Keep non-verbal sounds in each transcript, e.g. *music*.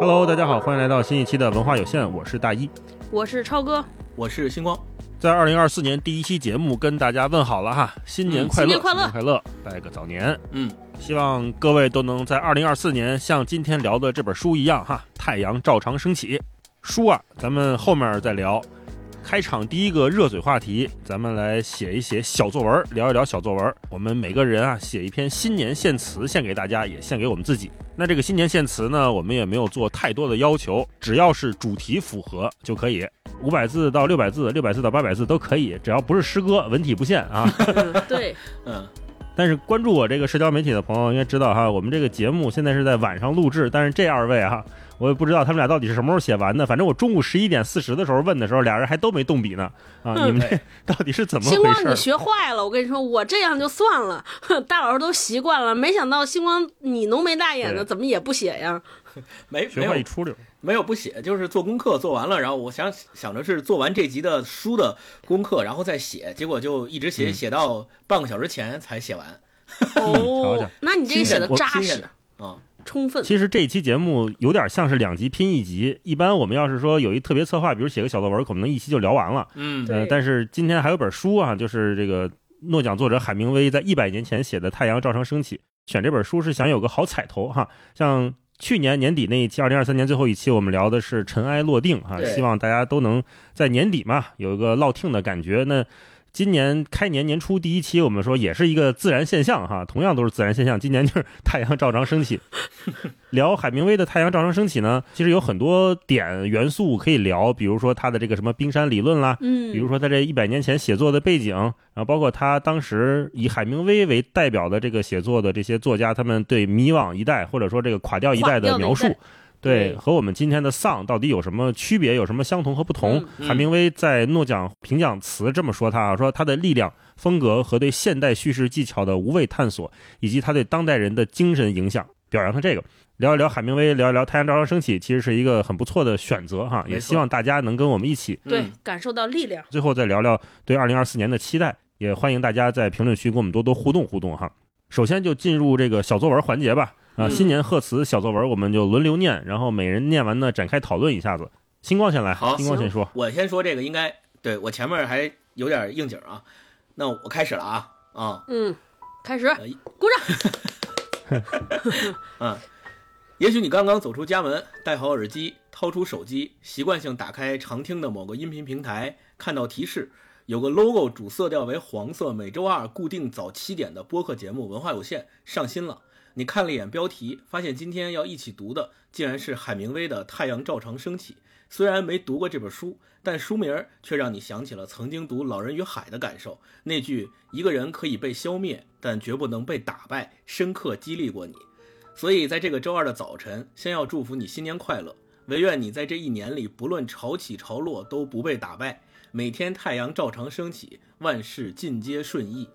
Hello，大家好，欢迎来到新一期的文化有限，我是大一，我是超哥，我是星光。在二零二四年第一期节目跟大家问好了哈，新年快乐，新年快乐，快乐，拜个早年。嗯，希望各位都能在二零二四年像今天聊的这本书一样哈，太阳照常升起。书啊，咱们后面再聊。开场第一个热嘴话题，咱们来写一写小作文，聊一聊小作文。我们每个人啊，写一篇新年献词，献给大家，也献给我们自己。那这个新年献词呢，我们也没有做太多的要求，只要是主题符合就可以。五百字到六百字，六百字到八百字都可以，只要不是诗歌，文体不限啊。对，嗯。但是关注我这个社交媒体的朋友应该知道哈，我们这个节目现在是在晚上录制，但是这二位哈。我也不知道他们俩到底是什么时候写完的，反正我中午十一点四十的时候问的时候，俩人还都没动笔呢。啊，你们这 *laughs* 到底是怎么回事？星光，你学坏了！我跟你说，我这样就算了，*laughs* 大老师都习惯了。没想到星光，你浓眉大眼的，怎么也不写呀？*laughs* 没学坏一出溜，没有不写，就是做功课做完了，然后我想想着是做完这集的书的功课，然后再写，结果就一直写写到半个小时前才写完。哦，那你这个写的扎实啊。充分。其实这一期节目有点像是两集拼一集。一般我们要是说有一特别策划，比如写个小作文，可能一期就聊完了。嗯，呃，但是今天还有本书啊，就是这个诺奖作者海明威在一百年前写的《太阳照常升起》。选这本书是想有个好彩头哈。像去年年底那一期，二零二三年最后一期，我们聊的是尘埃落定哈，希望大家都能在年底嘛有一个落听的感觉。那今年开年年初第一期，我们说也是一个自然现象哈，同样都是自然现象。今年就是太阳照常升起。*laughs* 聊海明威的《太阳照常升起》呢，其实有很多点元素可以聊，比如说他的这个什么冰山理论啦，嗯，比如说他这一百年前写作的背景，然后包括他当时以海明威为代表的这个写作的这些作家，他们对迷惘一代或者说这个垮掉一代的描述。对，和我们今天的丧到底有什么区别？有什么相同和不同？海明威在诺奖评奖词这么说：他啊，说他的力量、风格和对现代叙事技巧的无畏探索，以及他对当代人的精神影响，表扬他这个。聊一聊海明威，聊一聊太阳照常升起，其实是一个很不错的选择哈。也希望大家能跟我们一起对感受到力量。最后再聊聊对二零二四年的期待，也欢迎大家在评论区跟我们多多互动互动哈。首先就进入这个小作文环节吧。啊，新年贺词小作文，我们就轮流念，然后每人念完呢，展开讨论一下子。星光先来，好，星光先说。我先说这个，应该对我前面还有点应景啊。那我开始了啊啊，嗯，开始，鼓掌。*laughs* *laughs* 嗯，也许你刚刚走出家门，戴好耳机，掏出手机，习惯性打开常听的某个音频平台，看到提示有个 logo，主色调为黄色，每周二固定早七点的播客节目《文化有限》上新了。你看了一眼标题，发现今天要一起读的竟然是海明威的《太阳照常升起》。虽然没读过这本书，但书名却让你想起了曾经读《老人与海》的感受。那句“一个人可以被消灭，但绝不能被打败”，深刻激励过你。所以，在这个周二的早晨，先要祝福你新年快乐，唯愿你在这一年里，不论潮起潮落，都不被打败，每天太阳照常升起，万事尽皆顺意。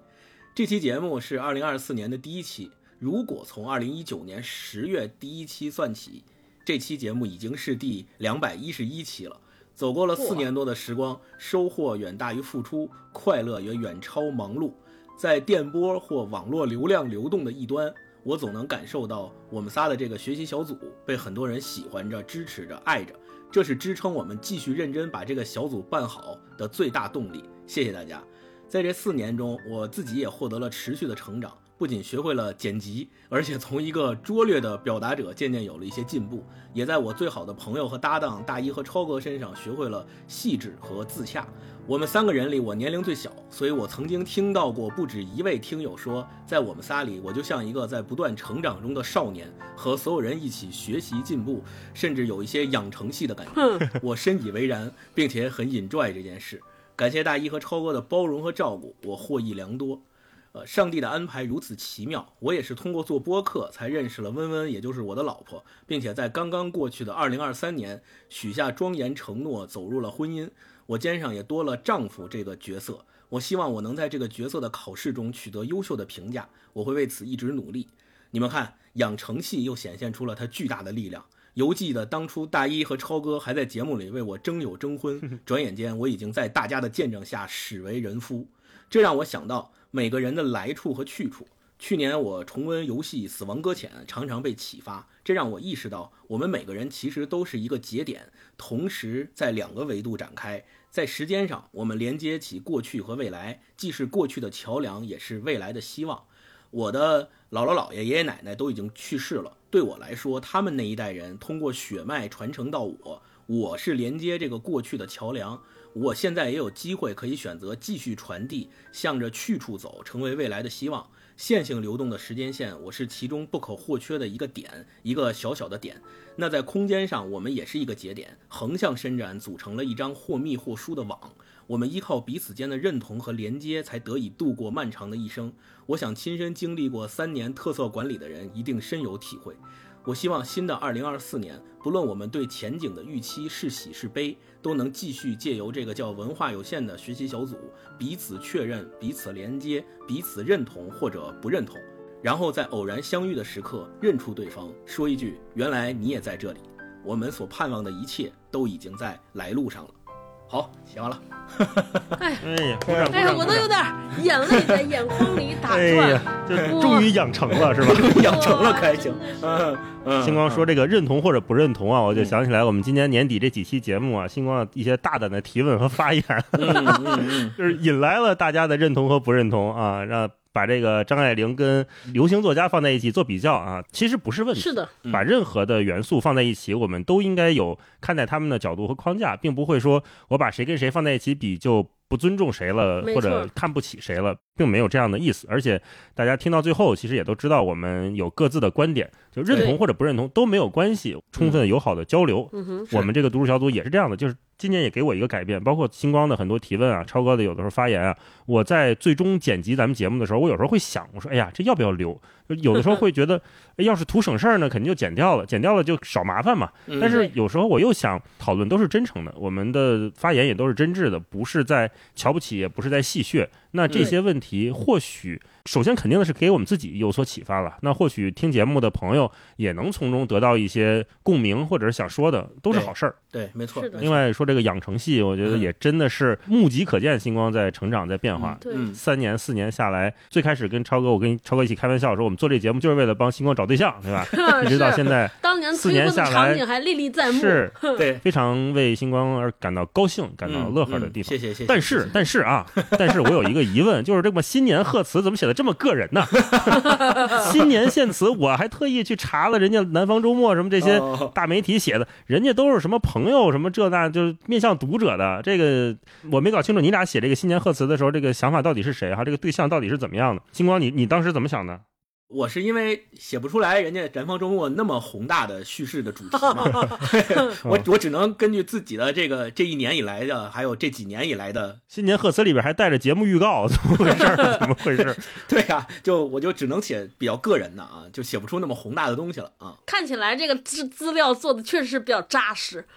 这期节目是二零二四年的第一期。如果从二零一九年十月第一期算起，这期节目已经是第两百一十一期了。走过了四年多的时光，收获远大于付出，快乐也远超忙碌。在电波或网络流量流动的一端，我总能感受到我们仨的这个学习小组被很多人喜欢着、支持着、爱着。这是支撑我们继续认真把这个小组办好的最大动力。谢谢大家！在这四年中，我自己也获得了持续的成长。不仅学会了剪辑，而且从一个拙劣的表达者渐渐有了一些进步，也在我最好的朋友和搭档大一和超哥身上学会了细致和自洽。我们三个人里，我年龄最小，所以我曾经听到过不止一位听友说，在我们仨里，我就像一个在不断成长中的少年，和所有人一起学习进步，甚至有一些养成系的感觉。我深以为然，并且很引拽这件事。感谢大一和超哥的包容和照顾，我获益良多。呃，上帝的安排如此奇妙，我也是通过做播客才认识了温温，也就是我的老婆，并且在刚刚过去的二零二三年许下庄严承诺，走入了婚姻。我肩上也多了丈夫这个角色，我希望我能在这个角色的考试中取得优秀的评价，我会为此一直努力。你们看，养成系又显现出了它巨大的力量。犹记得当初大一和超哥还在节目里为我征友征婚，*laughs* 转眼间我已经在大家的见证下始为人夫，这让我想到。每个人的来处和去处，去年我重温游戏《死亡搁浅》，常常被启发，这让我意识到，我们每个人其实都是一个节点，同时在两个维度展开。在时间上，我们连接起过去和未来，既是过去的桥梁，也是未来的希望。我的姥姥、姥爷、爷爷奶奶都已经去世了，对我来说，他们那一代人通过血脉传承到我，我是连接这个过去的桥梁。我现在也有机会可以选择继续传递，向着去处走，成为未来的希望。线性流动的时间线，我是其中不可或缺的一个点，一个小小的点。那在空间上，我们也是一个节点，横向伸展，组成了一张或密或疏的网。我们依靠彼此间的认同和连接，才得以度过漫长的一生。我想，亲身经历过三年特色管理的人，一定深有体会。我希望新的二零二四年，不论我们对前景的预期是喜是悲，都能继续借由这个叫文化有限的学习小组，彼此确认、彼此连接、彼此认同或者不认同，然后在偶然相遇的时刻认出对方，说一句“原来你也在这里”。我们所盼望的一切都已经在来路上了。好，写完了。哎 *laughs* 哎呀，鼓掌哎呀，我都有点眼泪在眼眶里打哎转。呀，这终于养成了是吧？*laughs* 养成了开心。嗯嗯，星光说这个认同或者不认同啊，我就想起来我们今年年底这几期节目啊，星光的一些大胆的提问和发言，嗯嗯嗯 *laughs* 就是引来了大家的认同和不认同啊，让把这个张爱玲跟流行作家放在一起做比较啊，其实不是问题。是的，嗯把任何的元素放在一起，我们都应该有看待他们的角度和框架，并不会说我把谁跟谁放在一起比就不尊重谁了，或者看不起谁了，并没有这样的意思。而且大家听到最后，其实也都知道我们有各自的观点，就认同或者不认同都没有关系，充分友好的交流。嗯哼，我们这个读书小组也是这样的，就是今年也给我一个改变，包括星光的很多提问啊，超哥的有的时候发言啊，我在最终剪辑咱们节目的时候，我有时候会想，我说，哎呀，这要不要留？有的时候会觉得，*laughs* 哎要是图省事儿呢，肯定就剪掉了，剪掉了就少麻烦嘛。嗯，但是有时候我又想，讨论都是真诚的，我们的发言也都是真挚的，不是在瞧不起，也不是在戏谑。那这些问题，或许首先肯定的是给我们自己有所启发了。那或许听节目的朋友也能从中得到一些共鸣，或者是想说的，都是好事儿。对，没错。是的另外说这个养成系，我觉得也真的是目击可见，星光在成长，在变化。对，嗯三年四年下来，最开始跟超哥，我跟超哥一起开玩笑说，我们做这节目就是为了帮星光找对象，对吧？*laughs* 一直到现在，当年四年下来场景还历历在目。是对，非常为星光而感到高兴、感到嗯乐呵的地方。嗯谢谢谢谢。但是，但是啊，但是我有一个疑问，就是这么新年贺词怎么写的这么个人呢？*laughs* 新年献词，我还特意去查了人家南方周末什么这些哦大媒体写的，人家都是什么朋友什么这那，就是面向读者的。这个我没搞清楚，你俩写这个新年贺词的时候，这个想法到底是谁哈？这个对象到底是怎么样的？星光，你你当时怎么想的？我是因为写不出来人家南方周末那么宏大的叙事的主题嘛，*laughs* 我我只能根据自己的这个这一年以来的，还有这几年以来的，新年贺词里边还带着节目预告，怎么回事儿？怎么回事儿？*laughs* 对呀、就我就只能写比较个人的啊，就写不出那么宏大的东西了啊。看起来这个资资料做的确实是比较扎实。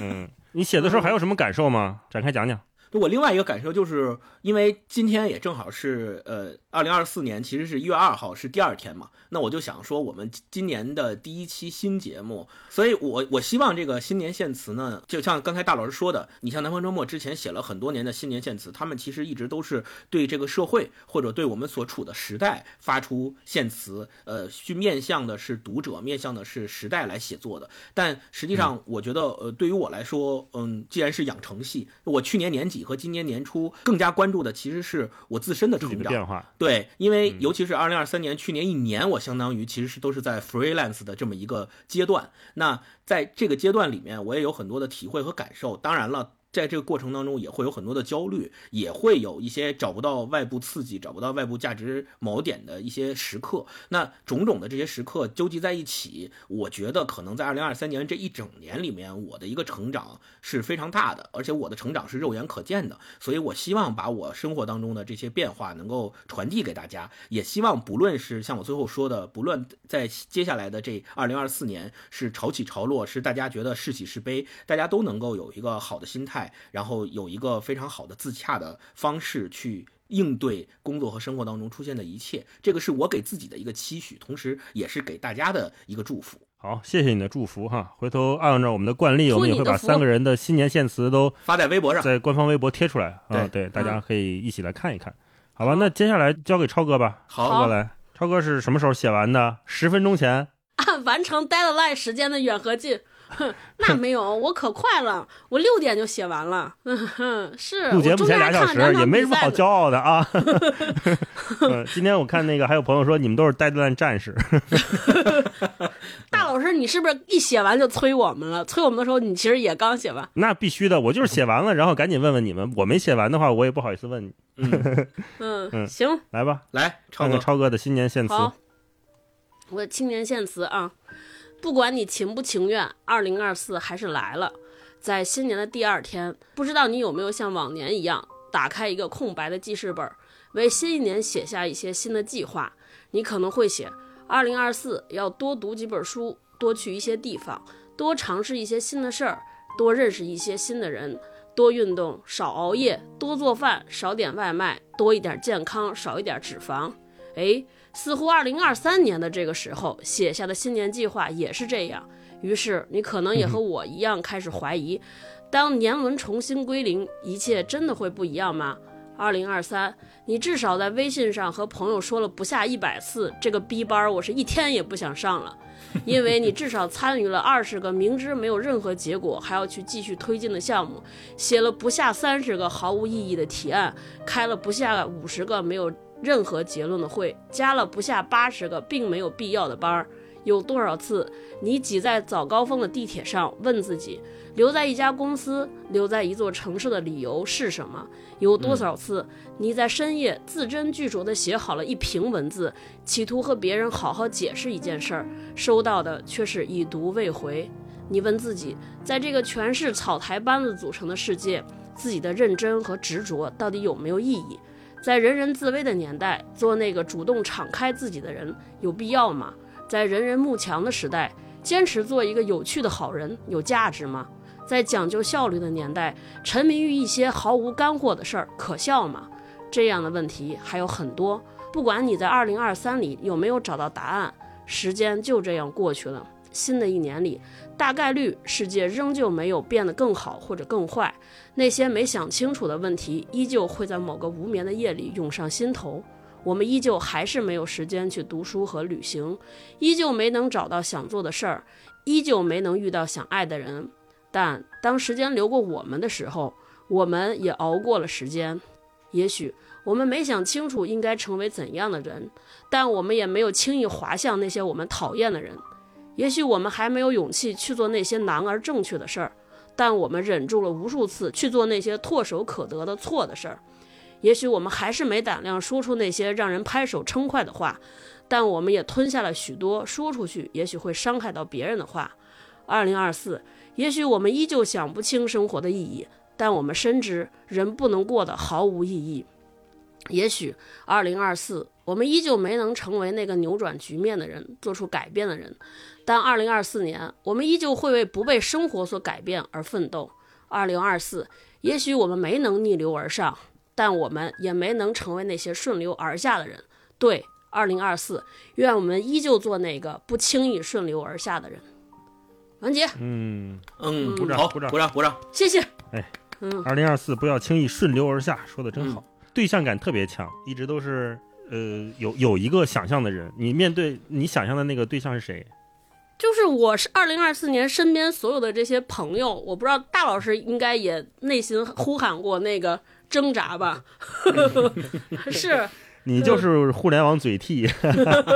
嗯，你写的时候还有什么感受吗？展开讲讲。就我另外一个感受就是，因为今天也正好是呃，二零二四年，其实是一月二号是第二天嘛，那我就想说我们今年的第一期新节目，所以我我希望这个新年献词呢，就像刚才大老师说的，你像南方周末之前写了很多年的新年献词，他们其实一直都是对这个社会或者对我们所处的时代发出献词，呃，去面向的是读者，面向的是时代来写作的。但实际上，我觉得，呃，对于我来说，嗯，既然是养成系，我去年年底和今年年初更加关注的其实是我自身的成长。的变化，对，因为嗯尤其是二零二三年，去年一年，我相当于其实是都是在 freelance 的这么一个阶段。那在这个阶段里面，我也有很多的体会和感受。当然了。在这个过程当中，也会有很多的焦虑，也会有一些找不到外部刺激、找不到外部价值锚点的一些时刻。那种种的这些时刻纠集在一起，我觉得可能在二零二三年这一整年里面，我的一个成长是非常大的，而且我的成长是肉眼可见的。所以我希望把我生活当中的这些变化能够传递给大家，也希望不论是像我最后说的，不论在接下来的这二零二四年是潮起潮落，是大家觉得是喜是悲，大家都能够有一个好的心态，然后有一个非常好的自洽的方式去。应对工作和生活当中出现的一切，这个是我给自己的一个期许，同时也是给大家的一个祝福。好，谢谢你的祝福哈。回头按照我们的惯例，我们也会把三个人的新年献词都发在微博上，在官方微博贴出来啊，对对，大家可以一起来看一看。好吧，那接下来交给超哥吧，好超哥来。超哥是什么时候写完的？十分钟前。按 *laughs* 完成 deadline 时间的远和近。哼，*laughs* 那没有，我可快了，我六点就写完了。嗯哼，是录节目前俩小时，也没什么好骄傲的啊。*laughs* 嗯，今天我看那个还有朋友说你们都是 deadline 战士。*laughs* 大老师，你是不是一写完就催我们了？催我们的时候，你其实也刚写完。那必须的，我就是写完了，然后赶紧问问你们。我没写完的话，我也不好意思问你。嗯嗯，行，来吧，来，超哥，超哥的新年献词。好，我新年献词啊。不管你情不情愿，二零二四还是来了。在新年的第二天，不知道你有没有像往年一样，打开一个空白的记事本，为新一年写下一些新的计划。你可能会写：二零二四要多读几本书，多去一些地方，多尝试一些新的事儿，多认识一些新的人，多运动，少熬夜，多做饭，少点外卖，多一点健康，少一点脂肪。哎。似乎二零二三年的这个时候写下的新年计划也是这样，于是你可能也和我一样开始怀疑：当年轮重新归零，一切真的会不一样吗？二零二三，你至少在微信上和朋友说了不下一百次，这个逼班我是一天也不想上了，*laughs* 因为你至少参与了二十个明知没有任何结果还要去继续推进的项目，写了不下三十个毫无意义的提案，开了不下五十个没有。任何结论的会加了不下八十个并没有必要的班儿，有多少次你挤在早高峰的地铁上问自己，留在一家公司、留在一座城市的理由是什么？有多少次你在深夜字斟句酌地写好了一瓶文字，企图和别人好好解释一件事儿，收到的却是已读未回？你问自己，在这个全是草台班子组成的世界，自己的认真和执着到底有没有意义？在人人自危的年代，做那个主动敞开自己的人有必要吗？在人人慕强的时代，坚持做一个有趣的好人有价值吗？在讲究效率的年代，沉迷于一些毫无干货的事儿可笑吗？这样的问题还有很多。不管你在二零二三里有没有找到答案，时间就这样过去了。新的一年里，大概率世界仍旧没有变得更好或者更坏。那些没想清楚的问题，依旧会在某个无眠的夜里涌上心头。我们依旧还是没有时间去读书和旅行，依旧没能找到想做的事儿，依旧没能遇到想爱的人。但当时间流过我们的时候，我们也熬过了时间。也许我们没想清楚应该成为怎样的人，但我们也没有轻易滑向那些我们讨厌的人。也许我们还没有勇气去做那些难而正确的事儿。但我们忍住了无数次去做那些唾手可得的错的事儿，也许我们还是没胆量说出那些让人拍手称快的话，但我们也吞下了许多说出去也许会伤害到别人的话。二零二四，也许我们依旧想不清生活的意义，但我们深知人不能过得毫无意义。也许二零二四，我们依旧没能成为那个扭转局面的人，做出改变的人。但二零二四年，我们依旧会为不被生活所改变而奋斗。二零二四，也许我们没能逆流而上，但我们也没能成为那些顺流而下的人。对，二零二四，愿我们依旧做那个不轻易顺流而下的人。完结。嗯嗯，鼓掌，好，鼓掌，鼓掌，鼓掌。谢谢。哎，嗯，二零二四，不要轻易顺流而下，说的真好。对象感特别强，一直都是呃有有一个想象的人。你面对你想象的那个对象是谁？就是我是二零二四年身边所有的这些朋友，我不知道大老师应该也内心呼喊过那个挣扎吧？*laughs* 是，*laughs* 你就是互联网嘴替。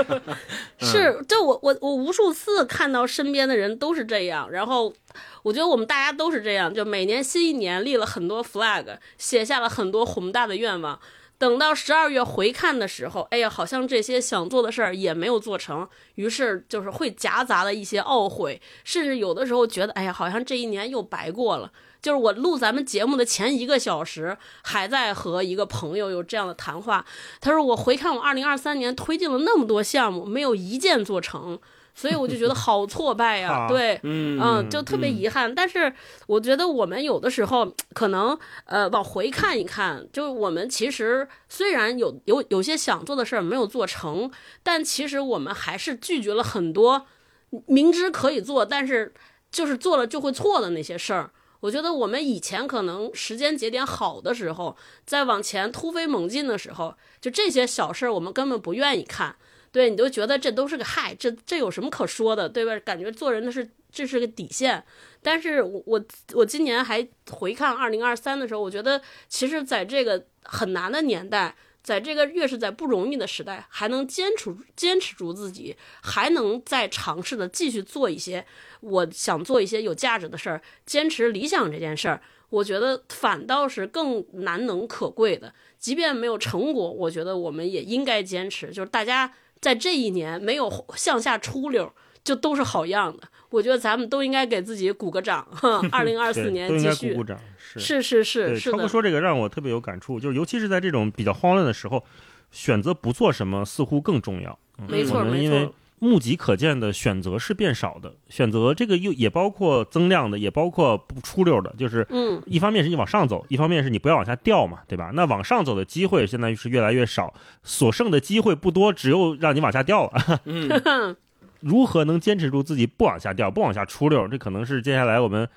*laughs* 是，就我我我无数次看到身边的人都是这样，然后我觉得我们大家都是这样，就每年新一年立了很多 flag，写下了很多宏大的愿望。等到十二月回看的时候，哎呀，好像这些想做的事儿也没有做成，于是就是会夹杂了一些懊悔，甚至有的时候觉得，哎呀，好像这一年又白过了。就是我录咱们节目的前一个小时，还在和一个朋友有这样的谈话，他说我回看我二零二三年推进了那么多项目，没有一件做成。所以我就觉得好挫败呀，*laughs* 对，嗯，就特别遗憾。但是我觉得我们有的时候可能呃往回看一看，就是我们其实虽然有有有些想做的事儿没有做成，但其实我们还是拒绝了很多明知可以做，但是就是做了就会错的那些事儿。我觉得我们以前可能时间节点好的时候，在往前突飞猛进的时候，就这些小事儿我们根本不愿意看。对你都觉得这都是个害，这这有什么可说的，对吧？感觉做人的是这是个底线。但是我我我今年还回看二零二三的时候，我觉得其实在这个很难的年代。在这个越是在不容易的时代，还能坚持坚持住自己，还能再尝试的继续做一些我想做一些有价值的事儿，坚持理想这件事儿，我觉得反倒是更难能可贵的。即便没有成果，我觉得我们也应该坚持。就是大家在这一年没有向下出溜，就都是好样的。我觉得咱们都应该给自己鼓个掌。*laughs* 二零二四年继续鼓鼓掌。是是是是超哥说这个让我特别有感触，就是尤其是在这种比较慌乱的时候，选择不做什么似乎更重要。没错没错，因为目及可见的选择是变少的，选择这个又也包括增量的，也包括不出溜的，就是嗯，一方面是你往上走，一方面是你不要往下掉嘛，对吧？那往上走的机会现在是越来越少，所剩的机会不多，只有让你往下掉了。嗯，*laughs* *laughs* 如何能坚持住自己不往下掉，不往下出溜？这可能是接下来我们。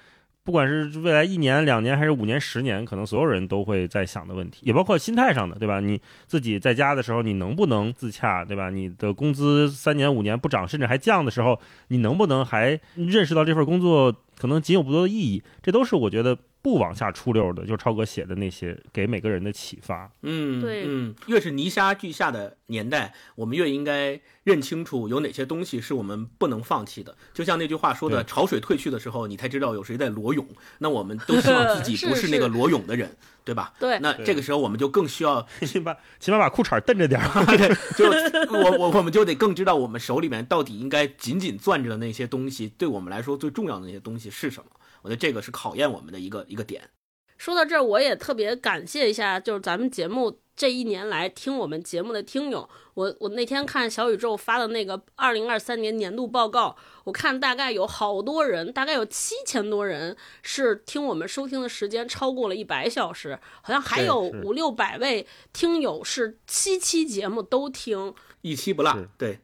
不管是未来一年、两年还是五年、十年，可能所有人都会在想的问题，也包括心态上的，对吧？你自己在家的时候，你能不能自洽，对吧？你的工资三年、五年不涨，甚至还降的时候，你能不能还认识到这份工作可能仅有不多的意义？这都是我觉得。不往下出溜的，就是超哥写的那些给每个人的启发。嗯，对，嗯，越是泥沙俱下的年代，我们越应该认清楚有哪些东西是我们不能放弃的。就像那句话说的：“潮水退去的时候，你才知道有谁在裸泳。*laughs* ”那我们都希望自己不是那个裸泳的人，*laughs* 对吧？对。那这个时候我们就更需要 *laughs* 起码起码把裤衩蹬着点儿。对，就我我我们就得更知道我们手里面到底应该紧紧攥着的那些东西，对我们来说最重要的那些东西是什么。我觉得这个是考验我们的一个一个点。说到这儿，我也特别感谢一下，就是咱们节目这一年来听我们节目的听友。我我那天看小宇宙发的那个二零二三年年度报告，我看大概有好多人，大概有七千多人是听我们收听的时间超过了一百小时，好像还有五六百位听友是七期节目都听，一期不落。对，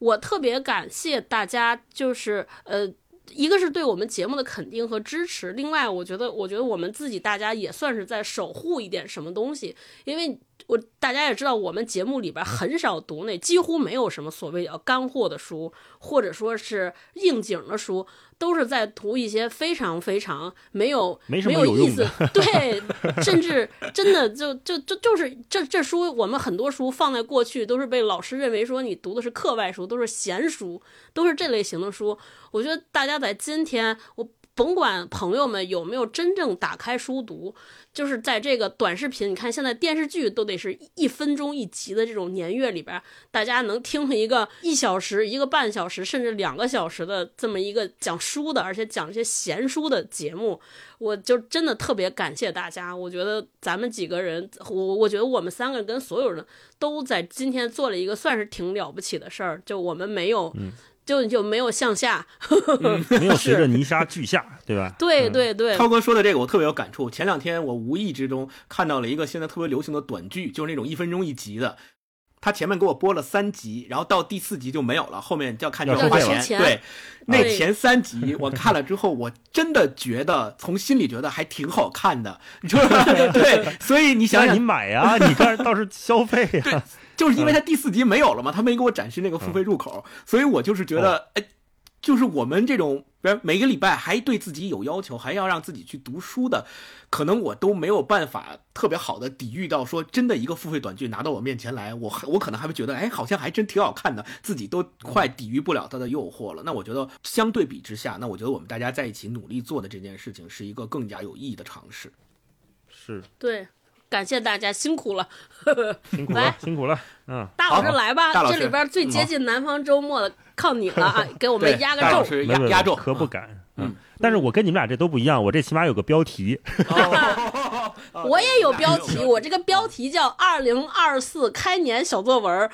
我特别感谢大家，就是呃。一个是对我们节目的肯定和支持，另外，我觉得，我觉得我们自己大家也算是在守护一点什么东西，因为。我大家也知道，我们节目里边很少读那，几乎没有什么所谓叫干货的书，或者说是应景的书，都是在读一些非常非常没有没有意思，对，*laughs* 甚至真的就就就就是这这书，我们很多书放在过去都是被老师认为说你读的是课外书，都是闲书，都是这类型的书。我觉得大家在今天，我甭管朋友们有没有真正打开书读。就是在这个短视频，你看现在电视剧都得是一分钟一集的这种年月里边，大家能听一个一小时、一个半小时，甚至两个小时的这么一个讲书的，而且讲这些闲书的节目，我就真的特别感谢大家。我觉得咱们几个人，我我觉得我们三个人跟所有人都在今天做了一个算是挺了不起的事儿，就我们没有。就就没有向下，*laughs* 没有随着泥沙俱下，对吧？对 *laughs* 对对，涛哥说的这个我特别有感触。前两天我无意之中看到了一个现在特别流行的短剧，就是那种一分钟一集的。他前面给我播了三集，然后到第四集就没有了，后面就要看就要花钱。对，那前三集 *laughs* 我看了之后，我真的觉得从心里觉得还挺好看的，你说对？所以你想想，你买呀，你这倒是消费呀。就是因为他第四集没有了嘛，他没给我展示那个付费入口，所以我就是觉得，哎，就是我们这种，比如每个礼拜还对自己有要求，还要让自己去读书的，可能我都没有办法特别好的抵御到说真的一个付费短剧拿到我面前来，我我可能还会觉得，哎，好像还真挺好看的，自己都快抵御不了它的诱惑了。那我觉得相对比之下，那我觉得我们大家在一起努力做的这件事情是一个更加有意义的尝试。是，对。感谢大家辛苦了，辛苦了，辛苦了。嗯，大老师来吧，这里边最接近南方周末的 *laughs* 靠你了啊，给我们压个轴，压压轴可不敢。嗯，但是我跟你们俩这都不一样，我这起码有个标题。*laughs* 我也有标题，我这个标题叫《二零二四开年小作文》。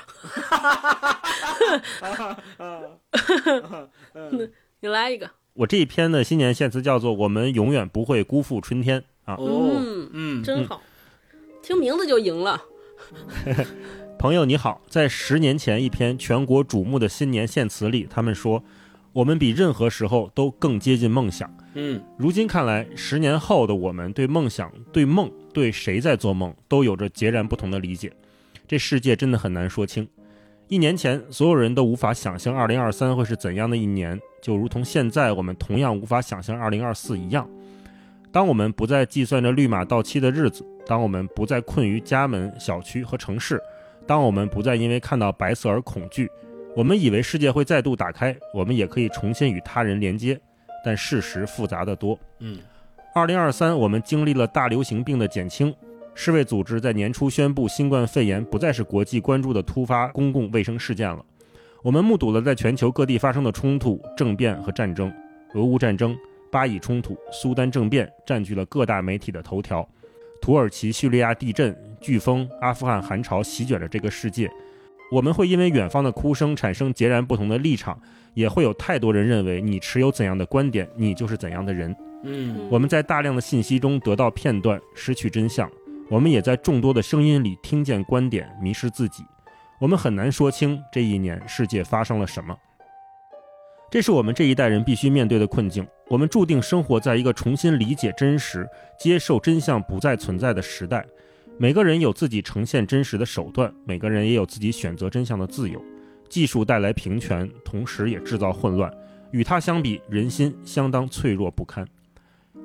*laughs* 你来一个。我这一篇的新年献词叫做《我们永远不会辜负春天》啊。哦，嗯，真好。听名字就赢了，*laughs* 朋友你好，在十年前一篇全国瞩目的新年献词里，他们说我们比任何时候都更接近梦想。嗯，如今看来，十年后的我们对梦想、对梦、对谁在做梦，都有着截然不同的理解。这世界真的很难说清。一年前，所有人都无法想象2023会是怎样的一年，就如同现在我们同样无法想象2024一样。当我们不再计算着绿码到期的日子，当我们不再困于家门、小区和城市，当我们不再因为看到白色而恐惧，我们以为世界会再度打开，我们也可以重新与他人连接。但事实复杂的多。嗯，二零二三，我们经历了大流行病的减轻。世卫组织在年初宣布，新冠肺炎不再是国际关注的突发公共卫生事件了。我们目睹了在全球各地发生的冲突、政变和战争。俄乌战争、巴以冲突、苏丹政变占据了各大媒体的头条。土耳其、叙利亚地震、飓风、阿富汗寒潮席卷着这个世界。我们会因为远方的哭声产生截然不同的立场。也会有太多人认为你持有怎样的观点，你就是怎样的人。嗯，我们在大量的信息中得到片段，失去真相；我们也在众多的声音里听见观点，迷失自己。我们很难说清这一年世界发生了什么。这是我们这一代人必须面对的困境。我们注定生活在一个重新理解真实、接受真相不再存在的时代。每个人有自己呈现真实的手段，每个人也有自己选择真相的自由。技术带来平权，同时也制造混乱。与它相比，人心相当脆弱不堪。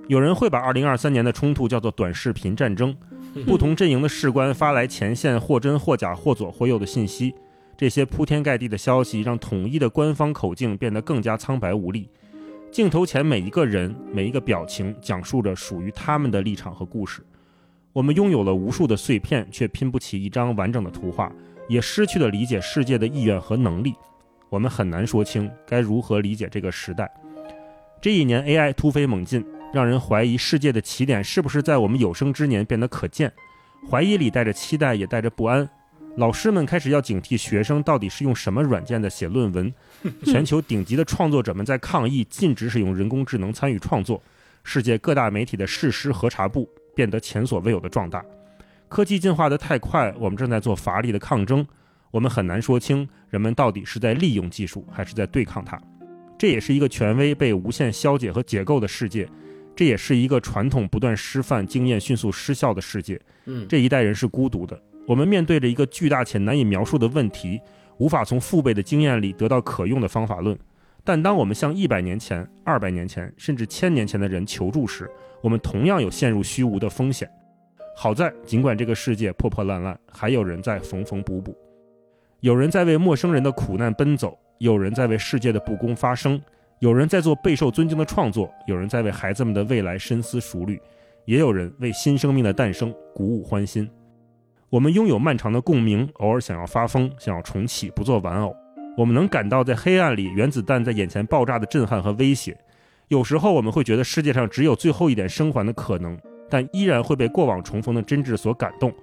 有人会把2023年的冲突叫做短视频战争。不同阵营的士官发来前线或真或假、或左或右的信息，这些铺天盖地的消息让统一的官方口径变得更加苍白无力。镜头前每一个人、每一个表情，讲述着属于他们的立场和故事。我们拥有了无数的碎片，却拼不起一张完整的图画。也失去了理解世界的意愿和能力，我们很难说清该如何理解这个时代。这一年，AI 突飞猛进，让人怀疑世界的起点是不是在我们有生之年变得可见。怀疑里带着期待，也带着不安。老师们开始要警惕学生到底是用什么软件在写论文。*laughs* 全球顶级的创作者们在抗议禁止使用人工智能参与创作。世界各大媒体的事实核查部变得前所未有的壮大。科技进化的太快，我们正在做乏力的抗争。我们很难说清人们到底是在利用技术，还是在对抗它。这也是一个权威被无限消解和解构的世界，这也是一个传统不断失范、经验迅速失效的世界。嗯，这一代人是孤独的。我们面对着一个巨大且难以描述的问题，无法从父辈的经验里得到可用的方法论。但当我们向一百年前、二百年前，甚至千年前的人求助时，我们同样有陷入虚无的风险。好在，尽管这个世界破破烂烂，还有人在缝缝补补，有人在为陌生人的苦难奔走，有人在为世界的不公发声，有人在做备受尊敬的创作，有人在为孩子们的未来深思熟虑，也有人为新生命的诞生鼓舞欢心。我们拥有漫长的共鸣，偶尔想要发疯，想要重启，不做玩偶。我们能感到在黑暗里原子弹在眼前爆炸的震撼和威胁。有时候，我们会觉得世界上只有最后一点生还的可能。但依然会被过往重逢的真挚所感动。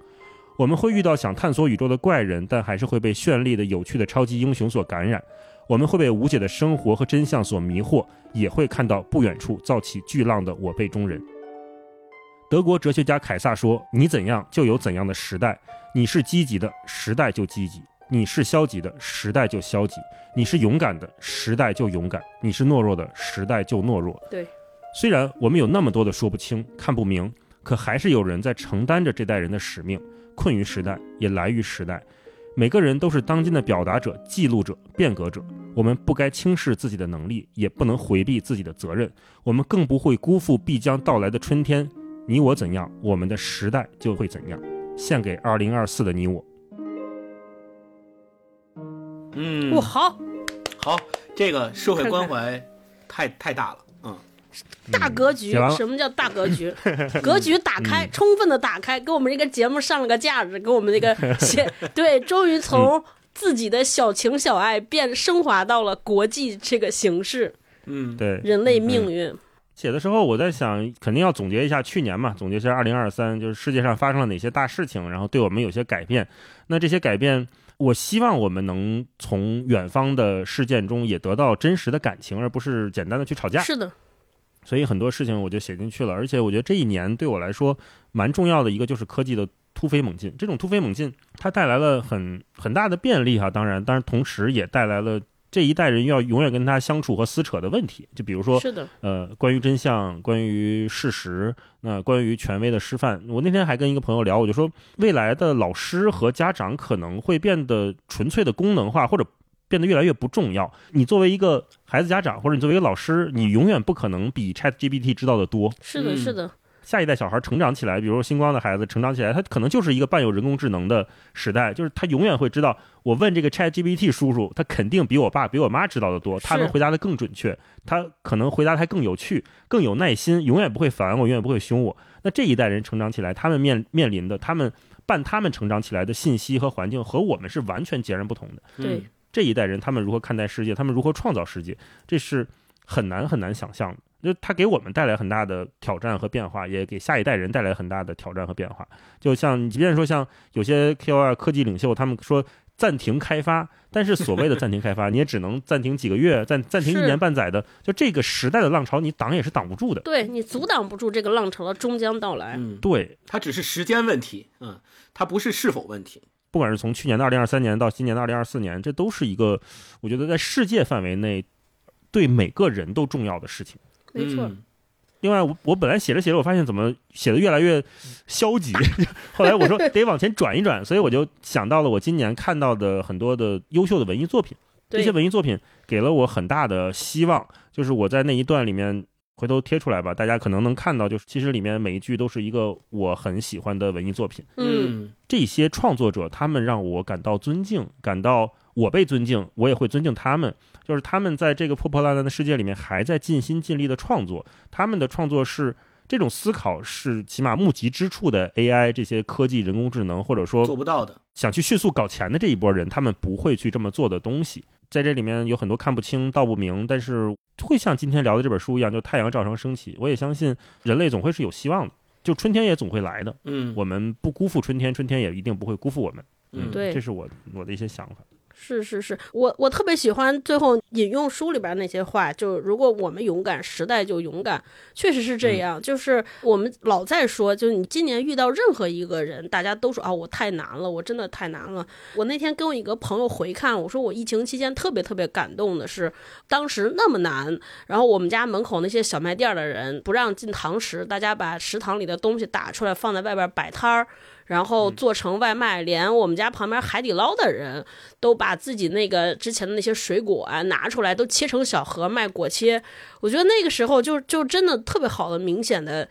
我们会遇到想探索宇宙的怪人，但还是会被绚丽的、有趣的超级英雄所感染。我们会被无解的生活和真相所迷惑，也会看到不远处造起巨浪的我辈中人。德国哲学家凯撒说：“你怎样，就有怎样的时代。你是积极的，时代就积极；你是消极的，时代就消极；你是勇敢的，时代就勇敢；你是懦弱的，时代就懦弱。”对。虽然我们有那么多的说不清、看不明，可还是有人在承担着这代人的使命，困于时代，也来于时代。每个人都是当今的表达者、记录者、变革者。我们不该轻视自己的能力，也不能回避自己的责任。我们更不会辜负必将到来的春天。你我怎样，我们的时代就会怎样。献给二零二四的你我。嗯，哇，好，好，这个社会关怀太太大了。嗯大格局，什么叫大格局？*laughs* 格局打开，充分的打开，给我们这个节目上了个价值，给我们这个写 *laughs* 对，终于从自己的小情小爱变升华到了国际这个形式。嗯，对，人类命运。写的时候，我在想，肯定要总结一下去年嘛，总结一下二零二三，就是世界上发生了哪些大事情，然后对我们有些改变。那这些改变，我希望我们能从远方的事件中也得到真实的感情，而不是简单的去吵架。是的。所以很多事情我就写进去了，而且我觉得这一年对我来说蛮重要的一个就是科技的突飞猛进。这种突飞猛进它带来了很很大的便利哈，当然，但是同时也带来了这一代人要永远跟他相处和撕扯的问题。就比如说，是的，呃，关于真相，关于事实，那关于权威的示范。我那天还跟一个朋友聊，我就说，未来的老师和家长可能会变得纯粹的功能化，或者变得越来越不重要。你作为一个孩子家长，或者你作为一个老师，你永远不可能比 Chat GPT 知道的多。是的，嗯是的，下一代小孩成长起来，比如说星光的孩子成长起来，他可能就是一个伴有人工智能的时代，就是他永远会知道，我问这个 Chat GPT 叔叔，他肯定比我爸、比我妈知道的多，他能回答的更准确，他可能回答的还更有趣、更有耐心，永远不会烦我，永远不会凶我。那这一代人成长起来，他们面面临的，他们伴他们成长起来的信息和环境和我们是完全截然不同的。对嗯这一代人他们如何看待世界，他们如何创造世界，这是很难很难想象的。就它给我们带来很大的挑战和变化，也给下一代人带来很大的挑战和变化。就像你即便说像有些 KOL 科技领袖，他们说暂停开发，但是所谓的暂停开发，*laughs* 你也只能暂停几个月，暂暂停一年半载的。就这个时代的浪潮，你挡也是挡不住的。对你阻挡不住这个浪潮的终将到来。嗯，对，它只是时间问题，嗯，它不是是否问题。不管是从去年的二零二三年到今年的二零二四年，这都是一个我觉得在世界范围内对每个人都重要的事情。没错，嗯另外，我我本来写着写着，我发现怎么写的越来越消极，*laughs* 后来我说得往前转一转，所以我就想到了我今年看到的很多的优秀的文艺作品，这些文艺作品给了我很大的希望，就是我在那一段里面。回头贴出来吧，大家可能能看到，就是其实里面每一句都是一个我很喜欢的文艺作品。嗯，这些创作者，他们让我感到尊敬，感到我被尊敬，我也会尊敬他们。就是他们在这个破破烂烂的世界里面，还在尽心尽力的创作。他们的创作是这种思考，是起码目及之处的 AI 这些科技、人工智能，或者说做不到的。想去迅速搞钱的这一波人，他们不会去这么做的东西。在这里面有很多看不清、道不明，但是会像今天聊的这本书一样，就太阳照常升起。我也相信人类总会是有希望的，就春天也总会来的。嗯，我们不辜负春天，春天也一定不会辜负我们。嗯对这是我我的一些想法。是是是，我我特别喜欢最后引用书里边那些话，就如果我们勇敢，时代就勇敢，确实是这样。就是我们老在说，就是你今年遇到任何一个人，大家都说啊，我太难了，我真的太难了。我那天跟我一个朋友回看，我说我疫情期间特别特别感动的是，当时那么难，然后我们家门口那些小卖店的人不让进堂食，大家把食堂里的东西打出来放在外边摆摊儿。然后做成外卖，连我们家旁边海底捞的人都把自己那个之前的那些水果啊拿出来，都切成小盒卖果切。我觉得那个时候就就真的特别好的明显的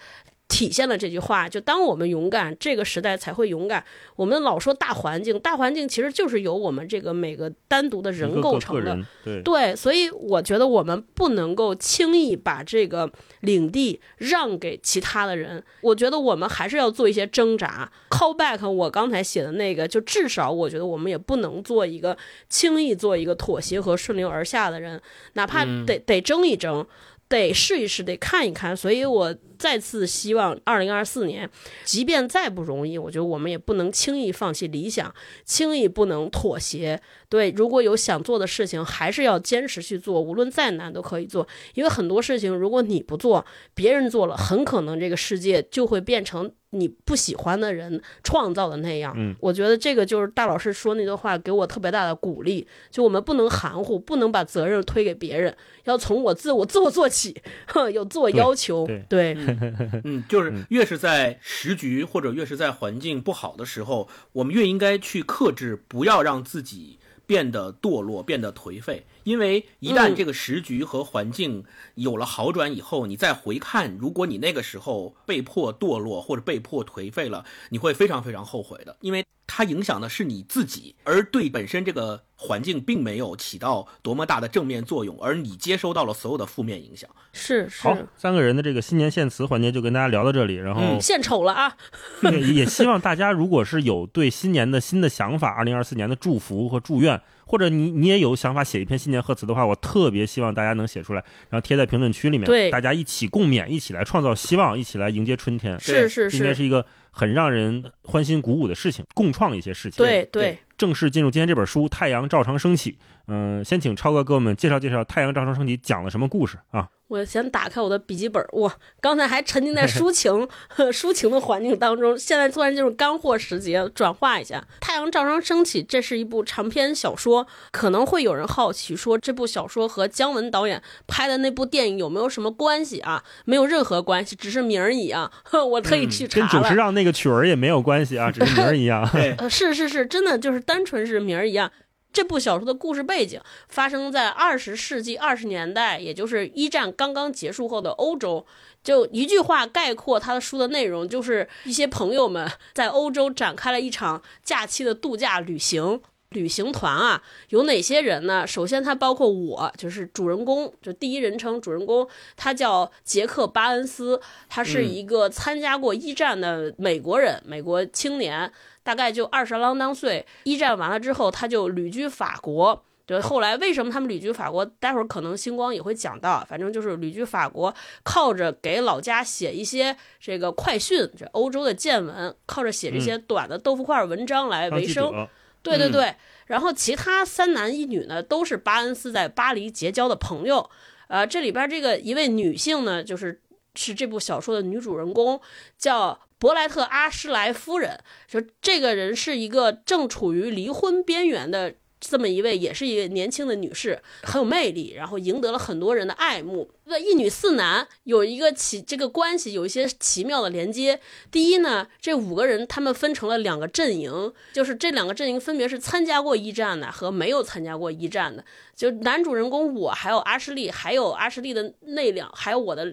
体现了这句话，就当我们勇敢，这个时代才会勇敢。我们老说大环境，大环境其实就是由我们这个每个单独的人构成的。对，所以我觉得我们不能够轻易把这个领地让给其他的人。我觉得我们还是要做一些挣扎。call back 我刚才写的那个，就至少我觉得我们也不能做一个轻易做一个妥协和顺流而下的人，哪怕得、得争一争。得试一试，得看一看，所以我再次希望二零二四年，即便再不容易，我觉得我们也不能轻易放弃理想，轻易不能妥协。对，如果有想做的事情，还是要坚持去做，无论再难都可以做。因为很多事情，如果你不做，别人做了，很可能这个世界就会变成你不喜欢的人创造的那样。嗯，我觉得这个就是大老师说那段话给我特别大的鼓励。就我们不能含糊，不能把责任推给别人，要从我自我自我做起，哼，*laughs* 有自我要求。对对 *laughs* 嗯，就是越是在时局或者越是在环境不好的时候，我们越应该去克制，不要让自己变得堕落、变得颓废。因为一旦嗯这个时局和环境有了好转以后，你再回看，如果你那个时候被迫堕落或者被迫颓废了，你会非常非常后悔的，因为它影响的是你自己，而对本身这个环境并没有起到多么大的正面作用，而你接收到了所有的负面影响。是好是，，三个人的这个新年献词环节就跟大家聊到这里，然后嗯献丑了啊！*laughs* 也也希望大家如果是有对新年的新的想法，二零二四年的祝福和祝愿，或者你你也有想法写一篇新年贺词的话，我特别希望大家能写出来，然后贴在评论区里面，对大家一起共勉，一起来创造希望，一起来迎接春天，是是是，今天是一个很让人欢欣鼓舞的事情，共创一些事情。对对。正式进入今天这本书《太阳照常升起》。嗯，先请超哥给我们介绍介绍《太阳照常升起》讲了什么故事啊？我先打开我的笔记本，哇，刚才还沉浸在 *laughs* 抒情、抒情的环境当中，现在突然进入干货时节，转化一下。《太阳照常升起》这是一部长篇小说，可能会有人好奇说，这部小说和姜文导演拍的那部电影有没有什么关系啊？没有任何关系，只是名儿一样。我特意去查了，跟九十让那个曲儿也没有关系啊，只是名儿一样。*laughs* 对，是是是，真的就是单纯是名儿一样。这部小说的故事背景发生在二十世纪二十年代，也就是一战刚刚结束后的欧洲。就一句话概括他的书的内容，就是一些朋友们在欧洲展开了一场假期的度假旅行。旅行团啊，有哪些人呢？首先，他包括我，就是主人公，就第一人称主人公，他叫杰克巴恩斯，他是一个参加过一战的美国人，美国青年。大概就二十啷当岁，一战完了之后，他就旅居法国。对，后来为什么他们旅居法国？待会儿可能星光也会讲到。反正就是旅居法国，靠着给老家写一些这个快讯，这欧洲的见闻，靠着写这些短的豆腐块文章来为生。对对对。然后其他三男一女呢，都是巴恩斯在巴黎结交的朋友。呃，这里边这个一位女性呢，就是是这部小说的女主人公，叫。伯莱特·阿什莱夫人，说这个人是一个正处于离婚边缘的。这么一位也是一个年轻的女士，很有魅力，然后赢得了很多人的爱慕。那一女四男有一个奇这个关系有一些奇妙的连接。第一呢，这五个人他们分成了两个阵营，就是这两个阵营分别是参加过一战的和没有参加过一战的。就男主人公我还有阿什利，还有阿什利的那两，还有我的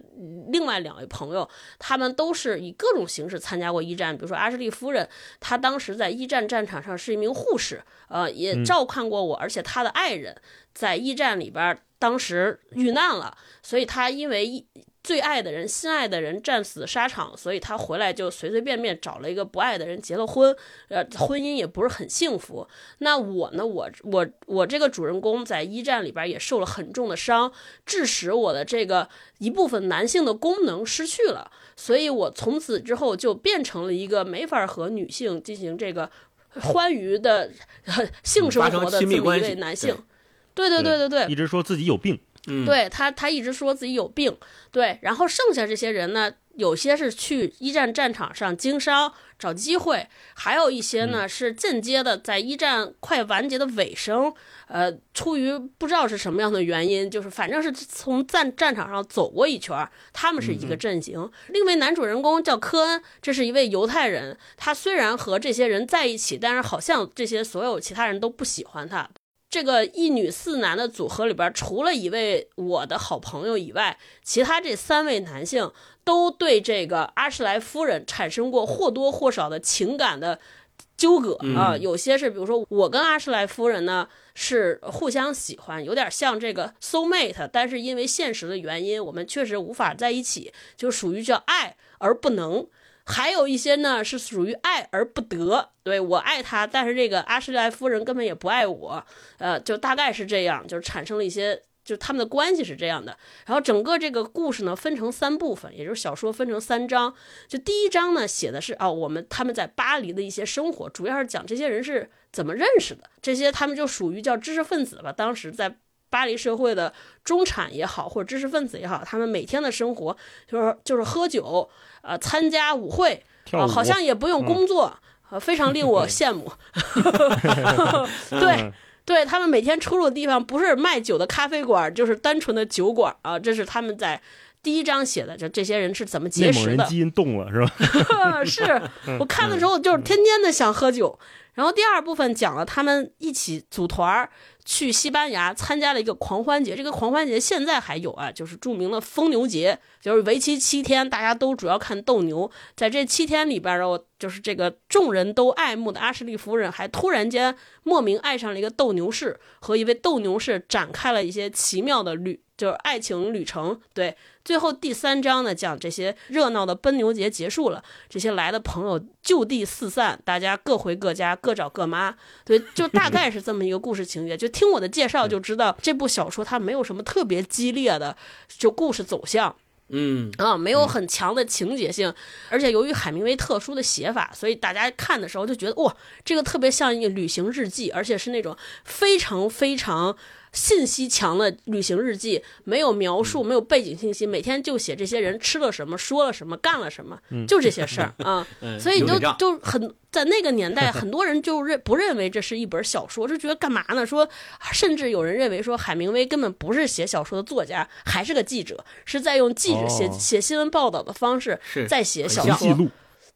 另外两位朋友，他们都是以各种形式参加过一战。比如说阿什利夫人，她当时在一战战场上是一名护士，呃，也照看过我，而且她的爱人在一战里边当时遇难了，所以他因为一。最爱的人、心爱的人战死沙场，所以他回来就随随便便找了一个不爱的人结了婚，呃，婚姻也不是很幸福。那我呢？我我我这个主人公在一战里边也受了很重的伤，致使我的这个一部分男性的功能失去了，所以我从此之后就变成了一个没法和女性进行这个欢愉的 *laughs* 性生活的这么一位男性。对对对对对，一直说自己有病。对他，他一直说自己有病。对，然后剩下这些人呢，有些是去一战战场上经商找机会，还有一些呢是间接的在一战快完结的尾声，呃，出于不知道是什么样的原因，就是反正是从战战场上走过一圈，他们是一个阵型。另一位男主人公叫科恩，这是一位犹太人，他虽然和这些人在一起，但是好像这些所有其他人都不喜欢他。这个一女四男的组合里边，除了一位我的好朋友以外，其他这三位男性都对这个阿什莱夫人产生过或多或少的情感的纠葛啊。有些是，比如说我跟阿什莱夫人呢是互相喜欢，有点像这个 soul mate，但是因为现实的原因，我们确实无法在一起，就属于叫爱而不能。还有一些呢是属于爱而不得，对我爱他，但是这个阿什莱夫人根本也不爱我，呃，就大概是这样，就产生了一些，就他们的关系是这样的。然后整个这个故事呢分成三部分，也就是小说分成三章。就第一章呢写的是啊，我们他们在巴黎的一些生活，主要是讲这些人是怎么认识的，这些他们就属于叫知识分子吧，当时在巴黎社会的中产也好，或者知识分子也好，他们每天的生活就是就是喝酒。呃，参加舞会，啊，好像也不用工作，呃，非常令我羡慕。*laughs* 对，对他们每天出入的地方不是卖酒的咖啡馆，就是单纯的酒馆啊。这是他们在第一章写的，就这些人是怎么结识的。基因动了是吧？*laughs* 是我看的时候就是天天的想喝酒。然后第二部分讲了他们一起组团儿。去西班牙参加了一个狂欢节，这个狂欢节现在还有啊，就是著名的疯牛节，就是为期七天，大家都主要看斗牛。在这七天里边，然后就是这个众人都爱慕的阿什利夫人，还突然间莫名爱上了一个斗牛士，和一位斗牛士展开了一些奇妙的旅。就是爱情旅程，对，最后第三章呢，讲这些热闹的奔牛节结束了，这些来的朋友就地四散，大家各回各家，各找各妈，对，就大概是这么一个故事情节。就听我的介绍就知道，这部小说它没有什么特别激烈的就故事走向，嗯啊，没有很强的情节性，而且由于海明威特殊的写法，所以大家看的时候就觉得哇，这个特别像一个旅行日记，而且是那种非常非常。信息强的旅行日记，没有描述，没有背景信息，每天就写这些人吃了什么，说了什么，干了什么，就这些事儿啊。*laughs* 嗯所以就流水账就很在那个年代，*laughs* 很多人就认不认为这是一本小说，就觉得干嘛呢？说甚至有人认为说海明威根本不是写小说的作家，还是个记者，是在用记者写、哦写新闻报道的方式在写小说。记录，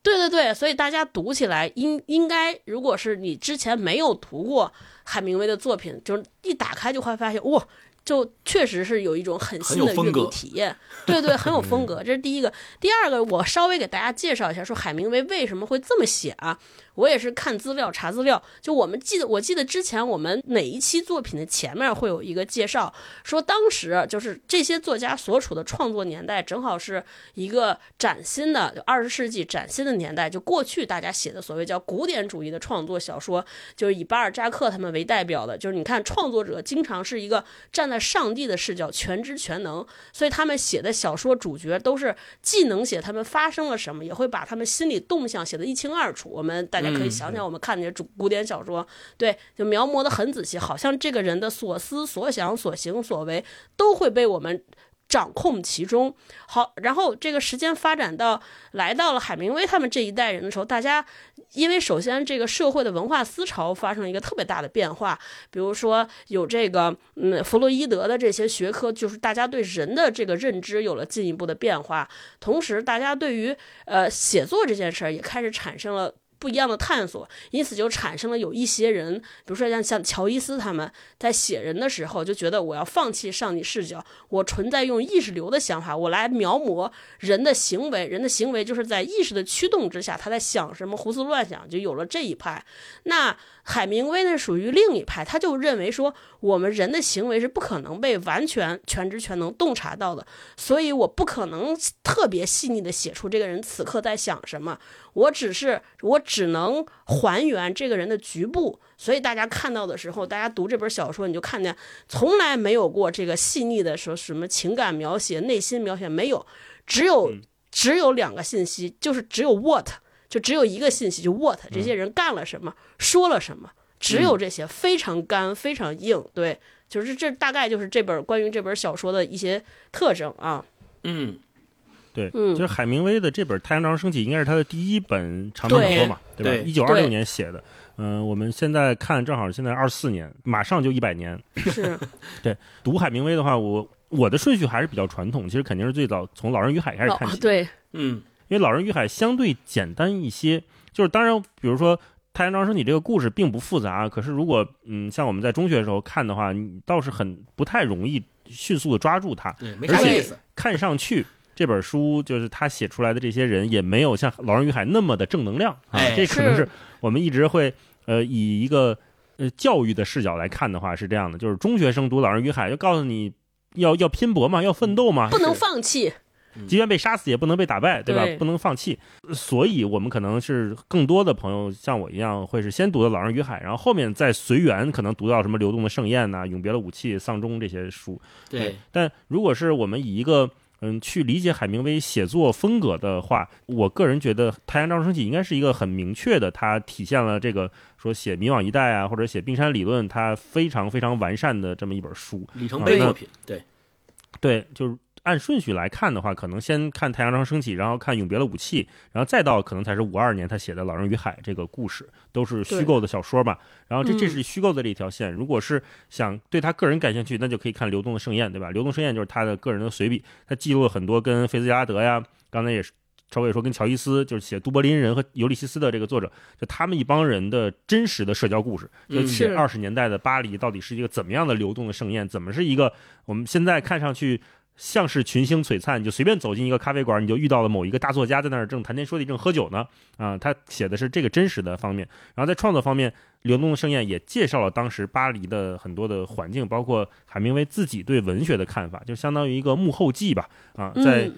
对对对，所以大家读起来应应该，如果是你之前没有读过海明威的作品，就是一打开就会发现，哇，就确实是有一种很新的阅读体验。对对，很有风格，这是第一个。第二个，我稍微给大家介绍一下，说海明威为什么会这么写啊？我也是看资料查资料，就我们记得，我记得之前我们哪一期作品的前面会有一个介绍，说当时就是这些作家所处的创作年代，正好是一个崭新的就二十世纪崭新的年代。就过去大家写的所谓叫古典主义的创作小说，就是以巴尔扎克他们为代表的，就是你看创作者经常是一个站在上帝的视角，全知全能，所以他们写的小说主角都是既能写他们发生了什么，也会把他们心理动向写得一清二楚。我们大家可以想想，我们看那些主古典小说，对，就描摹的很仔细，好像这个人的所思所想、所行所为都会被我们。掌控其中，好，然后这个时间发展到来到了海明威他们这一代人的时候，大家因为首先这个社会的文化思潮发生了一个特别大的变化，比如说有这个嗯弗洛伊德的这些学科，就是大家对人的这个认知有了进一步的变化，同时大家对于呃写作这件事儿也开始产生了。不一样的探索，因此就产生了有一些人，比如说像像乔伊斯他们在写人的时候，就觉得我要放弃上帝视角，我存在用意识流的想法，我来描摹人的行为，人的行为就是在意识的驱动之下，他在想什么，胡思乱想，就有了这一派。那海明威呢，属于另一派，他就认为说，我们人的行为是不可能被完全全知全能洞察到的，所以我不可能特别细腻的写出这个人此刻在想什么，我只是我只能还原这个人的局部。所以大家看到的时候，大家读这本小说，你就看见从来没有过这个细腻的说什么情感描写、内心描写，没有，只有只有两个信息，就是只有 what。就只有一个信息，就 what 这些人干了什么，说了什么，只有这些，非常干，非常硬。对，就是这大概就是这本关于这本小说的一些特征啊。嗯，对，嗯。就是海明威的这本《太阳照常升起》应该是他的第一本长篇小说嘛，对。吧？对。一九二六年写的，嗯、我们现在看正好现在二四年，马上就一百年。是，*laughs* 对读海明威的话，我我的顺序还是比较传统，其实肯定是最早从《老人与海》开始看起，哦，对，嗯，因为《老人与海》相对简单一些。就是当然，比如说《太阳照常升起》这个故事并不复杂，可是如果嗯像我们在中学的时候看的话，你倒是很不太容易迅速的抓住它。对，没啥而且意思。看上去这本书就是他写出来的这些人也没有像《老人与海》那么的正能量啊，哎这可能是是我们一直会呃以一个呃教育的视角来看的话是这样的，就是中学生读《老人与海》就告诉你要要拼搏嘛，要奋斗嘛，不能放弃。即便被杀死也不能被打败，对吧？对不能放弃。所以我们可能是更多的朋友像我一样，会是先读的《老人与海》，然后后面再随缘，可能读到什么《流动的盛宴》呐、《永别了武器》《丧钟》这些书。对，但如果是我们以一个嗯去理解海明威写作风格的话，我个人觉得《太阳照常升起》应该是一个很明确的，它体现了这个说写《迷惘一代》啊，或者写《冰山理论》，它非常非常完善的这么一本书。里程碑作品。对，对，就是按顺序来看的话，可能先看《太阳照常升起》，然后看《永别了武器》，然后再到可能才是五二年他写的《老人与海》这个故事，都是虚构的小说嘛。然后这嗯这是虚构的这一条线。如果是想对他个人感兴趣，那就可以看《流动的盛宴》，对吧？《流动盛宴》就是他的个人的随笔，他记录了很多跟菲兹杰拉德呀，刚才也是。超伟说，跟乔伊斯就是写《都柏林人》和《尤利西斯》的这个作者，就他们一帮人的真实的社交故事，就嗯写是二十年代的巴黎到底是一个怎么样的流动的盛宴，怎么是一个我们现在看上去像是群星璀璨，你就随便走进一个咖啡馆，你就遇到了某一个大作家在那儿正谈天说地，正喝酒呢。啊，他写的是这个真实的方面。然后在创作方面，《流动的盛宴》也介绍了当时巴黎的很多的环境，包括海明威自己对文学的看法，就相当于一个幕后记吧。啊，在嗯，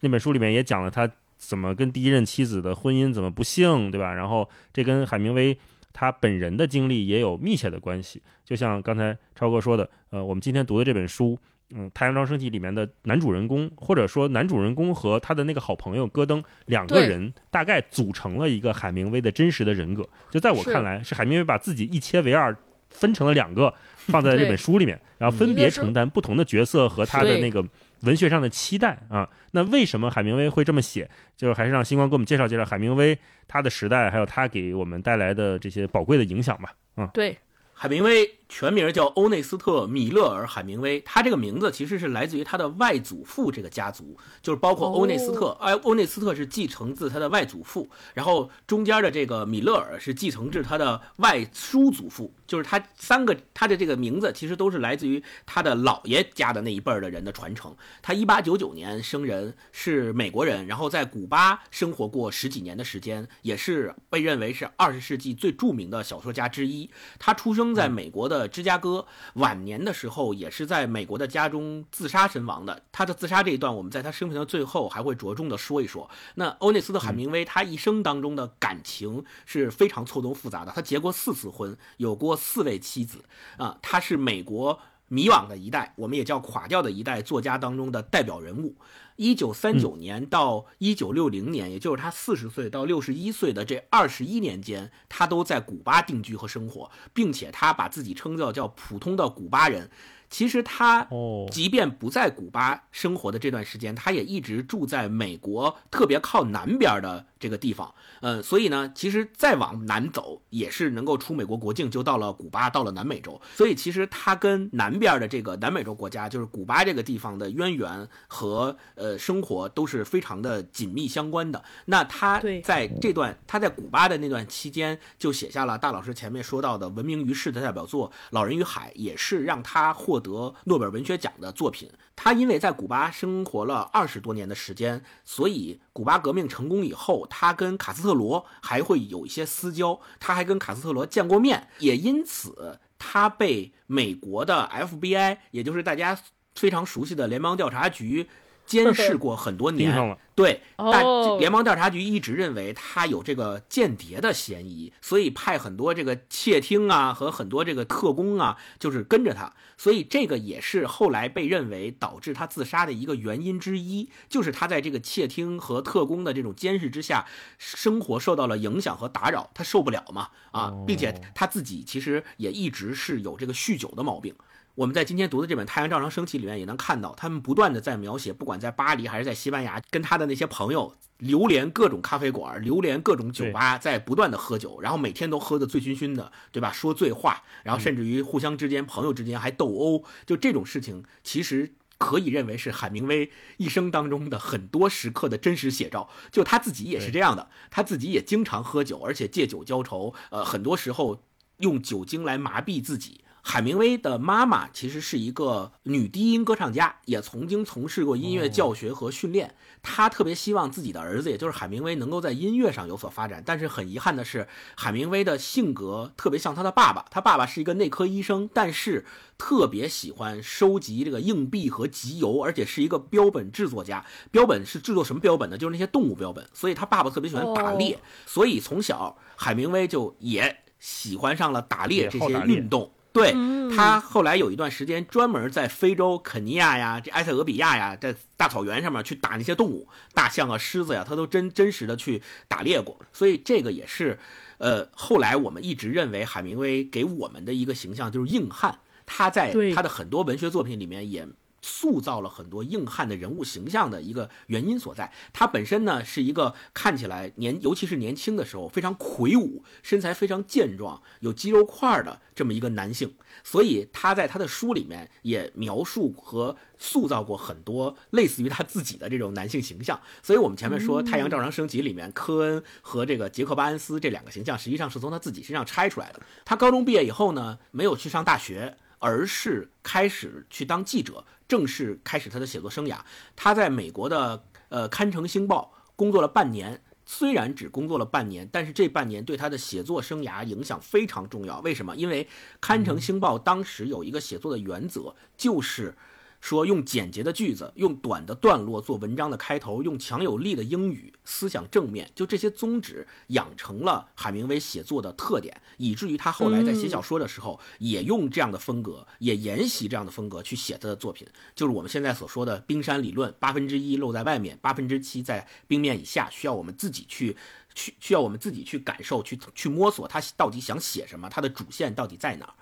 那本书里面也讲了他怎么跟第一任妻子的婚姻怎么不幸，对吧？然后这跟海明威他本人的经历也有密切的关系。就像刚才超哥说的，呃，我们今天读的这本书，嗯，《太阳照升起》里面的男主人公，或者说男主人公和他的那个好朋友戈登两个人，大概组成了一个海明威的真实的人格。就在我看来，是海明威把自己一切为二。分成了两个，*laughs* 放在这本书里面，然后分别承担不同的角色和他的那个文学上的期待啊。那为什么海明威会这么写？就是还是让星光给我们介绍介绍海明威他的时代，还有他给我们带来的这些宝贵的影响吧。嗯，对，海明威。全名叫欧内斯特·米勒尔·海明威，他这个名字其实是来自于他的外祖父这个家族，就是包括欧内斯特，哎，欧内斯特是继承自他的外祖父，然后中间的这个米勒尔是继承自他的外叔祖父，就是他三个他的这个名字其实都是来自于他的姥爷家的那一辈儿的人的传承。他一八九九年生人，是美国人，然后在古巴生活过十几年的时间，也是被认为是二十世纪最著名的小说家之一。他出生在美国的。芝加哥晚年的时候，也是在美国的家中自杀身亡的。他的自杀这一段，我们在他生平的最后还会着重的说一说。那欧内斯特·海明威他一生当中的感情是非常错综复杂的。他结过四次婚，有过四位妻子啊。他是美国迷惘的一代，我们也叫垮掉的一代作家当中的代表人物。一九三九年到一九六零年，也就是他四十岁到六十一岁的这二十一年间，他都在古巴定居和生活，并且他把自己称作叫普通的古巴人。其实他，即便不在古巴生活的这段时间，他也一直住在美国特别靠南边的这个地方。呃，所以呢，其实再往南走，也是能够出美国国境，就到了古巴，到了南美洲。所以其实它跟南边的这个南美洲国家，就是古巴这个地方的渊源和呃生活都是非常的紧密相关的。那他在这段他在古巴的那段期间，就写下了大老师前面说到的闻名于世的代表作《老人与海》，也是让他获。得诺贝尔文学奖的作品，他因为在古巴生活了二十多年的时间，所以古巴革命成功以后，他跟卡斯特罗还会有一些私交，他还跟卡斯特罗见过面，也因此他被美国的 FBI，也就是大家非常熟悉的联邦调查局。监 *laughs* 视过很多年，对，但联邦调查局一直认为他有这个间谍的嫌疑，所以派很多这个窃听啊和很多这个特工啊，就是跟着他，所以这个也是后来被认为导致他自杀的一个原因之一，就是他在这个窃听和特工的这种监视之下，生活受到了影响和打扰，他受不了嘛啊，并且他自己其实也一直是有这个酗酒的毛病。我们在今天读的这本《太阳照常升起》里面也能看到，他们不断的在描写，不管在巴黎还是在西班牙，跟他的那些朋友流连各种咖啡馆，流连各种酒吧，在不断的喝酒，然后每天都喝得醉醺醺的，对吧？说醉话，然后甚至于互相之间、朋友之间还斗殴，就这种事情，其实可以认为是海明威一生当中的很多时刻的真实写照。就他自己也是这样的，他自己也经常喝酒，而且借酒浇愁，呃，很多时候用酒精来麻痹自己。海明威的妈妈其实是一个女低音歌唱家，也曾经从事过音乐教学和训练。她特别希望自己的儿子，也就是海明威，能够在音乐上有所发展。但是很遗憾的是，海明威的性格特别像他的爸爸。他爸爸是一个内科医生，但是特别喜欢收集这个硬币和集邮，而且是一个标本制作家。标本是制作什么标本呢？就是那些动物标本。所以他爸爸特别喜欢打猎，所以从小海明威就也喜欢上了打猎这些运动。对他后来有一段时间专门在非洲肯尼亚呀、这埃塞俄比亚呀，在大草原上面去打那些动物，大象啊、狮子呀，他都真真实的去打猎过。所以这个也是，呃，后来我们一直认为海明威给我们的一个形象就是硬汉。他在他的很多文学作品里面也。塑造了很多硬汉的人物形象的一个原因所在。他本身呢是一个看起来年，尤其是年轻的时候非常魁梧，身材非常健壮，有肌肉块的这么一个男性。所以他在他的书里面也描述和塑造过很多类似于他自己的这种男性形象。所以我们前面说《太阳照常升起》里面科恩和这个杰克巴恩斯这两个形象，实际上是从他自己身上拆出来的。他高中毕业以后呢，没有去上大学。而是开始去当记者，正式开始他的写作生涯。他在美国的呃《堪城星报》工作了半年，虽然只工作了半年，但是这半年对他的写作生涯影响非常重要。为什么？因为《堪城星报》当时有一个写作的原则，就是说用简洁的句子，用短的段落做文章的开头，用强有力的英语，思想正面，就这些宗旨养成了海明威写作的特点，以至于他后来在写小说的时候，也用这样的风格，也沿袭这样的风格去写他的作品，就是我们现在所说的冰山理论，八分之一露在外面，八分之七在冰面以下，需要我们自己去去需要我们自己去感受，去去摸索他到底想写什么，他的主线到底在哪儿。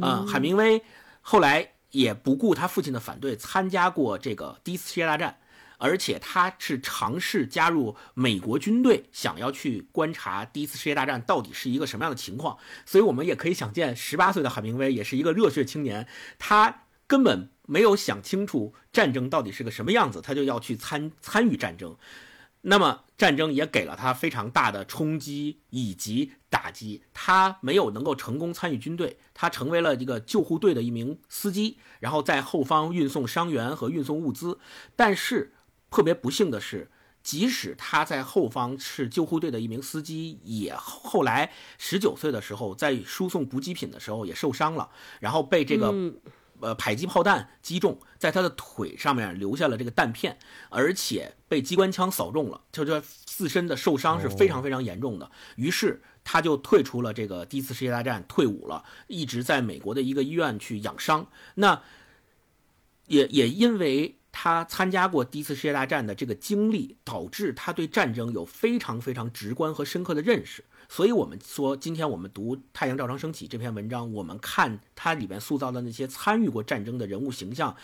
啊，海明威后来也不顾他父亲的反对，参加过这个第一次世界大战，而且他是尝试加入美国军队，想要去观察第一次世界大战到底是一个什么样的情况。所以，我们也可以想见，十八岁的海明威也是一个热血青年，他根本没有想清楚战争到底是个什么样子，他就要去参参与战争。那么战争也给了他非常大的冲击以及打击，他没有能够成功参与军队，他成为了这个救护队的一名司机，然后在后方运送伤员和运送物资。但是特别不幸的是，即使他在后方是救护队的一名司机，也后来十九岁的时候在输送补给品的时候也受伤了，然后被这个。呃，迫击炮弹击中，在他的腿上面留下了这个弹片，而且被机关枪扫中了，就这自身的受伤是非常非常严重的。于是他就退出了这个第一次世界大战，退伍了，一直在美国的一个医院去养伤。那也也因为他参加过第一次世界大战的这个经历，导致他对战争有非常非常直观和深刻的认识。所以，我们说，今天我们读《太阳照常升起》这篇文章，我们看它里面塑造的那些参与过战争的人物形象，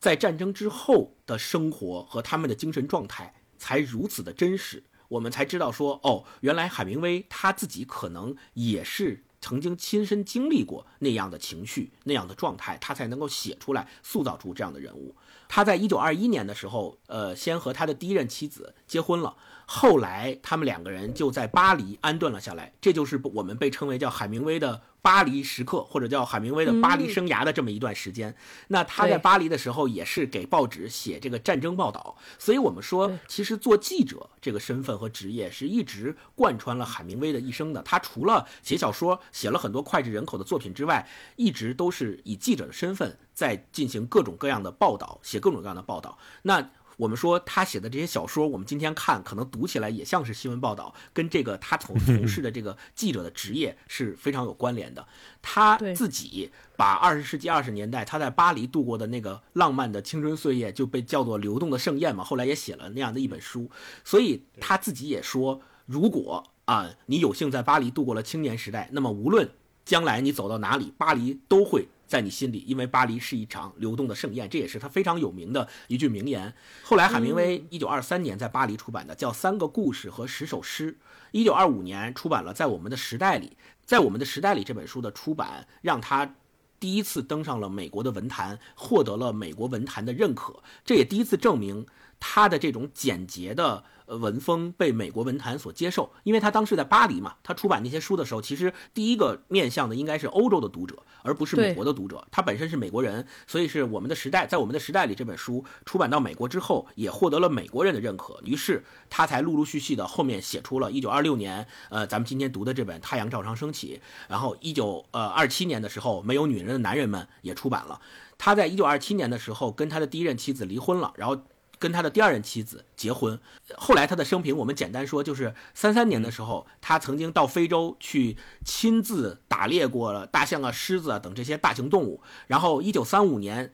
在战争之后的生活和他们的精神状态才如此的真实，我们才知道说，哦，原来海明威他自己可能也是曾经亲身经历过那样的情绪、那样的状态，他才能够写出来、塑造出这样的人物。他在一九二一年的时候，呃，先和他的第一任妻子结婚了。后来，他们两个人就在巴黎安顿了下来，这就是我们被称为叫海明威的巴黎时刻，或者叫海明威的巴黎生涯的这么一段时间。那他在巴黎的时候，也是给报纸写这个战争报道。所以我们说，其实做记者这个身份和职业是一直贯穿了海明威的一生的。他除了写小说、写了很多脍炙人口的作品之外，一直都是以记者的身份在进行各种各样的报道，写各种各样的报道。那。我们说他写的这些小说，我们今天看可能读起来也像是新闻报道，跟这个他从 *laughs* 从事的这个记者的职业是非常有关联的。他自己把二十世纪二十年代他在巴黎度过的那个浪漫的青春岁月就被叫做流动的盛宴嘛，后来也写了那样的一本书。所以他自己也说，如果啊你有幸在巴黎度过了青年时代，那么无论将来你走到哪里，巴黎都会。在你心里，因为巴黎是一场流动的盛宴，这也是他非常有名的一句名言。后来，海明威一九二三年在巴黎出版的叫《三个故事和十首诗》，一九二五年出版了《在我们的时代里》。在我们的时代里这本书的出版，让他第一次登上了美国的文坛，获得了美国文坛的认可。这也第一次证明他的这种简洁的。呃，文风被美国文坛所接受，因为他当时在巴黎嘛，他出版那些书的时候，其实第一个面向的应该是欧洲的读者，而不是美国的读者。他本身是美国人，所以是我们的时代，在我们的时代里，这本书出版到美国之后，也获得了美国人的认可，于是他才陆陆续续的后面写出了一九二六年，呃，咱们今天读的这本《太阳照常升起》，然后一九呃二七年的时候，《没有女人的男人们》也出版了。他在一九二七年的时候跟他的第一任妻子离婚了，然后。跟他的第二任妻子结婚，后来他的生平我们简单说，就是三三年的时候，他曾经到非洲去亲自打猎过了大象啊、狮子啊等这些大型动物，然后一九三五年，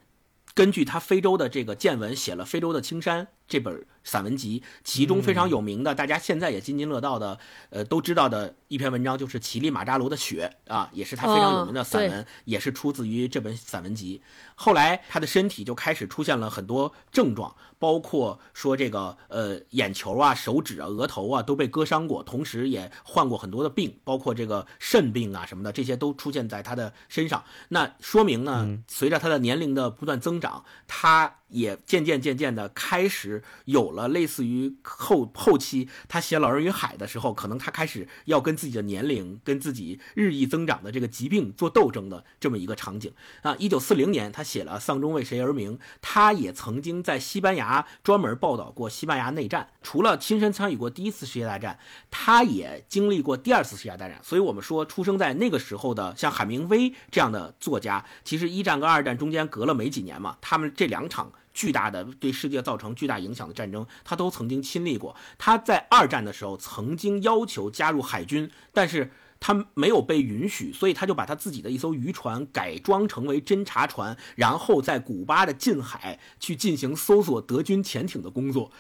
根据他非洲的这个见闻，写了《非洲的青山》这本。散文集，其中非常有名的，大家现在也津津乐道的，呃，都知道的一篇文章就是《乞力马扎罗的雪》啊，也是他非常有名的散文，也是出自于这本散文集。后来他的身体就开始出现了很多症状，包括说这个呃眼球啊、手指啊、额头啊都被割伤过，同时也患过很多的病，包括这个肾病啊什么的，这些都出现在他的身上。那说明呢，随着他的年龄的不断增长，他也渐渐渐渐的开始有了类似于后后期他写《老人与海》的时候，可能他开始要跟自己的年龄、跟自己日益增长的这个疾病做斗争的这么一个场景啊。一九四零年，他写了《丧钟为谁而鸣》，他也曾经在西班牙专门报道过西班牙内战，除了亲身参与过第一次世界大战，他也经历过第二次世界大战。所以，我们说出生在那个时候的像海明威这样的作家，其实一战跟二战中间隔了没几年嘛，他们这两场。巨大的对世界造成巨大影响的战争，他都曾经亲历过。他在二战的时候曾经要求加入海军，但是。他没有被允许，所以他就把他自己的一艘渔船改装成为侦察船，然后在古巴的近海去进行搜索德军潜艇的工作。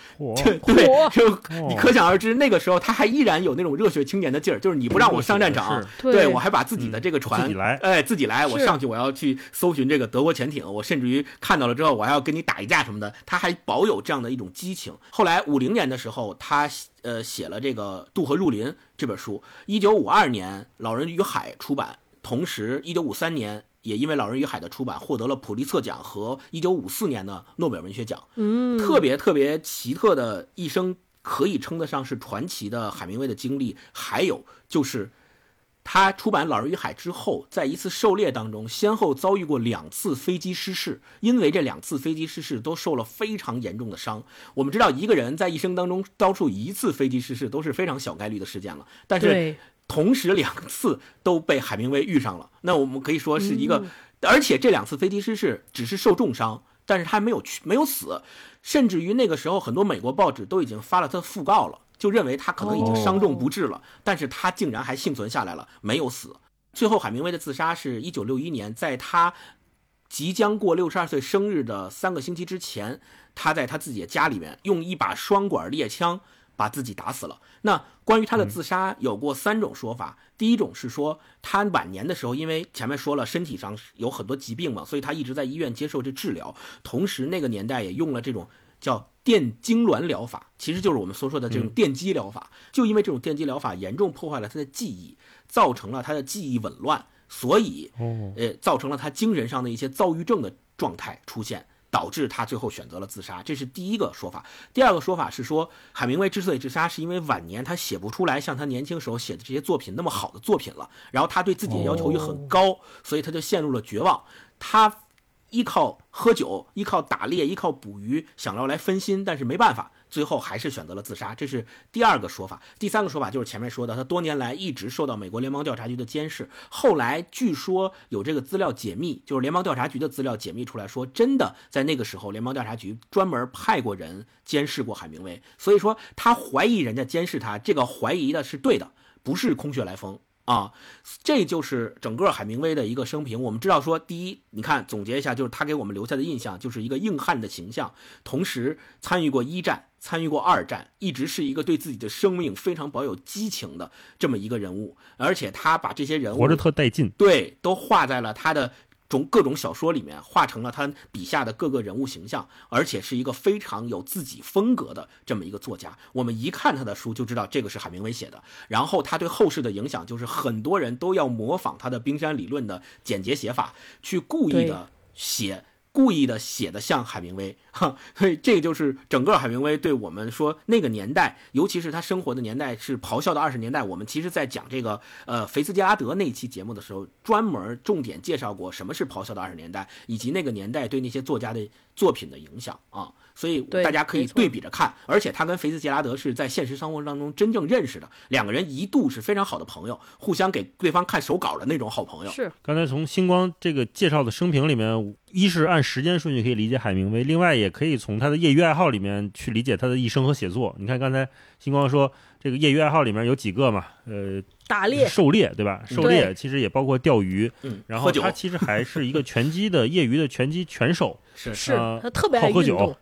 对 *laughs* 对，就你可想而知，那个时候他还依然有那种热血青年的劲儿，就是你不让我上战场，对我还把自己的这个船自己来，哎，自己来，我上去我要去搜寻这个德国潜艇，我甚至于看到了之后，我还要跟你打一架什么的，他还保有这样的一种激情。后来五零年的时候，他。呃，写了这个《渡河入林》这本书。一九五二年，《老人与海》出版，同时一九五三年也因为《老人与海》的出版获得了普利策奖和一九五四年的诺贝尔文学奖。嗯，特别特别奇特的一生，可以称得上是传奇的海明威的经历。还有就是。他出版《老人与海》之后，在一次狩猎当中，先后遭遇过两次飞机失事，因为这两次飞机失事都受了非常严重的伤。我们知道，一个人在一生当中遭受一次飞机失事都是非常小概率的事件了，但是同时两次都被海明威遇上了，那我们可以说是一个，而且这两次飞机失事只是受重伤，但是他没有去，没有死，甚至于那个时候很多美国报纸都已经发了他的讣告了。就认为他可能已经伤重不治了，但是他竟然还幸存下来了，没有死。最后，海明威的自杀是一九六一年，在他即将过六十二岁生日的三个星期之前，他在他自己的家里面用一把双管猎枪把自己打死了。那关于他的自杀，有过三种说法。第一种是说，他晚年的时候，因为前面说了身体上有很多疾病嘛，所以他一直在医院接受这治疗，同时那个年代也用了这种。叫电痉挛疗法，其实就是我们所说的这种电击疗法。就因为这种电击疗法严重破坏了他的记忆，造成了他的记忆紊乱，所以呃，造成了他精神上的一些躁郁症的状态出现，导致他最后选择了自杀。这是第一个说法。第二个说法是说，海明威之所以自杀，是因为晚年他写不出来像他年轻时候写的这些作品那么好的作品了，然后他对自己的要求又很高，所以他就陷入了绝望。他。依靠喝酒，依靠打猎，依靠捕鱼，想要来分心，但是没办法，最后还是选择了自杀。这是第二个说法。第三个说法就是前面说的，他多年来一直受到美国联邦调查局的监视。后来据说有这个资料解密，就是联邦调查局的资料解密出来说，真的在那个时候，联邦调查局专门派过人监视过海明威。所以说他怀疑人家监视他，这个怀疑的是对的，不是空穴来风。啊，这就是整个海明威的一个生平。我们知道说，第一，你看总结一下，就是他给我们留下的印象就是一个硬汉的形象，同时参与过一战，参与过二战，一直是一个对自己的生命非常保有激情的这么一个人物。而且他把这些人物活着特带劲，对，都画在了他的。从各种小说里面画成了他笔下的各个人物形象，而且是一个非常有自己风格的这么一个作家。我们一看他的书就知道这个是海明威写的。然后他对后世的影响就是很多人都要模仿他的冰山理论的简洁写法，去故意的写。故意的写的像海明威，*laughs* 哈，所以这个就是整个海明威对我们说那个年代，尤其是他生活的年代是咆哮的二十年代。我们其实在讲这个呃菲斯杰拉德那期节目的时候，专门重点介绍过什么是咆哮的二十年代，以及那个年代对那些作家的作品的影响啊。所以大家可以对比着看，而且他跟菲茨杰拉德是在现实生活当中真正认识的，两个人一度是非常好的朋友，互相给对方看手稿的那种好朋友。是刚才从星光这个介绍的生平里面，一是按时间顺序可以理解海明威，另外也可以从他的业余爱好里面去理解他的一生和写作。你看刚才星光说这个业余爱好里面有几个嘛？呃，打猎、狩猎，对吧？狩猎其实也包括钓鱼。嗯，然后他其实还是一个拳击的业余的拳击拳手。是是，他特别爱喝酒。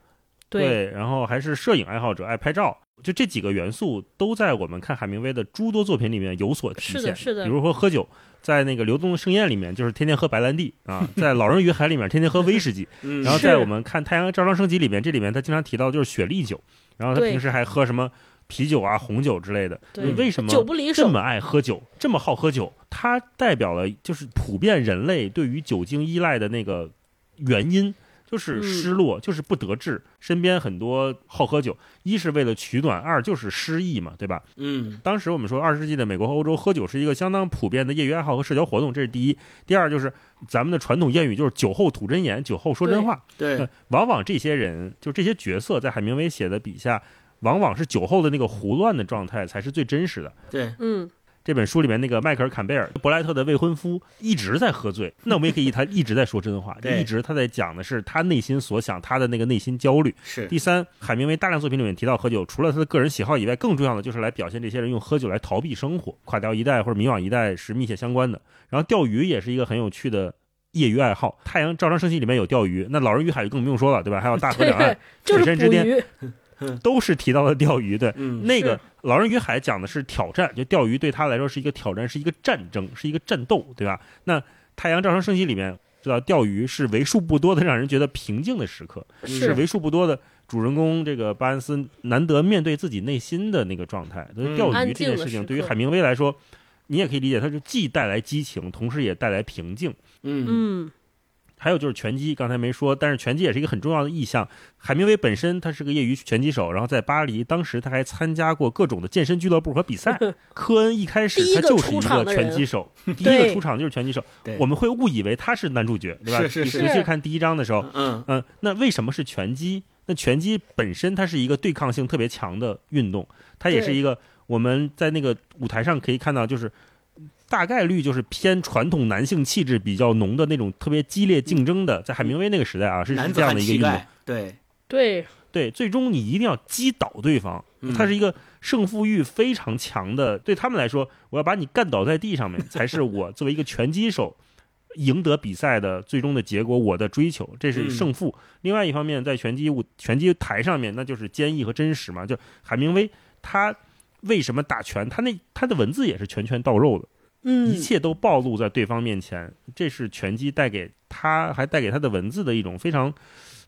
对，然后还是摄影爱好者，爱拍照，就这几个元素都在我们看海明威的诸多作品里面有所体现。是的，是的。比如说喝酒，在那个《流动的盛宴》里面，就是天天喝白兰地啊；*laughs* 在《老人与海》里面，天天喝威士忌。*laughs* 然后在我们看《太阳照常升起》里面，这里面他经常提到就是雪莉酒。然后他平时还喝什么啤酒啊、红酒之类的。你为什么？这么爱喝酒，这么好喝酒？它代表了就是普遍人类对于酒精依赖的那个原因。就是失落，就是不得志，身边很多好喝酒，一是为了取暖，二就是失意嘛，对吧？嗯当时我们说，二十世纪的美国和欧洲喝酒是一个相当普遍的业余爱好和社交活动，这是第一。第二就是咱们的传统谚语就是“酒后吐真言，酒后说真话”。对，往往这些人，就这些角色，在海明威写的笔下，往往是酒后的那个胡乱的状态才是最真实的。对，嗯，这本书里面那个迈克尔·坎贝尔，伯莱特的未婚夫，一直在喝醉。*laughs* 那我们也可以，他一直在说真话，一直他在讲的是他内心所想，他的那个内心焦虑。是第三，海明威大量作品里面提到喝酒，除了他的个人喜好以外，更重要的就是来表现这些人用喝酒来逃避生活。垮掉一代或者迷惘一代是密切相关的。然后钓鱼也是一个很有趣的业余爱好。太阳照常升起里面有钓鱼，那老人与海就更不用说了，对吧？还有大河两岸，*laughs* 就是水深之巅捕鱼，都是提到了钓鱼，对。嗯那个《老人与海》讲的是挑战，就钓鱼对他来说是一个挑战，是一个战争，是一个战斗，对吧？那《太阳照常升起》里面知道钓鱼是为数不多的让人觉得平静的时刻，是是为数不多的主人公这个巴恩斯难得面对自己内心的那个状态。所以嗯钓鱼这件事情对于海明威来说，你也可以理解，它是既带来激情，同时也带来平静。嗯嗯，还有就是拳击，刚才没说，但是拳击也是一个很重要的意向。海明威本身他是个业余拳击手，然后在巴黎，当时他还参加过各种的健身俱乐部和比赛。*laughs* 科恩一开始他就是一个拳击手，*laughs* 第一个出场就是拳击手，我们会误以为他是男主角，对吧？是是是尤其看第一章的时候，嗯嗯，那为什么是拳击？那拳击本身它是一个对抗性特别强的运动，它也是一个我们在那个舞台上可以看到，就是大概率就是偏传统男性气质比较浓的那种特别激烈竞争的，在海明威那个时代啊，是是这样的一个运动。对，对，对，最终你一定要击倒对方嗯，它是一个胜负欲非常强的。对他们来说，我要把你干倒在地上面，才是我作为一个拳击手赢得比赛的最终的结果。我的追求，这是嗯胜负。另外一方面，在拳击舞拳击台上面，那就是坚毅和真实嘛。就海明威他为什么打拳？他那他的文字也是拳拳到肉的。嗯。一，切都暴露在对方面前，这是拳击带给他，还带给他的文字的一种非常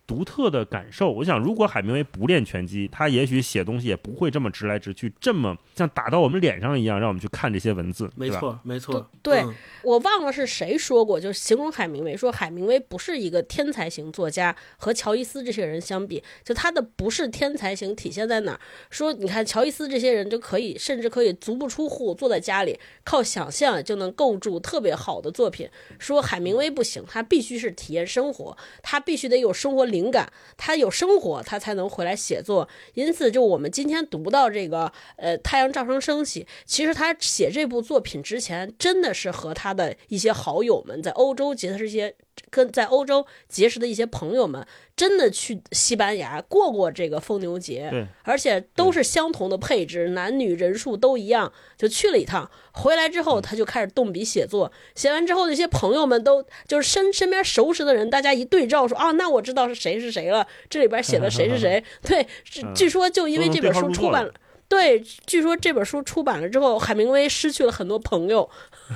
独特的感受。我想，如果海明威不练拳击，他也许写东西也不会这么直来直去，这么像打到我们脸上一样，让我们去看这些文字，没错没错，对嗯我忘了是谁说过，就是形容海明威说海明威不是一个天才型作家，和乔伊斯这些人相比，就他的不是天才型体现在哪儿？说你看乔伊斯这些人就可以，甚至可以足不出户，坐在家里靠想象就能构筑特别好的作品。说海明威不行，他必须是体验生活，他必须得有生活灵感，他有生活，他才能回来写作。因此，就我们今天读到这个呃《太阳照常升起》，其实他写这部作品之前，真的是和他的一些好友们在欧洲结识一些跟在欧洲结识的一些朋友们，真的去西班牙过过这个疯牛节，对，而且都是相同的配置，男女人数都一样，就去了一趟。回来之后，他就开始动笔写作。写完之后，那些朋友们都就是身身边熟识的人，大家一对照说啊，那我知道是谁是谁了，这里边写的 *laughs* 谁是谁。对，据说就因为这本书出版了。对，据说这本书出版了之后，海明威失去了很多朋友。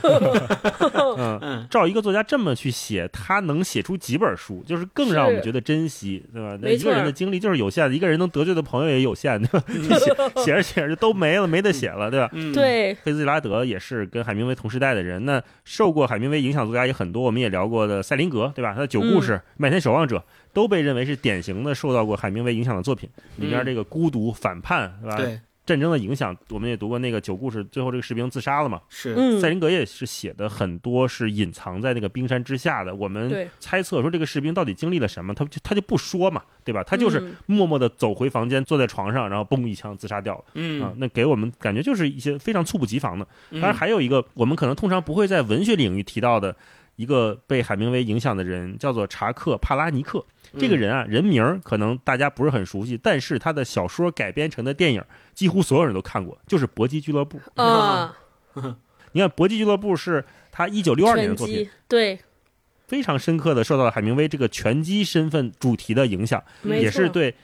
嗯，*laughs* 嗯照一个作家这么去写，他能写出几本书，就是更让我们觉得珍惜，对吧？那一个人的精力就是有限的，一个人能得罪的朋友也有限，对吧？你 *laughs* 写写着写着就都没了，没得写了，对吧？嗯，对，菲兹杰拉德也是跟海明威同时代的人，那受过海明威影响作家也很多，我们也聊过的塞林格，对吧？他的《九故事》嗯麦田守望者》都被认为是典型的受到过海明威影响的作品，里边嗯这个孤独、反叛，对吧？对战争的影响，我们也读过那个《九故事》，最后这个士兵自杀了嘛？是，嗯塞林格也是写的很多是隐藏在那个冰山之下的，我们猜测说这个士兵到底经历了什么，他就他就不说嘛，对吧？他就是嗯默默的走回房间，坐在床上，然后嘣一枪自杀掉了。啊嗯，，那给我们感觉就是一些非常猝不及防的。当当然，还有一个我们可能通常不会在文学领域提到的一个被海明威影响的人，叫做查克·帕拉尼克。这个人啊，人名儿可能大家不是很熟悉，但是他的小说改编成的电影，几乎所有人都看过，就是《搏击俱乐部》。啊，*laughs* 你看，《搏击俱乐部》是他一九六二年的作品，对，非常深刻的受到了海明威这个拳击身份主题的影响，也是对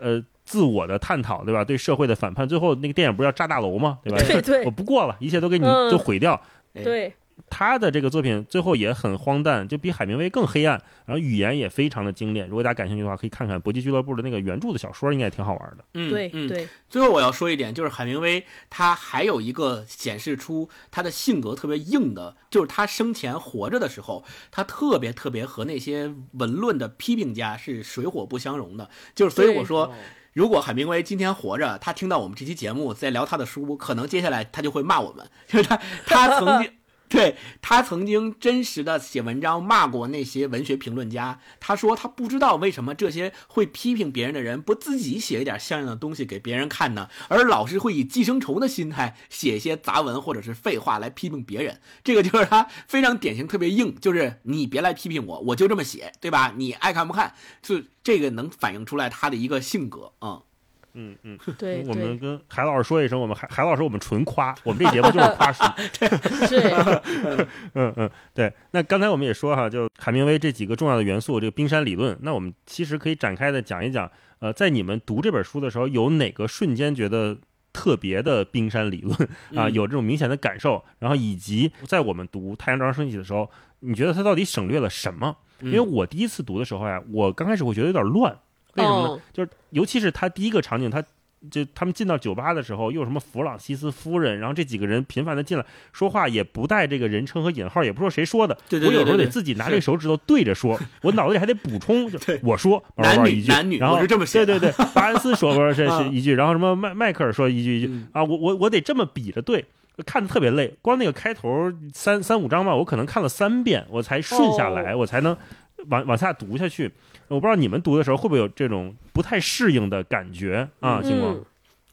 呃自我的探讨，对吧？对社会的反叛。最后那个电影不是要炸大楼吗？对吧？对对我不过了，一切都给你嗯都毁掉。对，他的这个作品最后也很荒诞，就比海明威更黑暗，然后语言也非常的精炼。如果大家感兴趣的话，可以看看《搏击俱乐部》的那个原著的小说，应该也挺好玩的。嗯，嗯。对对，最后我要说一点，就是海明威他还有一个显示出他的性格特别硬的，就是他生前活着的时候，他特别特别和那些文论的批评家是水火不相容的。就是所以我说。如果海明威今天活着，他听到我们这期节目在聊他的书，可能接下来他就会骂我们，就是他他曾经。对他曾经真实的写文章骂过那些文学评论家，他说他不知道为什么这些会批评别人的人不自己写一点像样的东西给别人看呢，而老是会以寄生虫的心态写一些杂文或者是废话来批评别人。这个就是他非常典型，特别硬，就是你别来批评我，我就这么写，对吧？你爱看不看，就这个能反映出来他的一个性格。嗯嗯嗯，*laughs* 对，我们跟海老师说一声，我们海海老师，我们纯夸，我们这节目就是夸书。*laughs* 对，*laughs* 嗯嗯，对。那刚才我们也说哈，就海明威这几个重要的元素，这个冰山理论，那我们其实可以展开的讲一讲。呃，在你们读这本书的时候，有哪个瞬间觉得特别的冰山理论啊？有这种明显的感受？然后以及在我们读《太阳照常升起》的时候，你觉得它到底省略了什么？因为我第一次读的时候呀，我刚开始会觉得有点乱。为什么呢？就是尤其是他第一个场景，他就他们进到酒吧的时候，又什么弗朗西斯夫人，然后这几个人频繁的进来说话，也不带这个人称和引号，也不说谁说的。我有时候得自己拿这个手指头对着说，我脑子里还得补充。就我说男女男女，然后是这么写。对对对，巴恩斯说过这 *laughs* 是一句，然后什么迈迈克尔说一句一句啊，我我我得这么比着对，看的特别累。光那个开头三三五章吧，我可能看了三遍，我才顺下来，我才能往往下读下去。我不知道你们读的时候会不会有这种不太适应的感觉啊？星光，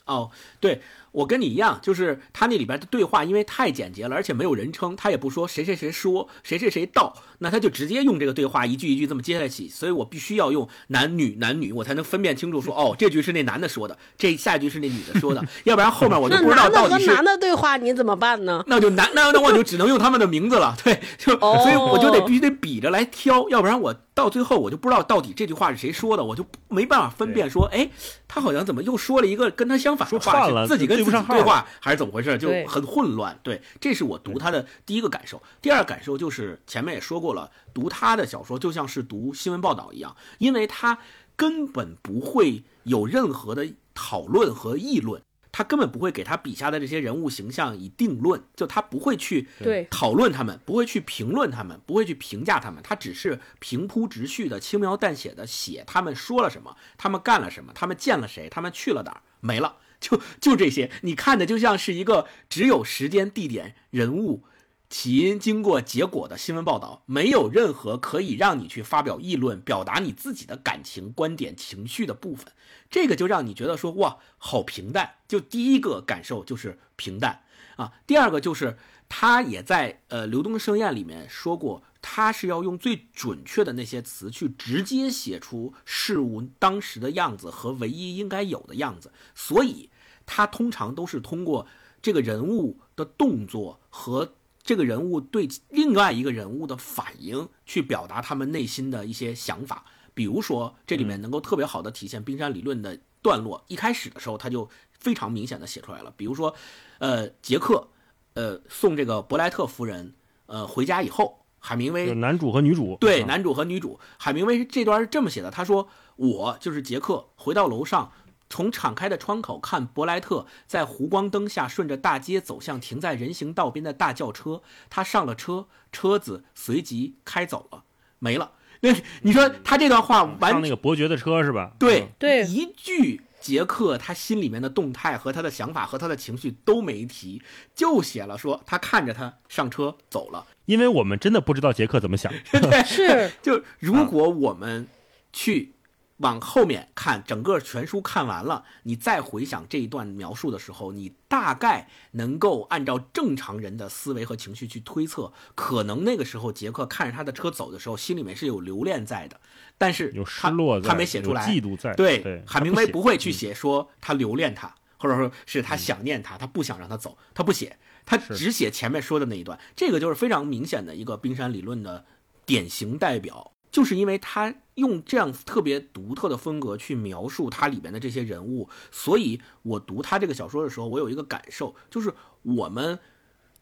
哦，对。我跟你一样，就是他那里边的对话，因为太简洁了，而且没有人称，他也不说谁谁谁说，谁谁谁到，那他就直接用这个对话一句一句这么接下去，所以我必须要用男女男女，我才能分辨清楚，说 *laughs* 哦，这句是那男的说的，这下一句是那女的说的，要不然后面我就不知道到底是 *laughs* 男的对话你怎么办呢？那就男那那我就只能用他们的名字了，对，就 *laughs* 所以我就得必须得比着来挑，要不然我到最后我就不知道到底这句话是谁说的，我就没办法分辨说，哎，他好像怎么又说了一个跟他相反的话，自己跟。对话还是怎么回事？就很混乱。对，这是我读他的第一个感受。第二感受就是前面也说过了，读他的小说就像是读新闻报道一样，因为他根本不会有任何的讨论和议论，他根本不会给他笔下的这些人物形象以定论，就他不会去讨论他们，不会去评论他们，不会去评价他们，他只是平铺直叙的、轻描淡写的写他们说了什么，他们干了什么，他们见了谁，他们去了哪儿，没了。就就这些，你看的就像是一个只有时间、地点、人物、起因、经过、结果的新闻报道，没有任何可以让你去发表议论、表达你自己的感情、观点、情绪的部分。这个就让你觉得说哇，好平淡。就第一个感受就是平淡啊。第二个就是他也在呃《流动的盛宴》里面说过。他是要用最准确的那些词去直接写出事物当时的样子和唯一应该有的样子，所以他通常都是通过这个人物的动作和这个人物对另外一个人物的反应去表达他们内心的一些想法。比如说，这里面能够特别好的体现冰山理论的段落，一开始的时候他就非常明显的写出来了。比如说，呃，杰克，呃，送这个伯莱特夫人，呃，回家以后。海明威，男主和女主，对，男主和女主。海明威这段是这么写的，他说：“我就是杰克，回到楼上，从敞开的窗口看伯莱特在湖光灯下顺着大街走向停在人行道边的大轿车。他上了车，车子随即开走了，没了。那 *laughs* 你说他这段话完那个伯爵的车是吧？对对，一句。”杰克他心里面的动态和他的想法和他的情绪都没提，就写了说他看着他上车走了。因为我们真的不知道杰克怎么想。*laughs* 是，就如果我们去往后面看，整个全书看完了，你再回想这一段描述的时候，你大概能够按照正常人的思维和情绪去推测，可能那个时候杰克看着他的车走的时候，心里面是有留恋在的。但是有失落，他没写出来。嫉妒在对，海明威不会去写说他留恋他，或者说是他想念他，他不想让他走，他不写，他只写前面说的那一段。这个就是非常明显的一个冰山理论的典型代表，就是因为他用这样特别独特的风格去描述它里边的这些人物，所以我读他这个小说的时候，我有一个感受，就是我们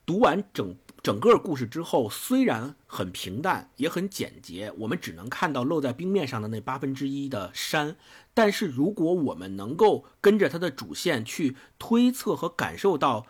读完整整个故事之后，虽然很平淡，也很简洁，我们只能看到露在冰面上的那八分之一的山。但是如果我们能够跟着它的主线去推测和感受到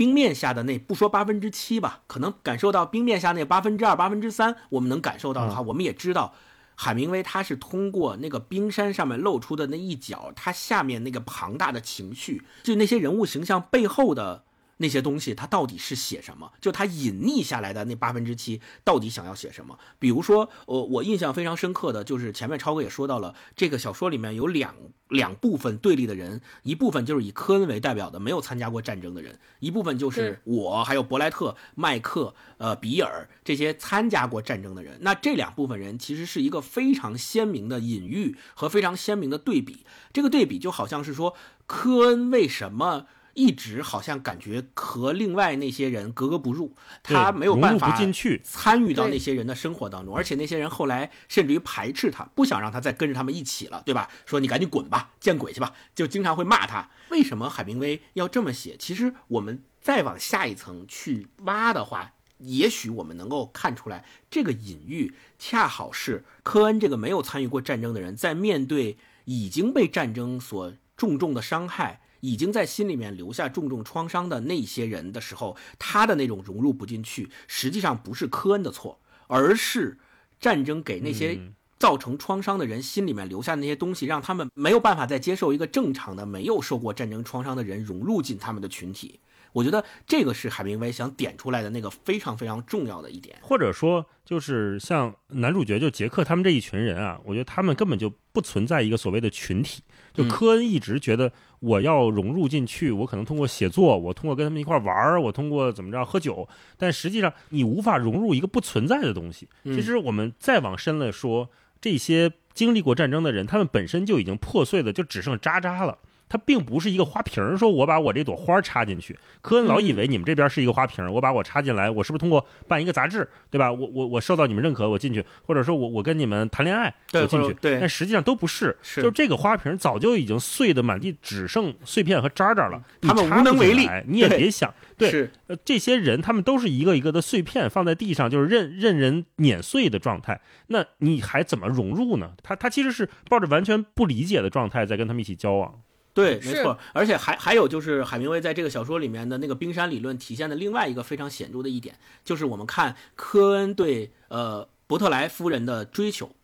冰面下的那不说八分之七吧，可能感受到冰面下那八分之二、八分之三，我们能感受到的话，我们也知道。海明威他是通过那个冰山上面露出的那一角，他下面那个庞大的情绪，就那些人物形象背后的。那些东西他到底是写什么？就他隐匿下来的那八分之七到底想要写什么？比如说，我我印象非常深刻的就是前面超哥也说到了，这个小说里面有两两部分对立的人，一部分就是以科恩为代表的没有参加过战争的人，一部分就是我还有伯莱特、麦克、呃比尔这些参加过战争的人。那这两部分人其实是一个非常鲜明的隐喻和非常鲜明的对比。这个对比就好像是说，科恩为什么？一直好像感觉和另外那些人格格不入，他没有办法参与到那些人的生活当中，而且那些人后来甚至于排斥他，不想让他再跟着他们一起了，对吧？说你赶紧滚吧，见鬼去吧，就经常会骂他。为什么海明威要这么写？其实我们再往下一层去挖的话，也许我们能够看出来，这个隐喻恰好是科恩这个没有参与过战争的人，在面对已经被战争所重重的伤害。已经在心里面留下重重创伤的那些人的时候，他的那种融入不进去，实际上不是科恩的错，而是战争给那些造成创伤的人心里面留下那些东西，让他们没有办法再接受一个正常的、没有受过战争创伤的人融入进他们的群体。我觉得这个是海明威想点出来的那个非常非常重要的一点，或者说就是像男主角就杰克他们这一群人啊，我觉得他们根本就不存在一个所谓的群体。就科恩一直觉得我要融入进去，我可能通过写作，我通过跟他们一块玩儿，我通过怎么着喝酒，但实际上你无法融入一个不存在的东西。其实我们再往深了说，这些经历过战争的人，他们本身就已经破碎的就只剩渣渣了。它并不是一个花瓶儿，说我把我这朵花插进去。科恩老以为你们这边是一个花瓶儿，我把我插进来，我是不是通过办一个杂志，对吧？我我我受到你们认可，我进去，或者说我我跟你们谈恋爱，我进去。对，但实际上都不是，就是这个花瓶早就已经碎的满地，只剩碎片和渣渣了。他们无能为力，你也别想。对，呃，这些人他们都是一个一个的碎片放在地上，就是任任人碾碎的状态。那你还怎么融入呢？他他其实是抱着完全不理解的状态在跟他们一起交往。对，没错，而且还还有就是海明威在这个小说里面的那个冰山理论体现的另外一个非常显著的一点，就是我们看科恩对呃伯特莱夫人的追求，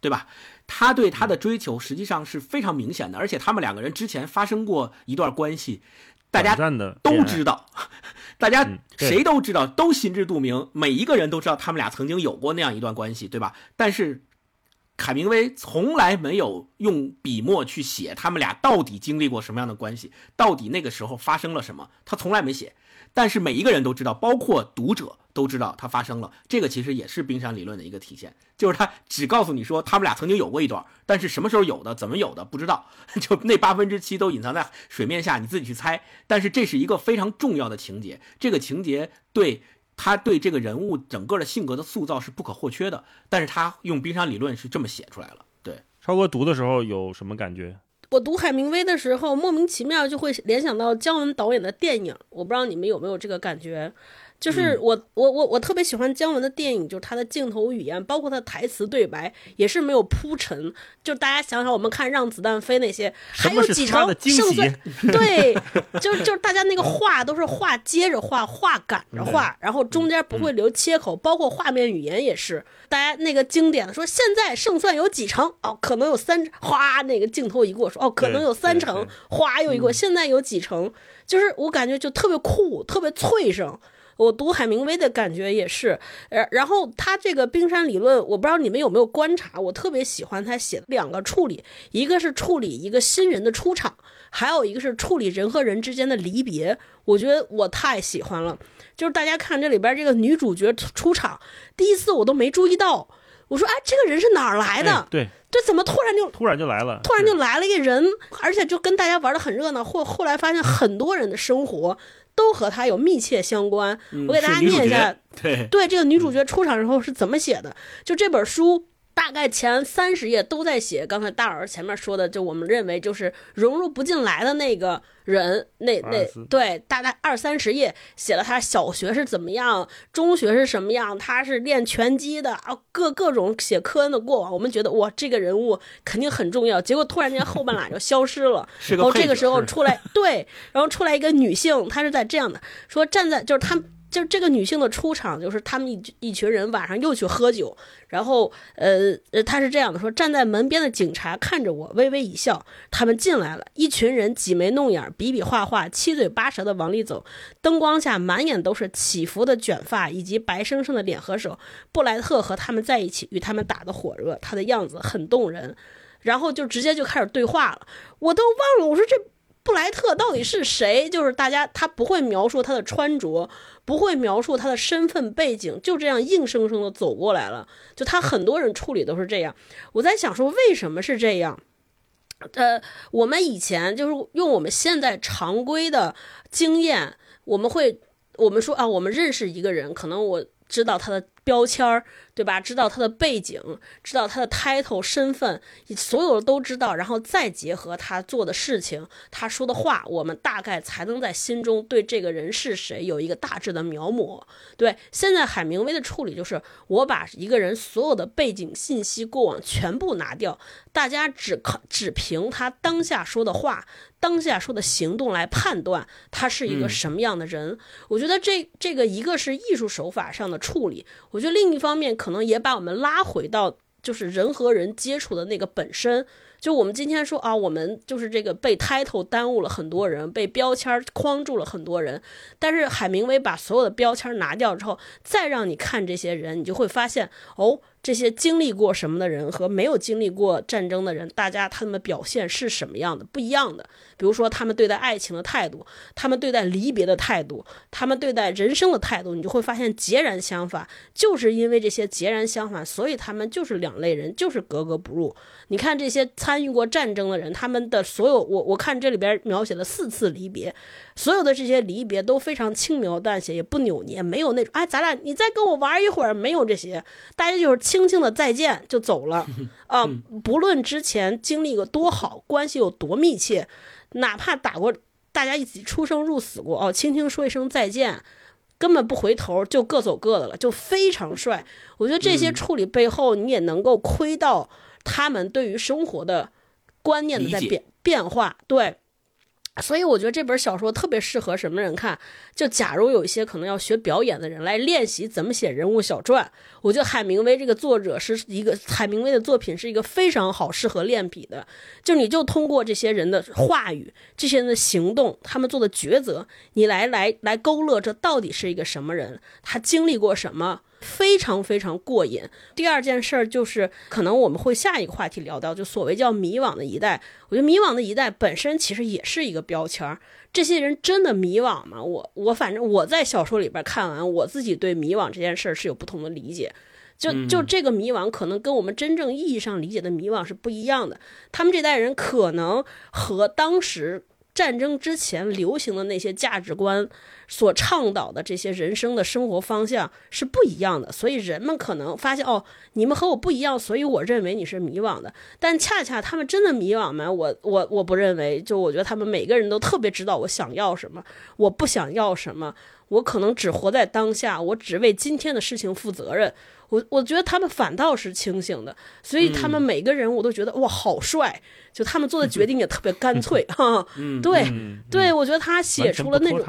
对吧？他对她的追求实际上是非常明显的，而且他们两个人之前发生过一段关系，大家都知道，*laughs* 大家谁都知道，都心知肚明，每一个人都知道他们俩曾经有过那样一段关系，对吧？但是。海明威从来没有用笔墨去写他们俩到底经历过什么样的关系，到底那个时候发生了什么，他从来没写。但是每一个人都知道，包括读者都知道他发生了。这个其实也是冰山理论的一个体现，就是他只告诉你说他们俩曾经有过一段，但是什么时候有的，怎么有的不知道，*laughs* 就那八分之七都隐藏在水面下，你自己去猜。但是这是一个非常重要的情节，这个情节对。他对这个人物整个的性格的塑造是不可或缺的，但是他用冰山理论是这么写出来了。对，超哥读的时候有什么感觉？我读海明威的时候，莫名其妙就会联想到姜文导演的电影，我不知道你们有没有这个感觉。就是我我我我特别喜欢姜文的电影，就是他的镜头语言，包括他的台词对白，也是没有铺陈。就大家想想，我们看《让子弹飞》那些，还有几成胜算？对，就是就是大家那个话都是话接着话，话赶着话，然后中间不会留切口，包括画面语言也是。大家那个经典的说，现在胜算有几成？哦，可能有三，哗，那个镜头一过，说哦，可能有三成，哗又一过，现在有几成？就是我感觉就特别酷，特别脆声。我读海明威的感觉也是，然，然后他这个冰山理论，我不知道你们有没有观察，我特别喜欢他写两个处理，一个是处理一个新人的出场，还有一个是处理人和人之间的离别。我觉得我太喜欢了，就是大家看这里边这个女主角出场，第一次我都没注意到，我说哎，这个人是哪儿来的？对，这怎么突然就突然就来了？突然就来了一个人，而且就跟大家玩的很热闹。后后来发现很多人的生活。都和他有密切相关。我给大家念一下，对对，这个女主角出场之后是怎么写的？就这本书，大概前三十页都在写刚才大老师前面说的，就我们认为就是融入不进来的那个人，那那对，大概二三十页写了他小学是怎么样，中学是什么样，他是练拳击的啊，各各种写科恩的过往，我们觉得哇，这个人物肯定很重要，结果突然间后半拉就消失了，*laughs* 然后这个时候出来，对，然后出来一个女性，她是在这样的说站在就是他。就这个女性的出场，就是他们一一群人晚上又去喝酒，然后呃呃，她是这样的说：站在门边的警察看着我，微微一笑。他们进来了，一群人挤眉弄眼，比比划划，七嘴八舌的往里走。灯光下满眼都是起伏的卷发以及白生生的脸和手。布莱特和他们在一起，与他们打得火热，他的样子很动人。然后就直接就开始对话了，我都忘了，我说这。布莱特到底是谁？就是大家，他不会描述他的穿着，不会描述他的身份背景，就这样硬生生的走过来了。就他很多人处理都是这样。我在想说，为什么是这样？呃，我们以前就是用我们现在常规的经验，我们会我们说啊，我们认识一个人，可能我知道他的标签儿。对吧？知道他的背景，知道他的 title 身份，所有的都知道，然后再结合他做的事情，他说的话，我们大概才能在心中对这个人是谁有一个大致的描摹。对，现在海明威的处理就是，我把一个人所有的背景信息、过往全部拿掉，大家只靠只凭他当下说的话、当下说的行动来判断他是一个什么样的人。我觉得这这个一个是艺术手法上的处理，我觉得另一方面。可能也把我们拉回到就是人和人接触的那个本身。就我们今天说啊，我们就是这个被 title 耽误了很多人，被标签框住了很多人。但是海明威把所有的标签拿掉之后，再让你看这些人，你就会发现哦。这些经历过什么的人和没有经历过战争的人，大家他们的表现是什么样的？不一样的。比如说，他们对待爱情的态度，他们对待离别的态度，他们对待人生的态度，你就会发现截然相反。就是因为这些截然相反，所以他们就是两类人，就是格格不入。你看这些参与过战争的人，他们的所有，我我看这里边描写了四次离别。所有的这些离别都非常轻描淡写，也不扭捏，没有那种哎，咱俩你再跟我玩一会儿，没有这些，大家就是轻轻的再见就走了啊。不论之前经历过多好，关系有多密切，哪怕打过，大家一起出生入死过哦，轻轻说一声再见，根本不回头就各走各的了，就非常帅。我觉得这些处理背后，你也能够窥到他们对于生活的观念的在变变化，对。所以我觉得这本小说特别适合什么人看？就假如有一些可能要学表演的人来练习怎么写人物小传，我觉得海明威这个作者是一个海明威的作品是一个非常好适合练笔的。就你就通过这些人的话语、这些人的行动、他们做的抉择，你来来来勾勒这到底是一个什么人，他经历过什么。非常非常过瘾。第二件事儿就是，可能我们会下一个话题聊到，就所谓叫迷惘的一代。我觉得迷惘的一代本身其实也是一个标签儿。这些人真的迷惘吗？我我反正我在小说里边看完，我自己对迷惘这件事儿是有不同的理解。就就这个迷惘，可能跟我们真正意义上理解的迷惘是不一样的。他们这代人可能和当时。战争之前流行的那些价值观，所倡导的这些人生的生活方向是不一样的，所以人们可能发现哦，你们和我不一样，所以我认为你是迷惘的。但恰恰他们真的迷惘吗？我我我不认为。就我觉得他们每个人都特别知道我想要什么，我不想要什么，我可能只活在当下，我只为今天的事情负责任。我我觉得他们反倒是清醒的，所以他们每个人我都觉得哇，好帅。就他们做的决定也特别干脆，*laughs* 哈，对，对我觉得他写出了那种，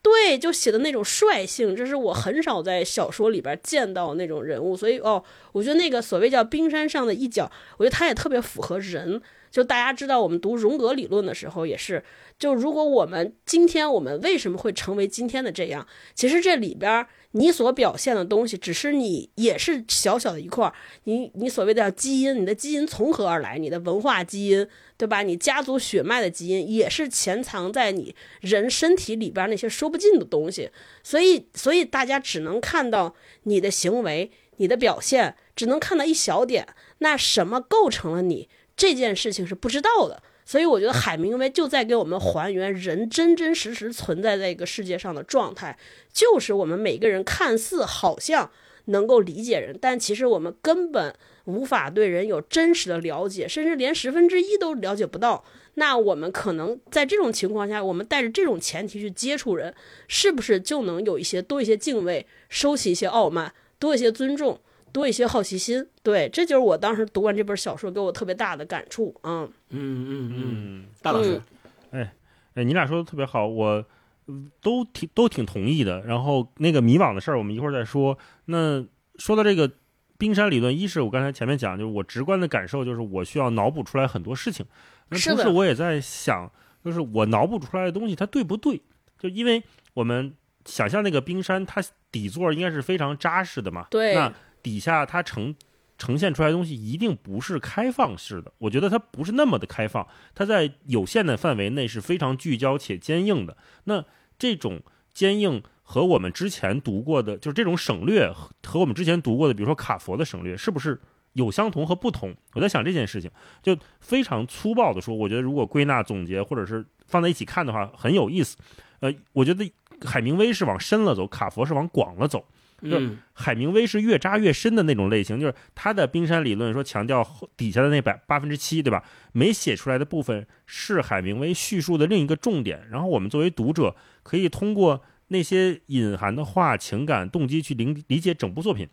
对，就写的那种率性，这是我很少在小说里边见到那种人物，所以哦，我觉得那个所谓叫冰山上的一角，我觉得它也特别符合人。就大家知道，我们读荣格理论的时候也是，就如果我们今天我们为什么会成为今天的这样，其实这里边。你所表现的东西，只是你也是小小的一块儿。你你所谓的基因，你的基因从何而来？你的文化基因，对吧？你家族血脉的基因，也是潜藏在你人身体里边那些说不尽的东西。所以，所以大家只能看到你的行为、你的表现，只能看到一小点。那什么构成了你这件事情是不知道的。所以我觉得海明威就在给我们还原人真真实实存在在一个世界上的状态，就是我们每个人看似好像能够理解人，但其实我们根本无法对人有真实的了解，甚至连十分之一都了解不到。那我们可能在这种情况下，我们带着这种前提去接触人，是不是就能有一些多一些敬畏，收起一些傲慢，多一些尊重，多一些好奇心？对，这就是我当时读完这本小说给我特别大的感触。嗯嗯嗯嗯，嗯，大老师，哎哎，你俩说的特别好，我嗯都挺都挺同意的。然后那个迷惘的事儿，我们一会儿再说。那说到这个冰山理论，一是我刚才前面讲，就是我直观的感受就是我需要脑补出来很多事情。那是的同时我也在想，就是我脑补出来的东西它对不对？就因为我们想象那个冰山，它底座应该是非常扎实的嘛，对那底下它呈呈现出来的东西一定不是开放式的，我觉得它不是那么的开放，它在有限的范围内是非常聚焦且坚硬的。那这种坚硬和我们之前读过的，就是这种省略和和我们之前读过的，比如说卡佛的省略，是不是有相同和不同？我在想这件事情，就非常粗暴的说，我觉得如果归纳总结或者是放在一起看的话，很有意思。呃，我觉得海明威是往深了走，卡佛是往广了走。嗯海明威是越扎越深的那种类型，就是他的冰山理论说强调底下的那百八分之七，对吧？没写出来的部分是海明威叙述的另一个重点。然后我们作为读者，可以通过那些隐含的话、情感、动机去理理解整部作品。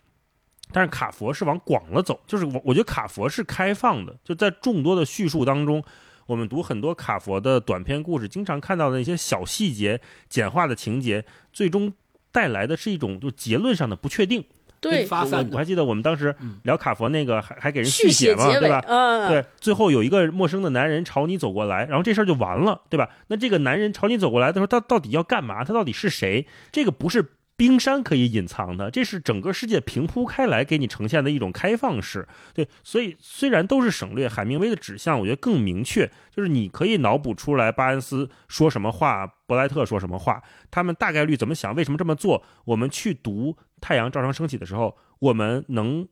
但是卡佛是往广了走，就是我我觉得卡佛是开放的，就在众多的叙述当中，我们读很多卡佛的短篇故事，经常看到的那些小细节、简化的情节，最终带来的是一种就结论上的不确定。对，我发散的，我还记得我们当时嗯聊卡佛那个还还给人续写嘛，对吧？，嗯，对，最后有一个陌生的男人朝你走过来，然后这事儿就完了，对吧？那这个男人朝你走过来的时候，他到底要干嘛？他到底是谁？这个不是冰山可以隐藏的，这是整个世界平铺开来给你呈现的一种开放式。对，所以虽然都是省略，海明威的指向我觉得更明确，就是你可以脑补出来巴恩斯说什么话，伯莱特说什么话，他们大概率怎么想，为什么这么做。我们去读《太阳照常升起》的时候，我们能。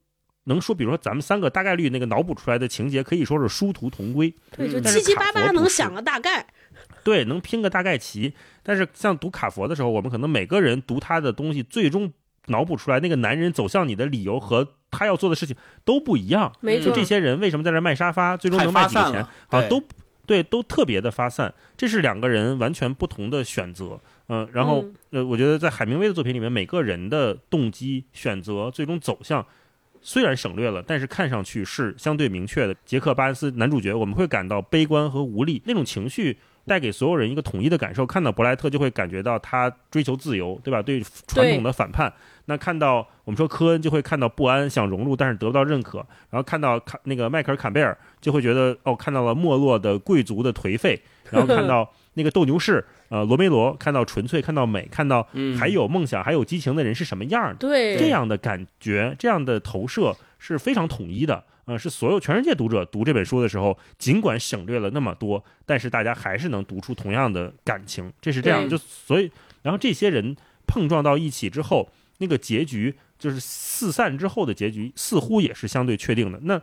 能说，比如说咱们三个大概率那个脑补出来的情节，可以说是殊途同归，对，就七七八八能想个大概。对，能拼个大概齐。但是像读卡佛的时候，我们可能每个人读他的东西，最终脑补出来那个男人走向你的理由和他要做的事情都不一样。没错就这些人为什么在这卖沙发，最终能卖几个钱发散了，啊，都对，都特别的发散。这是两个人完全不同的选择。嗯、然后嗯呃，我觉得在海明威的作品里面，每个人的动机、选择、最终走向。虽然省略了，但是看上去是相对明确的。杰克·巴恩斯男主角，我们会感到悲观和无力，那种情绪带给所有人一个统一的感受。看到伯莱特就会感觉到他追求自由，对吧？对传统的反叛。那看到我们说科恩就会看到不安，想融入，但是得不到认可。然后看到坎那个迈克尔·坎贝尔就会觉得哦，看到了没落的贵族的颓废。然后看到那个斗牛士，*laughs* 呃，罗梅罗看到纯粹，看到美，看到嗯还有梦想、还有激情的人是什么样的。对，这样的感觉，这样的投射是非常统一的。呃，是所有全世界读者读这本书的时候，尽管省略了那么多，但是大家还是能读出同样的感情。这是这样，就所以，然后这些人碰撞到一起之后，那个结局就是四散之后的结局，似乎也是相对确定的。那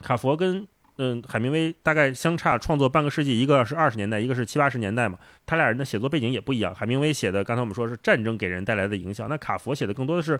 卡佛跟嗯海明威大概相差创作半个世纪，一个是二十年代，一个是七八十年代嘛，他俩人的写作背景也不一样。海明威写的，刚才我们说是战争给人带来的影响，那卡佛写的更多的是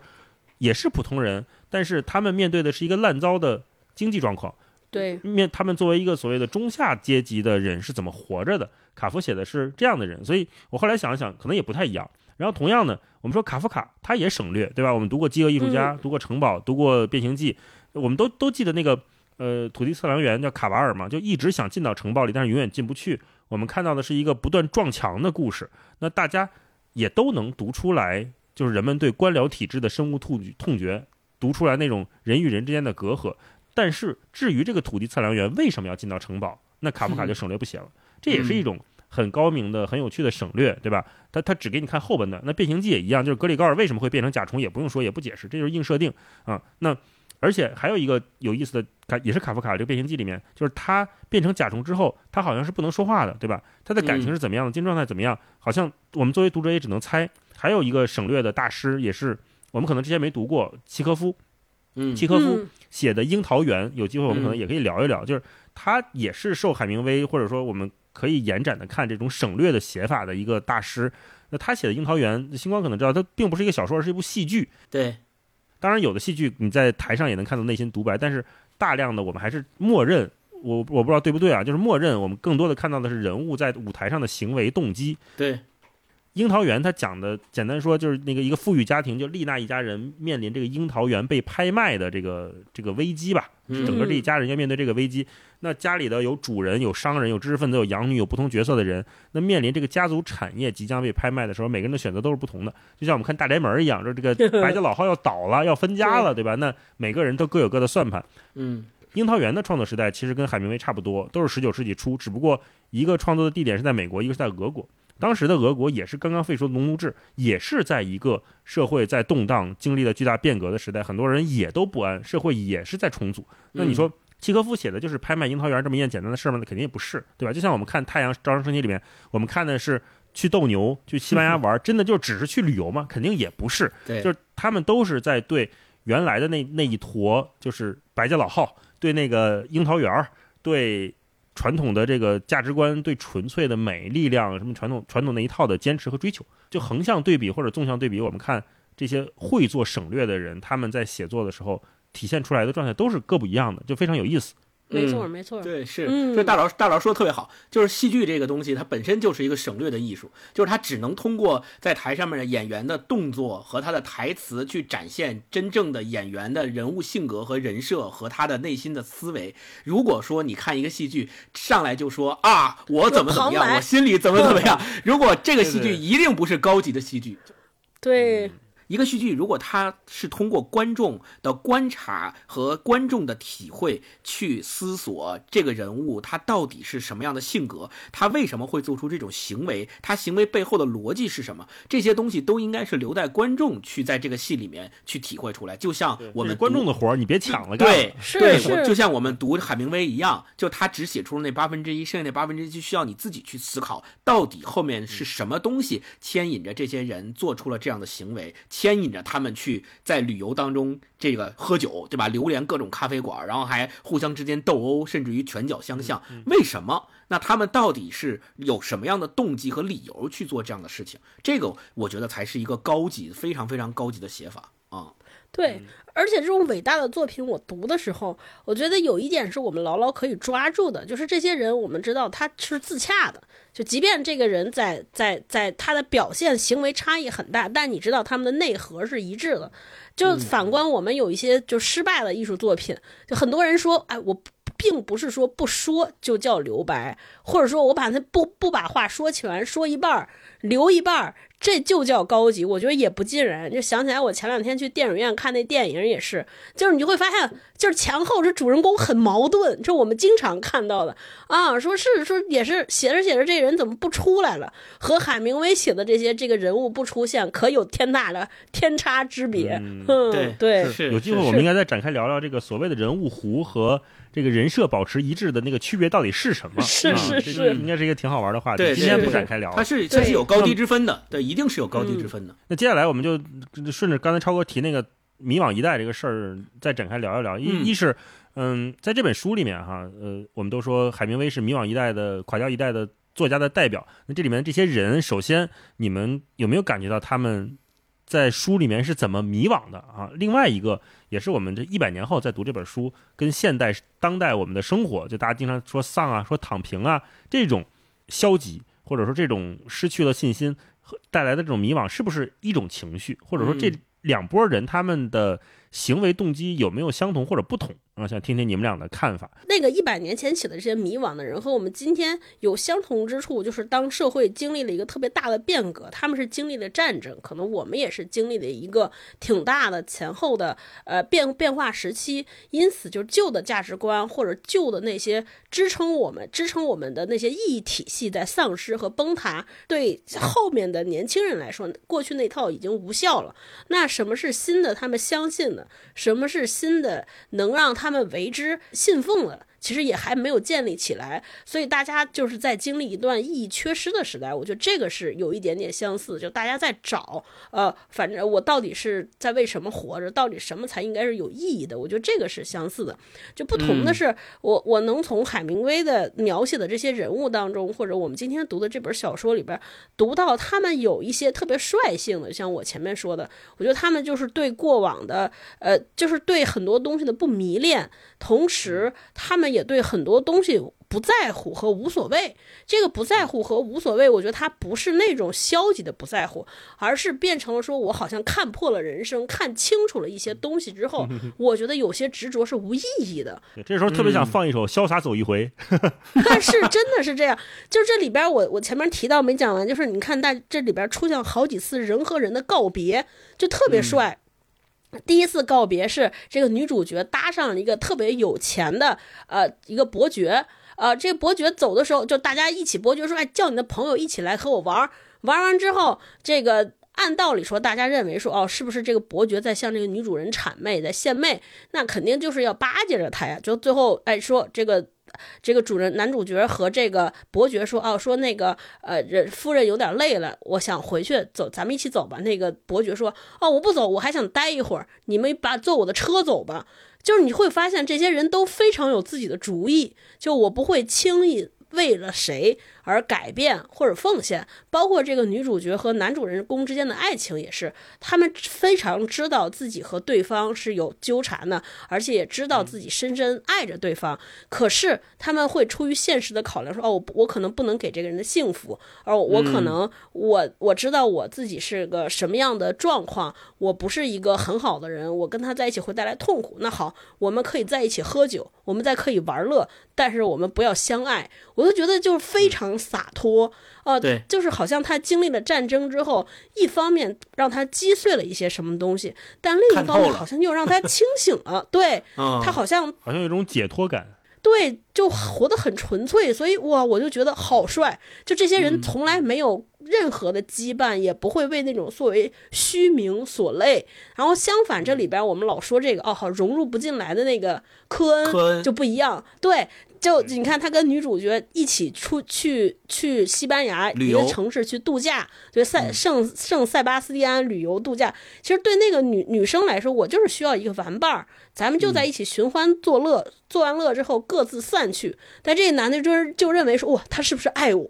也是普通人，但是他们面对的是一个烂糟的经济状况，对，面他们作为一个所谓的中下阶级的人是怎么活着的？卡夫写的是这样的人，所以我后来想了想，可能也不太一样。然后同样呢，我们说卡夫卡他也省略，对吧？我们读过《饥饿艺术家》，读过《城堡》，读过《变形记》，我们都都记得那个呃土地测量员叫卡瓦尔嘛，就一直想进到城堡里，但是永远进不去。我们看到的是一个不断撞墙的故事，那大家也都能读出来，就是人们对官僚体制的深恶痛痛绝，读出来那种人与人之间的隔阂。但是至于这个土地测量员为什么要进到城堡，那卡夫卡就省略不写了。这也是一种很高明的、很有趣的省略，对吧？他他只给你看后半段。那变形记也一样，就是格里高尔为什么会变成甲虫，也不用说，也不解释，这就是硬设定啊。那而且还有一个有意思的，卡也是卡夫卡这个变形记里面，就是他变成甲虫之后，他好像是不能说话的，对吧？他的感情是怎么样的，精神状态怎么样？好像我们作为读者也只能猜。还有一个省略的大师，也是我们可能之前没读过，契诃夫。嗯契诃夫嗯写的《樱桃园》，有机会我们可能嗯也可以聊一聊，就是他也是受海明威或者说我们可以延展的看这种省略的写法的一个大师。那他写的《樱桃园》，星光可能知道，它并不是一个小说，而是一部戏剧。对，当然，有的戏剧你在台上也能看到内心独白，但是大量的我们还是默认，我我不知道对不对啊，就是默认我们更多的看到的是人物在舞台上的行为动机。对，樱桃园他讲的简单说就是那个一个富裕家庭，就丽娜一家人面临这个樱桃园被拍卖的这个这个危机吧，嗯整个这一家人要面对这个危机。那家里的有主人、有商人、有知识分子、有养女、有不同角色的人，那面临这个家族产业即将被拍卖的时候，每个人的选择都是不同的。就像我们看大宅门一样，说这个 *laughs* 白家老号要倒了，要分家了，对吧？那每个人都各有各的算盘。嗯樱桃园的创作时代其实跟海明威差不多，都是十九世纪初，只不过一个创作的地点是在美国，一个是在俄国。当时的俄国也是刚刚废除农奴制，也是在一个社会在动荡、经历了巨大变革的时代，很多人也都不安，社会也是在重组。那你说契诃夫写的就是拍卖樱桃园这么一件简单的事儿吗？那肯定也不是，对吧？就像我们看《太阳照常升起》里面，我们看的是去斗牛、去西班牙玩，真的就只是去旅游吗？肯定也不是。对，就是他们都是在对原来的那那一坨，就是白家老号，对那个樱桃园，对传统的这个价值观，对纯粹的美、力量什么传统传统那一套的坚持和追求，就横向对比或者纵向对比，我们看这些会做省略的人，他们在写作的时候体现出来的状态都是各不一样的，就非常有意思。没错嗯。没错，对，是，嗯。这大佬大佬说的特别好，就是戏剧这个东西，它本身就是一个省略的艺术，就是它只能通过在台上面的演员的动作和他的台词去展现真正的演员的人物性格和人设和他的内心的思维。如果说你看一个戏剧上来就说啊，我怎么怎么样，我心里怎么怎么样，如果这个戏剧一定不是高级的戏剧，对，一个戏剧，如果它是通过观众的观察和观众的体会去思索这个人物他到底是什么样的性格，他为什么会做出这种行为，他行为背后的逻辑是什么，这些东西都应该是留待观众去在这个戏里面去体会出来。就像我们观众的活儿，你别抢了干。对，对，是是我就像我们读海明威一样，就他只写出了那八分之一，剩下那八分之一就需要你自己去思考，到底后面是什么东西牵引着这些人做出了这样的行为，牵引着他们去在旅游当中这个喝酒，对吧？流连各种咖啡馆，然后还互相之间斗殴，甚至于拳脚相向。为什么？那他们到底是有什么样的动机和理由去做这样的事情？这个我觉得才是一个高级、非常非常高级的写法啊。对，而且这种伟大的作品，我读的时候，我觉得有一点是我们牢牢可以抓住的，就是这些人，我们知道他是自洽的，就即便这个人在在在他的表现行为差异很大，但你知道他们的内核是一致的。就反观我们有一些就失败的艺术作品，就很多人说，哎，我并不是说不说就叫留白，或者说我把他不不把话说全，说一半儿留一半儿，这就叫高级。我觉得也不尽然。就想起来，我前两天去电影院看那电影也是，就是你就会发现，就是前后这主人公很矛盾，这我们经常看到的啊。说是说也是写着写着这人怎么不出来了，和海明威写的这些这个人物不出现，可有天大的天差之别。嗯嗯，对对是有机会我们应该再展开聊聊这个所谓的人物弧和这个人设保持一致的那个区别到底是什么？*laughs* 是是是个应该是一个挺好玩的话题。对今天不展开聊了它。是它是有高低之分的，对，一定是有高低之分的。那接下来我们就就顺着刚才超哥提那个迷惘一代这个事儿，再展开聊一聊。一、嗯一是，嗯，在这本书里面哈，呃，我们都说海明威是迷惘一代的垮掉一代的作家的代表。那这里面这些人，首先你们有没有感觉到他们在书里面是怎么迷惘的啊？另外一个也是我们这一百年后再读这本书，跟现代当代我们的生活，就大家经常说丧啊，说躺平啊，这种消极或者说这种失去了信心和带来的这种迷惘，是不是一种情绪？或者说这嗯两拨人他们的行为动机有没有相同或者不同？我，想听听你们俩的看法。那个一百年前起的这些迷惘的人和我们今天有相同之处，就是当社会经历了一个特别大的变革，他们是经历了战争，可能我们也是经历了一个挺大的前后的呃变变化时期，因此就旧的价值观或者旧的那些支撑我们支撑我们的那些意义体系在丧失和崩塌，对后面的年轻人来说，过去那套已经无效了。那什么是新的？他们相信的，什么是新的能让他他们为之信奉了？其实也还没有建立起来，所以大家就是在经历一段意义缺失的时代。我觉得这个是有一点点相似，就大家在找，呃，反正我到底是在为什么活着，到底什么才应该是有意义的？我觉得这个是相似的。就不同的是，我我能从海明威的描写的这些人物当中，或者我们今天读的这本小说里边，读到他们有一些特别率性的，像我前面说的，我觉得他们就是对过往的，呃，就是对很多东西的不迷恋，同时他们也对很多东西。不在乎和无所谓，这个不在乎和无所谓，我觉得他不是那种消极的不在乎，而是变成了说我好像看破了人生，看清楚了一些东西之后，*laughs* 我觉得有些执着是无意义的。这时候特别想放一首《潇洒走一回》，*laughs* 但是真的是这样，就是这里边我我前面提到没讲完，就是你看大这里边出现好几次人和人的告别，就特别帅。第一次告别是这个女主角搭上了一个特别有钱的呃一个伯爵。呃，这伯爵走的时候，就大家一起，伯爵说：“哎，叫你的朋友一起来和我玩。”玩完之后，这个按道理说，大家认为说，哦，是不是这个伯爵在向这个女主人谄媚，在献媚？那肯定就是要巴结着她呀。就最后，哎，说这个这个主人男主角和这个伯爵说：“哦，说那个呃，夫人有点累了，我想回去走，咱们一起走吧。”那个伯爵说：“哦，我不走，我还想待一会儿，你们把坐我的车走吧。”就是你会发现，这些人都非常有自己的主意。就我不会轻易为了谁。而改变或者奉献，包括这个女主角和男主人公之间的爱情也是，他们非常知道自己和对方是有纠缠的，而且也知道自己深深爱着对方。可是他们会出于现实的考量，说：“哦，我我可能不能给这个人的幸福，而我可能我我知道我自己是个什么样的状况，我不是一个很好的人，我跟他在一起会带来痛苦。那好，我们可以在一起喝酒，我们再可以玩乐，但是我们不要相爱。”我就觉得就是非常洒脱，呃，对，就是好像他经历了战争之后，一方面让他击碎了一些什么东西，但另一方面好像又让他清醒了，对 *laughs* 他好像好像有一种解脱感，对，就活得很纯粹，所以哇，我就觉得好帅，就这些人从来没有任何的羁绊，也不会为那种所谓虚名所累，然后相反，这里边我们老说这个哦，好融入不进来的那个科恩。就不一样，对。就你看，他跟女主角一起出去去西班牙一个城市去度假，就塞圣圣塞巴斯蒂安旅游度假。其实对那个女女生来说，我就是需要一个玩伴儿，咱们就在一起寻欢作乐，做完乐之后各自散去。但这个男的就就认为说，哇，他是不是爱我？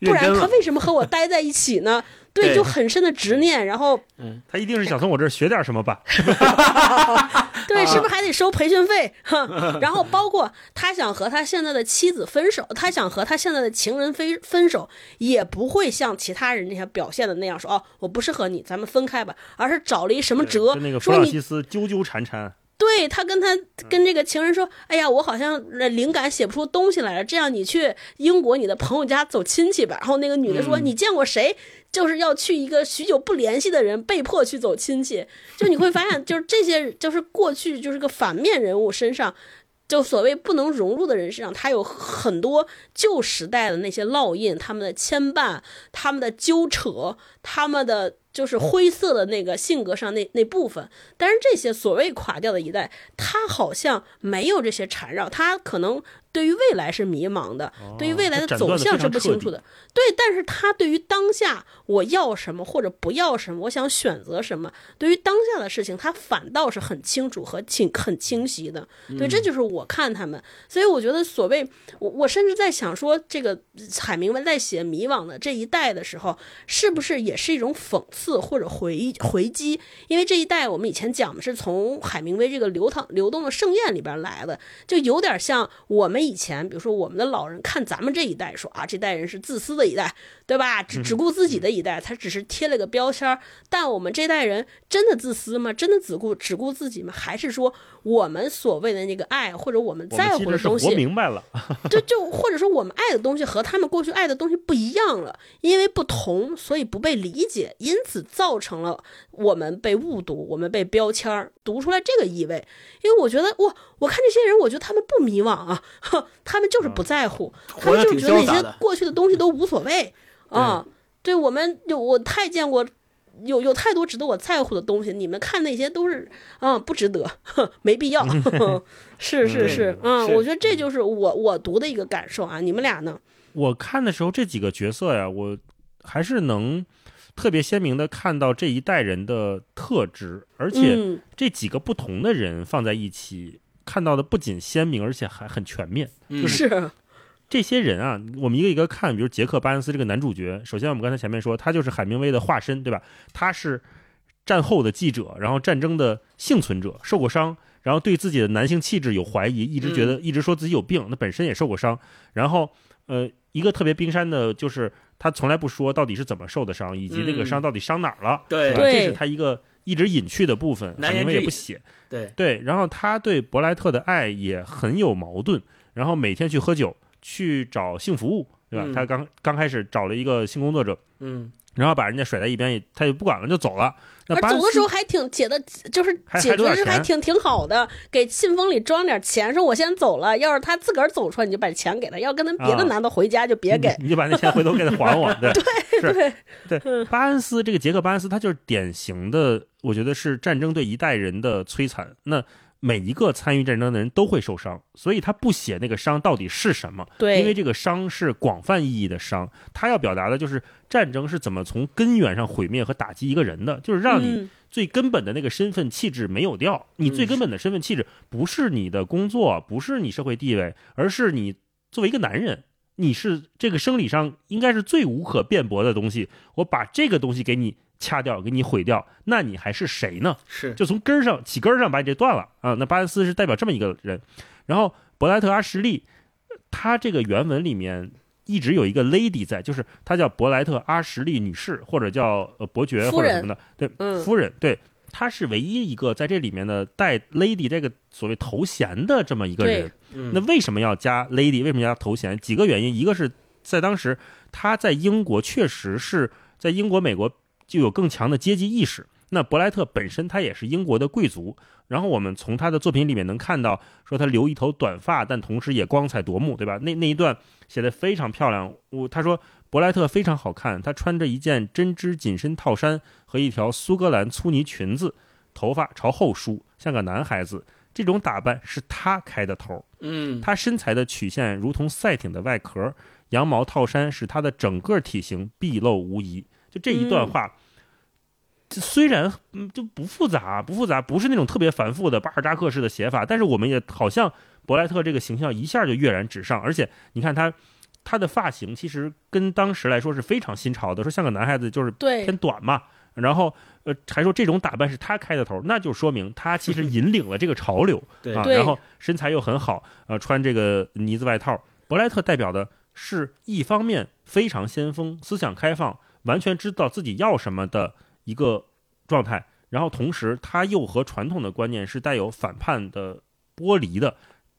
不然他为什么和我待在一起呢？*laughs* 对，就很深的执念。然后，嗯，他一定是想从我这儿学点什么吧？*laughs* 对，是不是还得收培训费？*laughs* 然后包括他想和他现在的妻子分手，他想和他现在的情人分分手，也不会像其他人那样表现的那样说哦，我不适合你，咱们分开吧，而是找了一什么辙，说你纠纠缠缠。对他跟他跟这个情人说，哎呀，我好像灵感写不出东西来了，这样你去英国你的朋友家走亲戚吧。然后那个女的说，你见过谁？就是要去一个许久不联系的人被迫去走亲戚，就你会发现，就是这些，就是过去就是个反面人物身上，就所谓不能融入的人身上，他有很多旧时代的那些烙印，他们的牵绊，他们的纠扯，他们的。就是灰色的那个性格上那那部分，但是这些所谓垮掉的一代，他好像没有这些缠绕，他可能。对于未来是迷茫的，对于未来的走向是不清楚的。对，但是他对于当下我要什么或者不要什么，我想选择什么，对于当下的事情，他反倒是很清楚和清很清晰的。对，这就是我看他们。所以我觉得，所谓我我甚至在想说，这个海明威在写迷惘的这一代的时候，是不是也是一种讽刺或者回回击？因为这一代我们以前讲的是从海明威这个流淌流动的盛宴里边来的，就有点像我们。以前，比如说我们的老人看咱们这一代，说啊，这代人是自私的一代，对吧？只只顾自己的一代，他只是贴了个标签。但我们这代人真的自私吗？真的只顾只顾自己吗？还是说我们所谓的那个爱，或者我们在乎的东西，活明白了，*laughs* 就就或者说我们爱的东西和他们过去爱的东西不一样了，因为不同，所以不被理解，因此造成了我们被误读，我们被标签读出来这个意味。因为我觉得，哇，我看这些人，我觉得他们不迷惘啊。*laughs* 他们就是不在乎，他们就觉得那些过去的东西都无所谓啊。对，我们就我太见过有有太多值得我在乎的东西，你们看那些都是啊不值得，没必要。*laughs* 是是是，嗯，我觉得这就是我我读的一个感受啊。你们俩呢？我看的时候，这几个角色呀，我还是能特别鲜明的看到这一代人的特质，而且这几个不同的人放在一起，看到的不仅鲜明，而且还很全面。就是这些人啊，我们一个一个看，比如杰克·巴恩斯这个男主角，首先我们刚才前面说，他就是海明威的化身，对吧？他是战后的记者，然后战争的幸存者，受过伤，然后对自己的男性气质有怀疑，一直觉得一直说自己有病，那本身也受过伤，然后呃。一个特别冰山的，就是他从来不说到底是怎么受的伤，以及那个伤到底伤哪儿了，对，这是他一个一直隐去的部分，海明威也不写，对对。然后他对伯莱特的爱也很有矛盾，然后每天去喝酒，去找性服务，对吧？他刚刚开始找了一个性工作者，嗯。然后把人家甩在一边，他就不管了，就走了。那走的时候还挺解的，就是解决是还挺挺好的，给信封里装点钱，说我先走了。要是他自个儿走出来，你就把钱给他；要跟他别的男的回家，就别给。你就把那钱回头给他还我。对对对对。巴恩斯这个杰克巴恩斯，他就是典型的，我觉得是战争对一代人的摧残。那。每一个参与战争的人都会受伤，所以他不写那个伤到底是什么。对，因为这个伤是广泛意义的伤，他要表达的就是战争是怎么从根源上毁灭和打击一个人的，就是让你最根本的那个身份气质没有掉。你最根本的身份气质不是你的工作，不是你社会地位，而是你作为一个男人，你是这个生理上应该是最无可辩驳的东西。我把这个东西给你。掐掉，给你毁掉，那你还是谁呢？是，就从根上起根上把你这断了啊！那巴恩斯是代表这么一个人，然后伯莱特·阿什利，他这个原文里面一直有一个 lady 在，就是他叫伯莱特·阿什利女士，或者叫呃伯爵或者什么的，对，夫人，对，他是唯一一个在这里面的带 lady 这个所谓头衔的这么一个人。那为什么要加 lady？为什么要加头衔？几个原因，一个是在当时他在英国确实是在英国、美国。就有更强的阶级意识。那伯莱特本身他也是英国的贵族，然后我们从他的作品里面能看到，说他留一头短发，但同时也光彩夺目，对吧？那那一段写的非常漂亮。我他说伯莱特非常好看，他穿着一件针织紧身套衫和一条苏格兰粗呢裙子，头发朝后梳，像个男孩子。这种打扮是他开的头。嗯，他身材的曲线如同赛艇的外壳，羊毛套衫使他的整个体型毕露无遗。就这一段话。虽然嗯就不复杂，不复杂，不是那种特别繁复的巴尔扎克式的写法，但是我们也好像伯莱特这个形象一下就跃然纸上，而且你看他他的发型其实跟当时来说是非常新潮的，说像个男孩子就是偏短嘛，然后呃还说这种打扮是他开的头，那就说明他其实引领了这个潮流 *laughs* 啊，然后身材又很好，呃穿这个呢子外套，伯莱特代表的是一方面非常先锋，思想开放，完全知道自己要什么的。一个状态，然后同时他又和传统的观念是带有反叛的剥离的，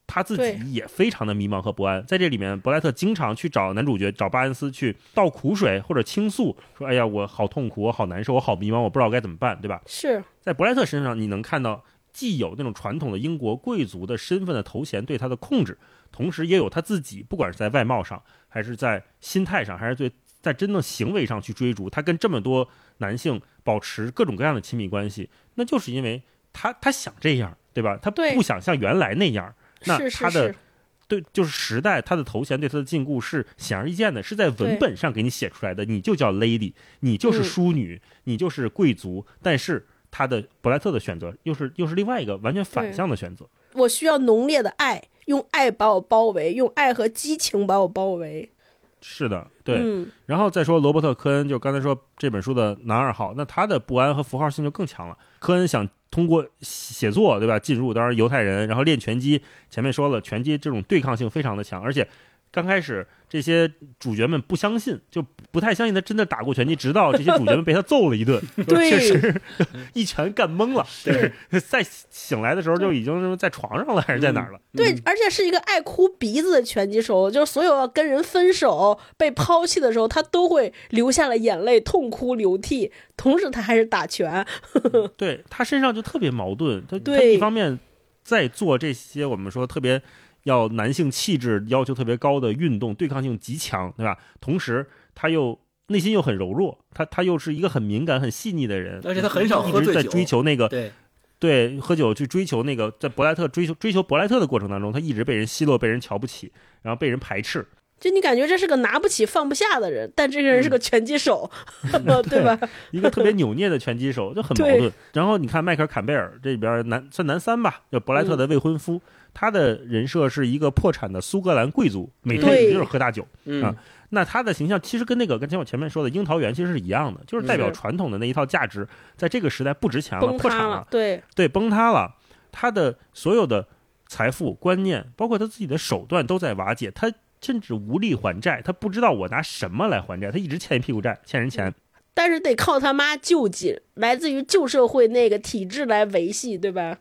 他自己也非常的迷茫和不安。在这里面，伯莱特经常去找男主角，找巴恩斯去倒苦水或者倾诉，说：“哎呀，我好痛苦，我好难受，我好迷茫，我不知道该怎么办，对吧？”是在伯莱特身上，你能看到既有那种传统的英国贵族的身份的头衔对他的控制，同时也有他自己，不管是在外貌上，还是在心态上，还是对在真正行为上去追逐，他跟这么多男性。保持各种各样的亲密关系，那就是因为他他想这样，对吧？他不想像原来那样。那他的对就是时代，他的头衔对他的禁锢是显而易见的，是在文本上给你写出来的。你就叫 lady，你就是淑女，你就是贵族。但是他的伯莱特的选择又是又是另外一个完全反向的选择。我需要浓烈的爱，用爱把我包围，用爱和激情把我包围。是的，对，然后再说罗伯特·科恩，就刚才说这本书的男二号，那他的不安和符号性就更强了。科恩想通过写作，对吧，进入，当然犹太人，然后练拳击，前面说了，拳击这种对抗性非常的强，而且刚开始。这些主角们不相信，就不太相信他真的打过拳击，直到这些主角们 *laughs* 被他揍了一顿，确实一拳干懵了。对，在醒来的时候就已经在床上了，还是在哪儿了？对，而且是一个爱哭鼻子的拳击手，就是所有要跟人分手、被抛弃的时候，他都会流下了眼泪，痛哭流涕。同时，他还是打拳。对他身上就特别矛盾，他他一方面在做这些我们说特别。要男性气质要求特别高的运动，对抗性极强，对吧？同时，他又内心又很柔弱，他他又是一个很敏感、很细腻的人，而且他很少一直在喝醉酒追求那个对，对喝酒去追求那个，在伯莱特追求追求伯莱特的过程当中，他一直被人奚落、被人瞧不起，然后被人排斥。就你感觉这是个拿不起放不下的人，但这个人是个拳击手，*laughs* 对吧？*laughs* 一个特别扭捏的拳击手，就很矛盾。然后你看迈克尔·坎贝尔这里边男算男三吧，叫伯莱特的未婚夫，他的人设是一个破产的苏格兰贵族，每天也就是喝大酒。嗯啊那他的形象其实跟那个跟前我前面说的樱桃园其实是一样的，就是代表传统的那一套价值，在这个时代不值钱了，破产了塌了，，对，对，崩塌了。他的所有的财富、观念，包括他自己的手段都在瓦解，他甚至无力还债，他不知道我拿什么来还债，他一直欠一屁股债，欠人钱。但是得靠他妈救济，来自于旧社会那个体制来维系，对吧？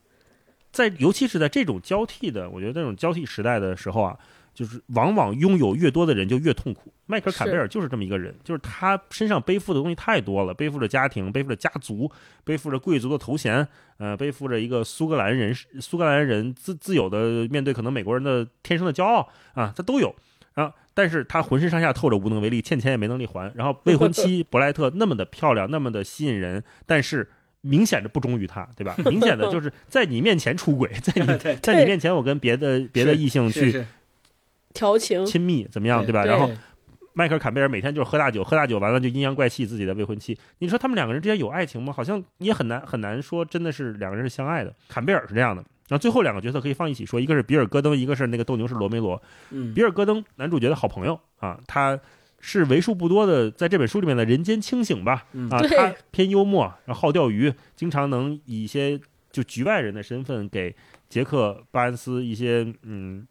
在尤其是在这种交替的，我觉得这种交替时代的时候啊，就是往往拥有越多的人就越痛苦。迈克尔·坎贝尔就是这么一个人，就是他身上背负的东西太多了，背负着家庭，背负着家族，背负着贵族的头衔，呃，背负着一个苏格兰人苏格兰人自自有的面对可能美国人的天生的骄傲啊，他都有啊。但是他浑身上下透着无能为力，欠钱也没能力还。然后未婚妻布莱特那么的漂亮，那么的吸引人，但是明显的不忠于他，对吧？*laughs* 明显的就是在你面前出轨，*laughs* 在你在你面前我跟别的别的异性去调情，亲密，怎么样，对对吧？然后迈克尔·坎贝尔每天就是喝大酒，喝大酒完了就阴阳怪气自己的未婚妻。你说他们两个人之间有爱情吗？好像也很难很难说，真的是两个人是相爱的。坎贝尔是这样的，然后最后两个角色可以放一起说，一个是比尔·戈登，一个是那个斗牛士罗梅罗。嗯比尔·戈登男主角的好朋友啊，他是为数不多的在这本书里面的人间清醒吧嗯啊，对他偏幽默，然后好钓鱼，经常能以一些就局外人的身份给杰克·巴恩斯一些嗯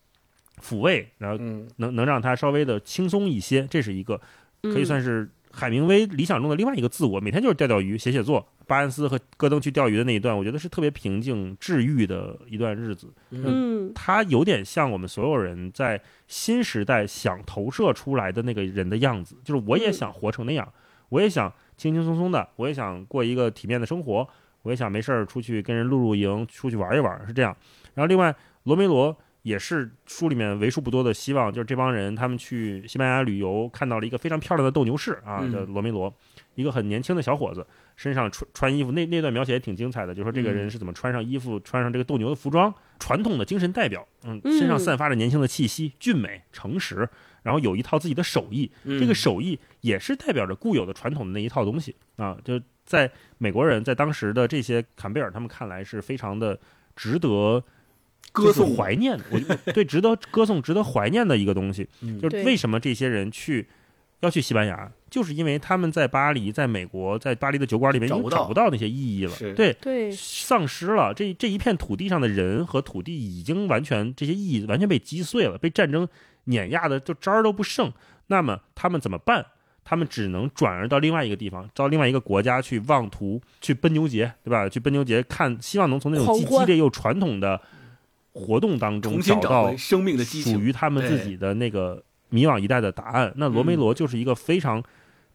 抚慰，然后嗯能能让他稍微的轻松一些，这是一个可以嗯算是海明威理想中的另外一个自我，每天就是钓钓鱼、写写作。巴恩斯和戈登去钓鱼的那一段，我觉得是特别平静、治愈的一段日子。嗯，他有点像我们所有人在新时代想投射出来的那个人的样子，就是我也嗯。想活成那样，我也想轻轻松松的，我也想过一个体面的生活，我也想没事儿出去跟人露露营，出去玩一玩，是这样。然后另外，罗梅罗也是书里面为数不多的希望，就是这帮人他们去西班牙旅游，看到了一个非常漂亮的斗牛士啊，嗯。叫罗梅罗，一个很年轻的小伙子，身上穿穿衣服，那那段描写也挺精彩的，就说这个人是怎么穿上衣服，穿上这个斗牛的服装，传统的精神代表，嗯，嗯身上散发着年轻的气息，俊美诚实，然后有一套自己的手艺，嗯。这个手艺也是代表着固有的传统的那一套东西啊，就在美国人在当时的这些坎贝尔他们看来是非常的值得歌颂怀念的，我我对值得歌颂、值得怀念的一个东西，嗯。就是为什么这些人去要去西班牙，就是因为他们在巴黎、在美国、在巴黎的酒馆里面已经找不到那些意义了，对，对，丧失了这这一片土地上的人和土地已经完全这些意义完全被击碎了，被战争碾压的就渣儿都不剩。那么他们怎么办？他们只能转而到另外一个地方，到另外一个国家去妄图去奔牛节，对吧？去奔牛节看，希望能从那种既激烈又传统的活动当中重新找到回生命的激情，属于他们自己的那个迷惘一代的答案。那罗梅罗就是一个非常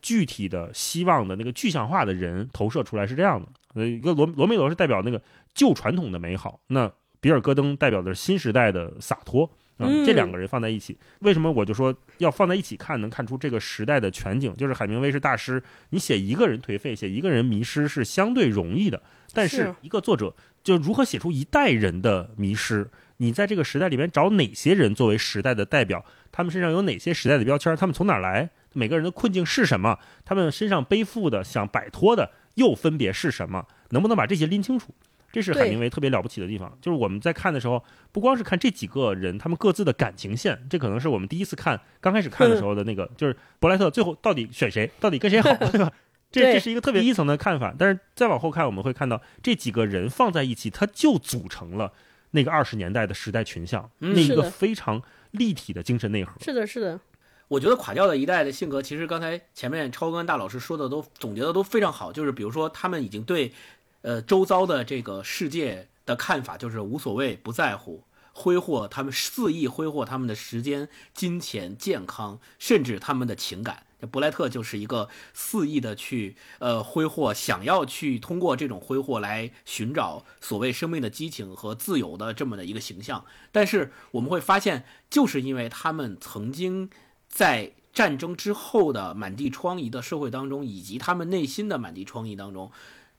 具体的希望的那个具象化的人投射出来是这样的。呃，一个罗罗梅罗是代表那个旧传统的美好，那比尔戈登代表的是新时代的洒脱。啊、嗯这两个人放在一起，为什么我就说要放在一起看，能看出这个时代的全景？就是海明威是大师，你写一个人颓废，写一个人迷失是相对容易的，但是是一个作者就如何写出一代人的迷失？你在这个时代里面找哪些人作为时代的代表？他们身上有哪些时代的标签？他们从哪儿来？每个人的困境是什么？他们身上背负的、想摆脱的又分别是什么？能不能把这些拎清楚？这是海明威特别了不起的地方，就是我们在看的时候，不光是看这几个人他们各自的感情线，这可能是我们第一次看刚开始看的时候的那个，就是伯莱特最后到底选谁，到底跟谁好，对吧？*laughs* 这这是一个特别第一层的看法，但是再往后看，我们会看到这几个人放在一起，他就组成了那个二十年代的时代群像，嗯那一个非常立体的精神内核。是的，是的，我觉得垮掉的一代的性格，其实刚才前面超哥跟大老师说的都总结的都非常好，就是比如说他们已经对，呃，周遭的这个世界的看法就是无所谓、不在乎，挥霍他们肆意挥霍他们的时间、金钱、健康，甚至他们的情感。这伯莱特就是一个肆意的去呃挥霍，想要去通过这种挥霍来寻找所谓生命的激情和自由的这么的一个形象。但是我们会发现，就是因为他们曾经在战争之后的满地疮痍的社会当中，以及他们内心的满地疮痍当中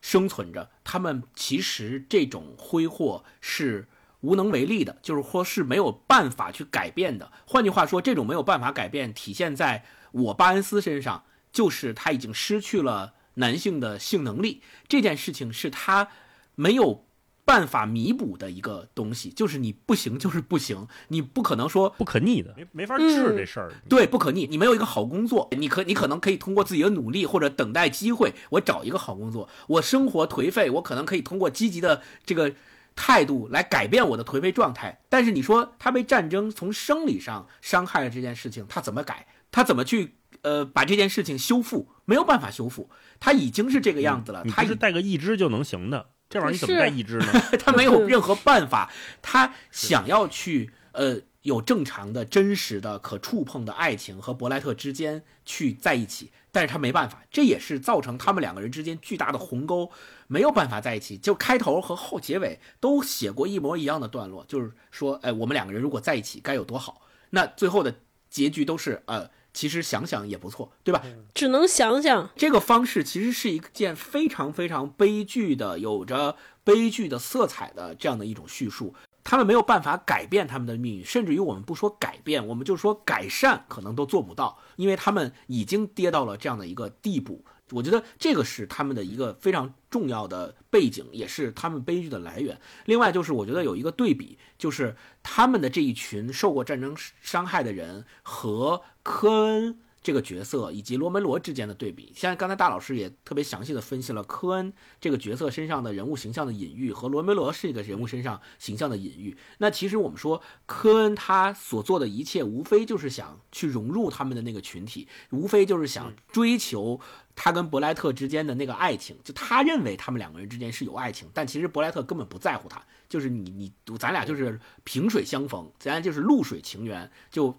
生存着。他们其实这种挥霍是无能为力的，就是说是没有办法去改变的。换句话说，这种没有办法改变，体现在我巴恩斯身上，就是他已经失去了男性的性能力。这件事情是他没有。办法弥补的一个东西，就是你不行，就是不行，你不可能说不可逆的，没没法治这事儿。对，不可逆，你没有一个好工作，你可你可能可以通过自己的努力或者等待机会，我找一个好工作。我生活颓废，我可能可以通过积极的这个态度来改变我的颓废状态。但是你说他被战争从生理上伤害了这件事情，他怎么改？他怎么去呃把这件事情修复？没有办法修复，他已经是这个样子了。他是带个义肢就能行的。这玩意儿你怎么带义肢呢？他没有任何办法，他想要去呃有正常的、真实的、可触碰的爱情和伯莱特之间去在一起，但是他没办法，这也是造成他们两个人之间巨大的鸿沟，没有办法在一起。就开头和后结尾都写过一模一样的段落，就是说，哎，我们两个人如果在一起该有多好。那最后的结局都是呃。其实想想也不错，对吧？只能想想。这个方式其实是一件非常非常悲剧的、有着悲剧的色彩的这样的一种叙述。他们没有办法改变他们的命运，甚至于我们不说改变，我们就说改善，可能都做不到，因为他们已经跌到了这样的一个地步。我觉得这个是他们的一个非常重要的背景，也是他们悲剧的来源。另外就是，我觉得有一个对比，就是他们的这一群受过战争伤害的人和科恩。这个角色以及罗梅罗之间的对比，像刚才大老师也特别详细的分析了科恩这个角色身上的人物形象的隐喻和罗梅罗是一个人物身上形象的隐喻。那其实我们说科恩他所做的一切，无非就是想去融入他们的那个群体，无非就是想追求他跟伯莱特之间的那个爱情。就他认为他们两个人之间是有爱情，但其实伯莱特根本不在乎他，就是你你咱俩就是萍水相逢，咱俩就是露水情缘，就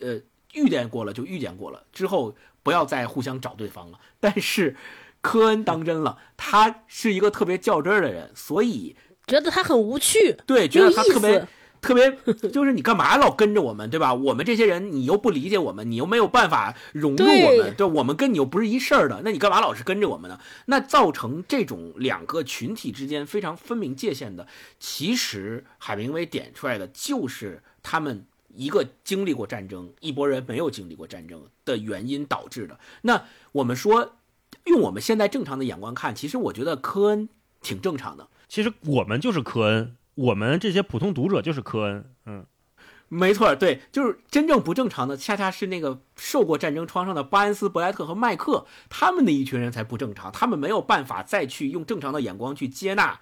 呃。遇见过了就遇见过了，之后不要再互相找对方了。*laughs* 但是，科恩当真了，他是一个特别较真儿的人，所以觉得他很无趣。对，觉得他特别特别，就是你干嘛老跟着我们，对吧？我们这些人你又不理解我们，你又没有办法融入我们，对，我们跟你又不是一事儿的，那你干嘛老是跟着我们呢？那造成这种两个群体之间非常分明界限的，其实海明威点出来的就是他们。一个经历过战争，一拨人没有经历过战争的原因导致的。那我们说，用我们现在正常的眼光看，其实我觉得科恩挺正常的。其实我们就是科恩，我们这些普通读者就是科恩。嗯，没错，对，就是真正不正常的，恰恰是那个受过战争创伤的巴恩斯、布莱特和麦克，他们那一群人才不正常，他们没有办法再去用正常的眼光去接纳。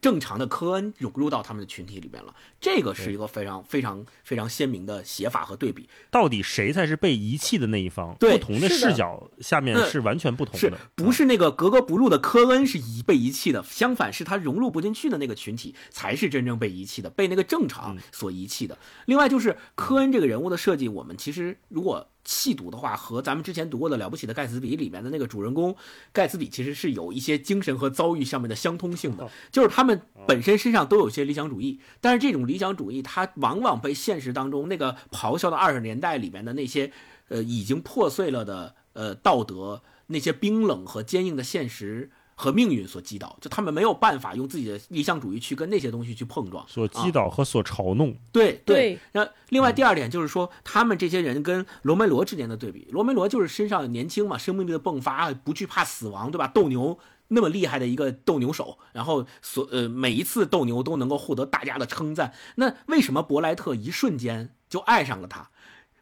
正常的科恩融入到他们的群体里面了，这个是一个非常非常非常鲜明的写法和对比。到底谁才是被遗弃的那一方？不同的视角下面是完全不同的。是不是那个格格不入的科恩是遗被遗弃的？相反，是他融入不进去的那个群体才是真正被遗弃的，被那个正常所遗弃的。另外就是科恩这个人物的设计，我们其实如果。细读的话，和咱们之前读过的《了不起的盖茨比》里面的那个主人公盖茨比，其实是有一些精神和遭遇上面的相通性的，就是他们本身身上都有些理想主义，但是这种理想主义，它往往被现实当中那个咆哮的二十年代里面的那些，呃，已经破碎了的呃道德，那些冰冷和坚硬的现实。和命运所击倒，就他们没有办法用自己的理想主义去跟那些东西去碰撞，所击倒和所嘲弄。对对。那另外第二点就是说，他们这些人跟罗梅罗之间的对比，罗梅罗就是身上年轻嘛，生命力的迸发，不惧怕死亡，对吧？斗牛那么厉害的一个斗牛手，然后所呃每一次斗牛都能够获得大家的称赞。那为什么伯莱特一瞬间就爱上了他？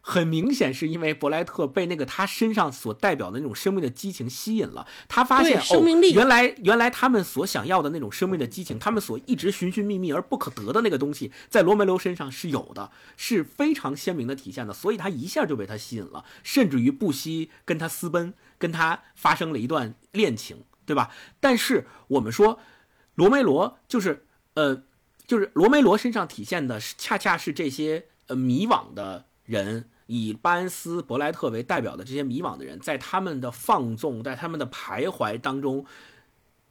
很明显是因为伯莱特被那个他身上所代表的那种生命的激情吸引了，他发现生命力原来原来他们所想要的那种生命的激情，他们所一直寻寻觅觅而不可得的那个东西，在罗梅罗身上是有的，是非常鲜明的体现的，所以他一下就被他吸引了，甚至于不惜跟他私奔，跟他发生了一段恋情，对吧？但是我们说，罗梅罗就是呃，就是罗梅罗身上体现的恰恰是这些呃迷惘的人。以巴恩斯、伯莱特为代表的这些迷茫的人，在他们的放纵，在他们的徘徊当中，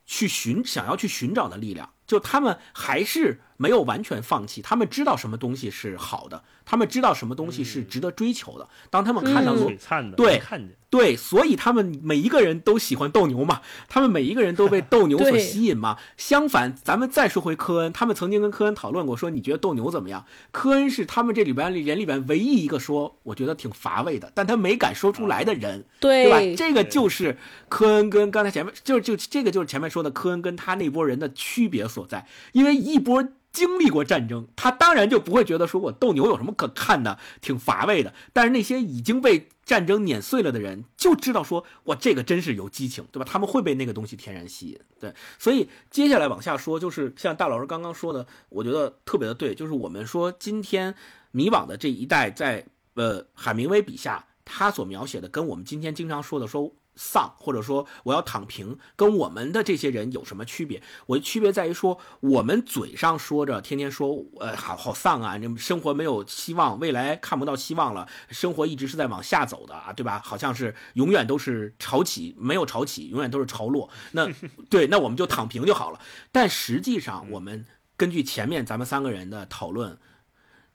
去寻想要去寻找的力量，就他们还是没有完全放弃，他们知道什么东西是好的，他们知道什么东西是值得追求的。当他们看到罗璀璨的，对看见对，所以他们每一个人都喜欢斗牛嘛，他们每一个人都被斗牛所吸引嘛。*laughs* 相反，咱们再说回科恩，他们曾经跟科恩讨论过，说你觉得斗牛怎么样？科恩是他们这里边人里边唯一一个说我觉得挺乏味的，但他没敢说出来的人，对吧？这个就是科恩跟刚才前面就就这个就是前面说的科恩跟他那波人的区别所在，因为一波。经历过战争，他当然就不会觉得说我斗牛有什么可看的，挺乏味的。但是那些已经被战争碾碎了的人，就知道说，我这个真是有激情，对吧？他们会被那个东西天然吸引。对，所以接下来往下说，就是像大老师刚刚说的，我觉得特别的对，就是我们说今天迷惘的这一代，在呃海明威笔下，他所描写的，跟我们今天经常说的说。丧，或者说我要躺平，跟我们的这些人有什么区别？我的区别在于说，我们嘴上说着，天天说，呃，好好丧啊，这生活没有希望，未来看不到希望了，生活一直是在往下走的啊，对吧？好像是永远都是潮起，没有潮起，永远都是潮落。那 *laughs* 对，那我们就躺平就好了。但实际上，我们根据前面咱们三个人的讨论。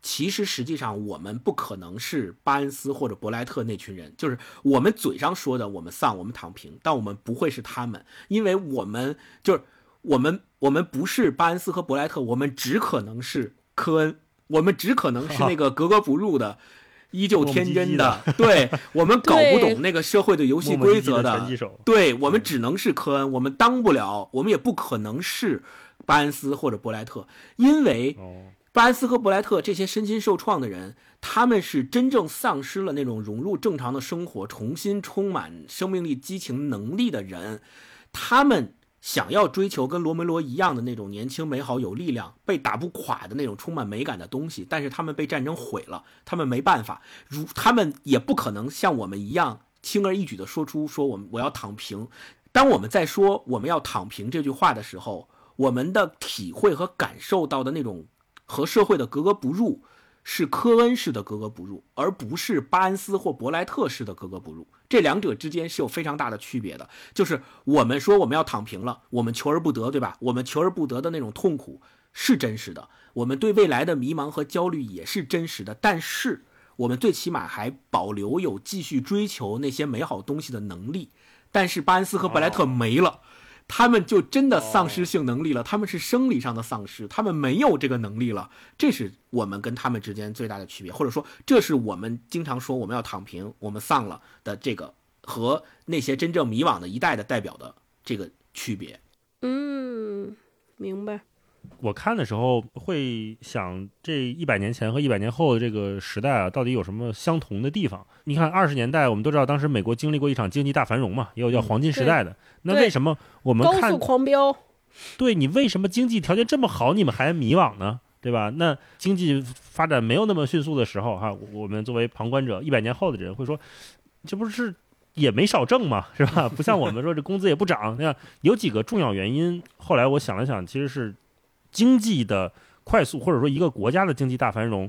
其实，实际上我们不可能是巴恩斯或者伯莱特那群人，就是我们嘴上说的我们丧，我们躺平，但我们不会是他们，因为我们就是我们，我们不是巴恩斯和伯莱特，我们只可能是科恩，我们只可能是那个格格不入的、依旧天真的，*laughs* 对我们搞不懂那个社会的游戏规则的，对我们只能是科恩，我们当不了，我们也不可能是巴恩斯或者伯莱特，因为。巴恩斯和布莱特这些身心受创的人，他们是真正丧失了那种融入正常的生活、重新充满生命力、激情能力的人。他们想要追求跟罗梅罗一样的那种年轻、美好、有力量、被打不垮的那种充满美感的东西，但是他们被战争毁了，他们没办法，如他们也不可能像我们一样轻而易举地说出说我们我要躺平。当我们在说我们要躺平这句话的时候，我们的体会和感受到的那种。和社会的格格不入，是科恩式的格格不入，而不是巴恩斯或伯莱特式的格格不入。这两者之间是有非常大的区别的。就是我们说我们要躺平了，我们求而不得，对吧？我们求而不得的那种痛苦是真实的，我们对未来的迷茫和焦虑也是真实的。但是我们最起码还保留有继续追求那些美好东西的能力。但是巴恩斯和伯莱特没了。他们就真的丧失性能力了，他们是生理上的丧失，他们没有这个能力了，这是我们跟他们之间最大的区别，或者说，这是我们经常说我们要躺平，我们丧了的这个和那些真正迷惘的一代的代表的这个区别。嗯，明白。我看的时候会想，这一百年前和一百年后的这个时代啊，到底有什么相同的地方？你看二十年代，我们都知道当时美国经历过一场经济大繁荣嘛，也有叫黄金时代的。那为什么我们高速狂飙？对你为什么经济条件这么好，你们还迷惘呢？对吧？那经济发展没有那么迅速的时候，哈，我们作为旁观者，一百年后的人会说，这不是也没少挣嘛，*laughs* 是吧？不像我们说这工资也不涨。那有几个重要原因，后来我想了想，其实是。经济的快速，或者说一个国家的经济大繁荣、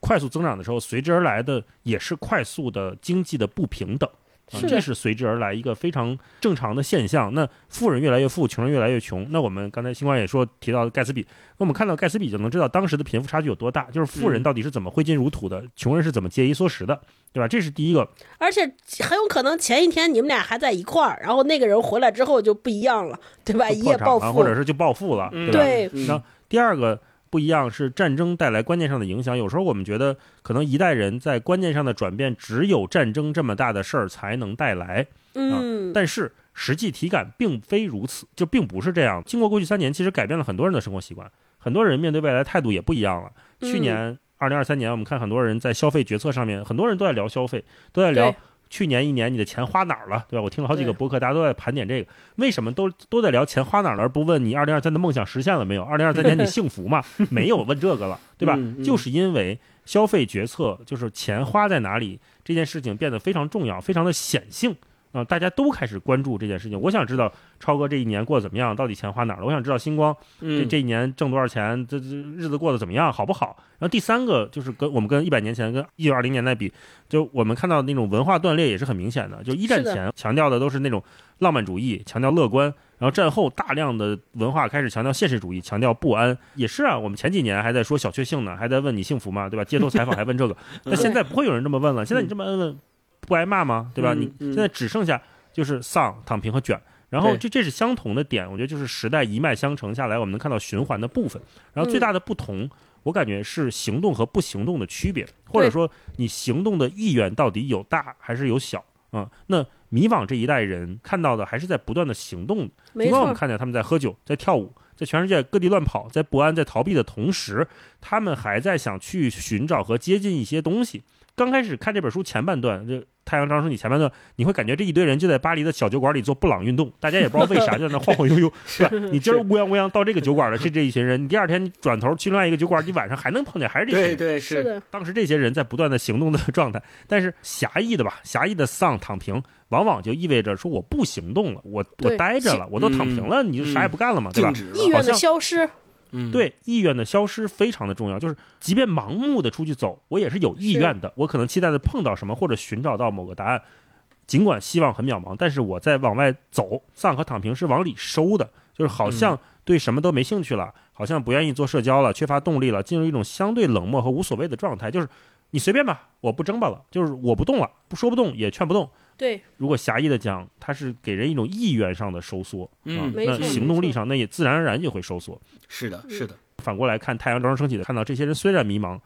快速增长的时候，随之而来的也是快速的经济的不平等，这是随之而来一个非常正常的现象。那富人越来越富，穷人越来越穷。那我们刚才星光也说提到盖茨比，那我们看到盖茨比就能知道当时的贫富差距有多大，就是富人到底是怎么挥金如土的，穷人是怎么节衣缩食的，对吧？这是第一个。而且很有可能前一天你们俩还在一块儿，然后那个人回来之后就不一样了，对吧？一夜暴富，或者是就暴富了，对吧？那第二个。不一样是战争带来观念上的影响。有时候我们觉得，可能一代人在观念上的转变，只有战争这么大的事儿才能带来。嗯，但是实际体感并非如此，就并不是这样。经过过去三年，其实改变了很多人的生活习惯，很多人面对未来态度也不一样了。去年二零二三年，我们看很多人在消费决策上面，很多人都在聊消费，都在聊。去年一年你的钱花哪儿了，对吧？我听了好几个博客，大家都在盘点这个，为什么都都在聊钱花哪儿了，而不问你二零二三的梦想实现了没有？二零二三年你幸福吗？*laughs* 没有问这个了，对吧？就是因为消费决策就是钱花在哪里这件事情变得非常重要，非常的显性啊、大家都开始关注这件事情。我想知道超哥这一年过得怎么样，到底钱花哪儿了？我想知道星光这嗯，这一年挣多少钱，这这日子过得怎么样，好不好？然后第三个就是跟我们跟一百年前、跟一九二零年代比，就我们看到那种文化断裂也是很明显的。就一战前强调的都是那种浪漫主义，强调乐观，然后战后大量的文化开始强调现实主义，强调不安。也是啊，我们前几年还在说小确幸呢，还在问你幸福吗？对吧？街头采访还问这个，*laughs* 那现在不会有人这么问了。现在你这么问问，不挨骂吗？对吧？嗯你嗯现在只剩下就是丧、躺平和卷。然后对这这是相同的点，我觉得就是时代一脉相承下来，我们能看到循环的部分。然后最大的不同，我感觉是行动和不行动的区别，或者说你行动的意愿到底有大还是有小啊、那迷惘这一代人看到的还是在不断的行动尽管我们，看见他们在喝酒、在跳舞、在全世界各地乱跑、在不安、在逃避的同时，他们还在想去寻找和接近一些东西。刚开始看这本书前半段，就《太阳张升起》前半段，你会感觉这一堆人就在巴黎的小酒馆里做布朗运动，大家也不知道为啥就在那晃晃悠悠，*laughs* 是吧？你今儿乌泱乌泱到这个酒馆了，这这一群人，你第二天你转头去另外一个酒馆，你晚上还能碰见还是这些人。对对是，的，当时这些人在不断的行动的状态，但是狭义的吧，狭义的丧躺平，往往就意味着说我不行动了，我我对待着了，我都躺平了，你就啥也不干了嘛，对吧？意愿的消失，嗯，对意愿的消失非常的重要，就是即便盲目的出去走，我也是有意愿的，我可能期待的碰到什么或者寻找到某个答案，尽管希望很渺茫，但是我在往外走，丧和躺平是往里收的，就是好像对什么都没兴趣了，好像不愿意做社交了，缺乏动力了，进入一种相对冷漠和无所谓的状态，就是你随便吧，我不争吧了，就是我不动了，不说不动也劝不动。对，如果狭义的讲，它是给人一种意愿上的收缩，嗯啊，那行动力上那也自然而然就会收缩。是的，是的，反过来看，太阳照常升起的，看到这些人虽然迷茫，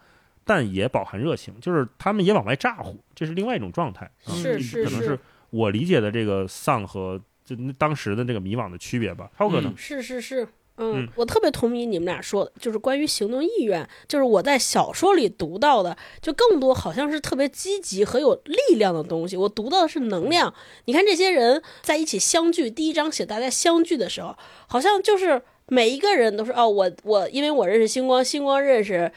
但也饱含热情，就是他们也往外咋呼，这是另外一种状态。啊是是是可能是我理解的这个丧和就当时的这个迷惘的区别吧。超哥呢？是是是。嗯嗯，我特别同意你们俩说的，就是关于行动意愿，就是我在小说里读到的，就更多好像是特别积极和有力量的东西。我读到的是能量。你看这些人在一起相聚，第一章写大家相聚的时候，好像就是每一个人都是哦，我我因为我认识星光，星光认识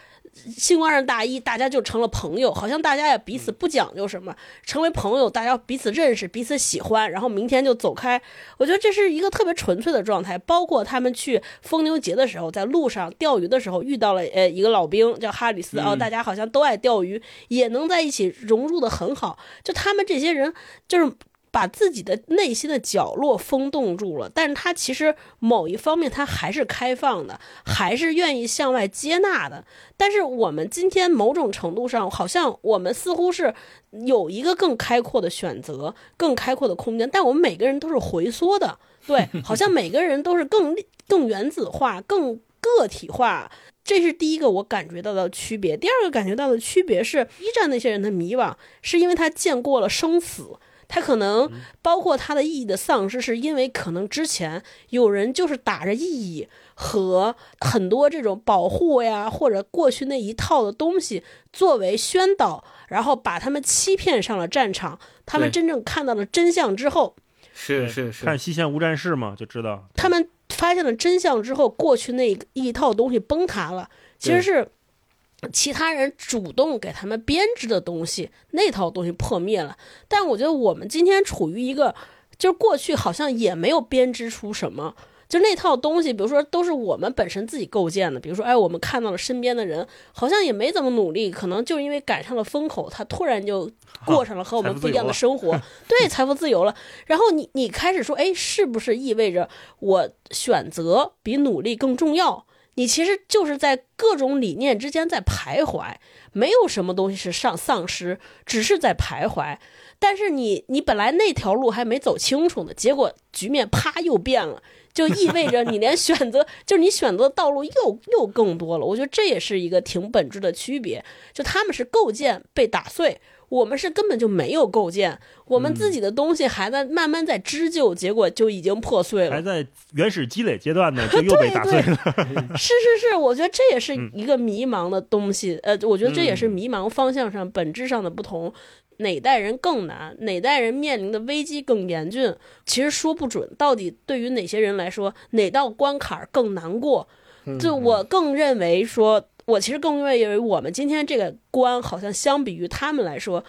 星光上大一，大家就成了朋友，好像大家也彼此不讲究什么，成为朋友，大家彼此认识，彼此喜欢，然后明天就走开。我觉得这是一个特别纯粹的状态。包括他们去疯牛节的时候，在路上钓鱼的时候遇到了呃一个老兵叫哈里斯，哦，大家好像都爱钓鱼，也能在一起融入的很好。就他们这些人，就是。把自己的内心的角落封冻住了，但是他其实某一方面他还是开放的，还是愿意向外接纳的。但是我们今天某种程度上，好像我们似乎是有一个更开阔的选择，更开阔的空间，但我们每个人都是回缩的，对，*laughs* 好像每个人都是更更原子化、更个体化。这是第一个我感觉到的区别。第二个感觉到的区别是，一战那些人的迷惘，是因为他见过了生死。他可能包括他的意义的丧失，是因为可能之前有人就是打着意义和很多这种保护呀，或者过去那一套的东西作为宣导，然后把他们欺骗上了战场。他们真正看到了真相之后，是是是，看《西线无战事》嘛，就知道。他们发现了真相之后，过去那一套东西崩塌了，其实是其他人主动给他们编织的东西，那套东西破灭了。但我觉得我们今天处于一个，就是过去好像也没有编织出什么。就那套东西，比如说都是我们本身自己构建的。比如说，哎，我们看到了身边的人好像也没怎么努力，可能就因为赶上了风口，他突然就过上了和我们不一样的生活，*laughs* 对，财富自由了。然后你你开始说，哎，是不是意味着我选择比努力更重要？你其实就是在各种理念之间在徘徊，没有什么东西是上丧失，只是在徘徊。但是你你本来那条路还没走清楚呢，结果局面啪又变了，就意味着你连选择，*laughs* 就是你选择的道路又又更多了。我觉得这也是一个挺本质的区别，就他们是构建被打碎。我们是根本就没有构建，我们自己的东西还在慢慢在织就，结果就已经破碎了还。在原始积累阶段呢，就 *laughs* 又被打碎了。*laughs* 是是是，我觉得这也是一个迷茫的东西。呃，我觉得这也是迷茫方向上本质上的不同。哪代人更难，哪代人面临的危机更严峻，其实说不准。到底对于哪些人来说，哪道关卡更难过？就我更认为说，我其实更认为我们今天这个关，好像相比于他们来说，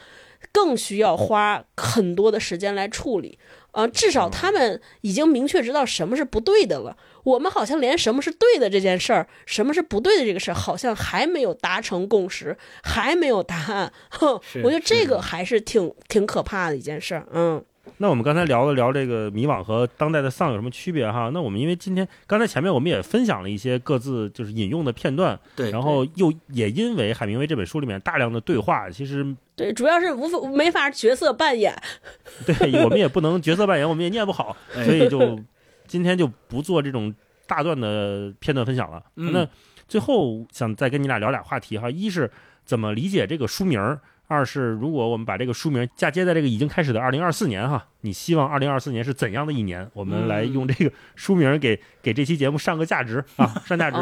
更需要花很多的时间来处理。呃，至少他们已经明确知道什么是不对的了。我们好像连什么是对的这件事儿，什么是不对的这个事儿，好像还没有达成共识，还没有答案。哼，我觉得这个还是挺挺可怕的一件事儿。嗯。那我们刚才聊了聊这个迷惘和当代的丧有什么区别哈？那我们因为今天刚才前面我们也分享了一些各自就是引用的片段，对，然后又也因为海明威这本书里面大量的对话，其实对，主要是无法没法角色扮演，*laughs* 对我们也不能角色扮演，我们也念不好，所以就今天就不做这种大段的片段分享了。那最后想再跟你俩聊俩话题哈，一是怎么理解这个书名儿。二是，如果我们把这个书名嫁接在这个已经开始的二零二四年哈，你希望二零二四年是怎样的一年？我们来用这个书名给给这期节目上个价值啊，上价值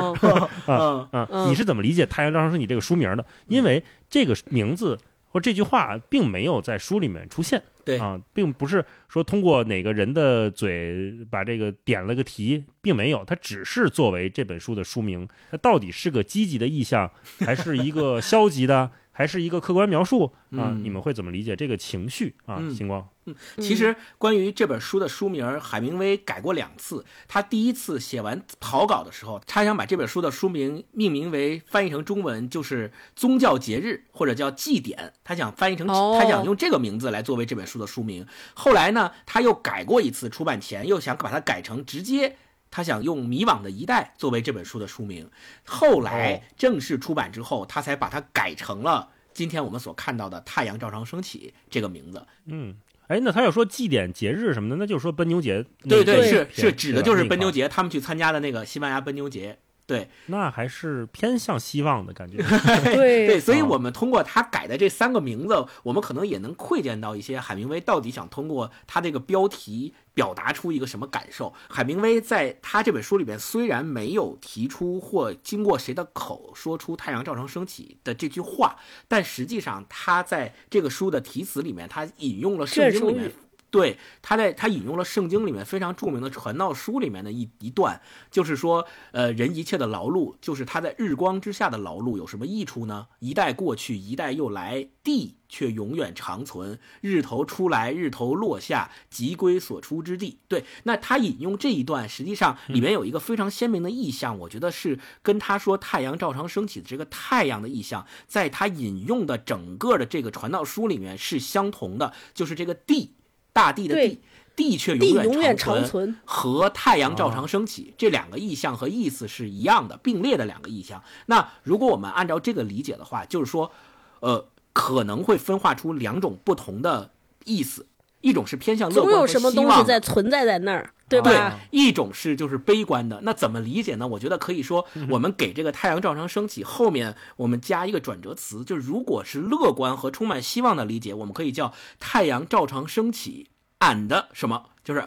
啊啊！*laughs* 你是怎么理解《太阳照常升起》这个书名的？因为这个名字或这句话并没有在书里面出现，对啊，并不是说通过哪个人的嘴把这个点了个题，并没有，它只是作为这本书的书名。它到底是个积极的意向，还是一个消极的？还是一个客观描述啊？你们会怎么理解这个情绪啊？星光，嗯，其实关于这本书的书名，海明威改过两次。他第一次写完草稿的时候，他想把这本书的书名命名为翻译成中文就是宗教节日或者叫祭典，他想翻译成，他想用这个名字来作为这本书的书名。后来呢，他又改过一次，出版前又想把它改成直接。他想用《迷惘的一代》作为这本书的书名，后来正式出版之后，他才把它改成了今天我们所看到的《太阳照常升起》这个名字。嗯，哎，那他要说祭典节日什么的，那就是说奔牛节。对对，是是指的就是奔牛节，他们去参加的那个西班牙奔牛节。对，那还是偏向希望的感觉。*laughs* 对对，所以我们通过他改的这三个名字，我们可能也能窥见到一些海明威到底想通过他这个标题表达出一个什么感受。海明威在他这本书里面虽然没有提出或经过谁的口说出“太阳照常升起”的这句话，但实际上他在这个书的题词里面，他引用了圣经里面。对，他在他引用了圣经里面非常著名的传道书里面的一一段，就是说，呃，人一切的劳碌，就是他在日光之下的劳碌有什么益处呢？一代过去，一代又来，地却永远长存。日头出来，日头落下，即归所出之地。对，那他引用这一段，实际上里面有一个非常鲜明的意象，我觉得是跟他说太阳照常升起的这个太阳的意象，在他引用的整个的这个传道书里面是相同的，就是这个地。大地的地，地却永远长存，和太阳照常升起这两个意象和意思是一样的，并列的两个意象。那如果我们按照这个理解的话，就是说，呃，可能会分化出两种不同的意思，一种是偏向乐观总有什么东西在存在在那儿，对吧？一种是就是悲观的。那怎么理解呢？我觉得可以说，我们给这个太阳照常升起后面我们加一个转折词，就是如果是乐观和充满希望的理解，我们可以叫太阳照常升起。俺的什么就是，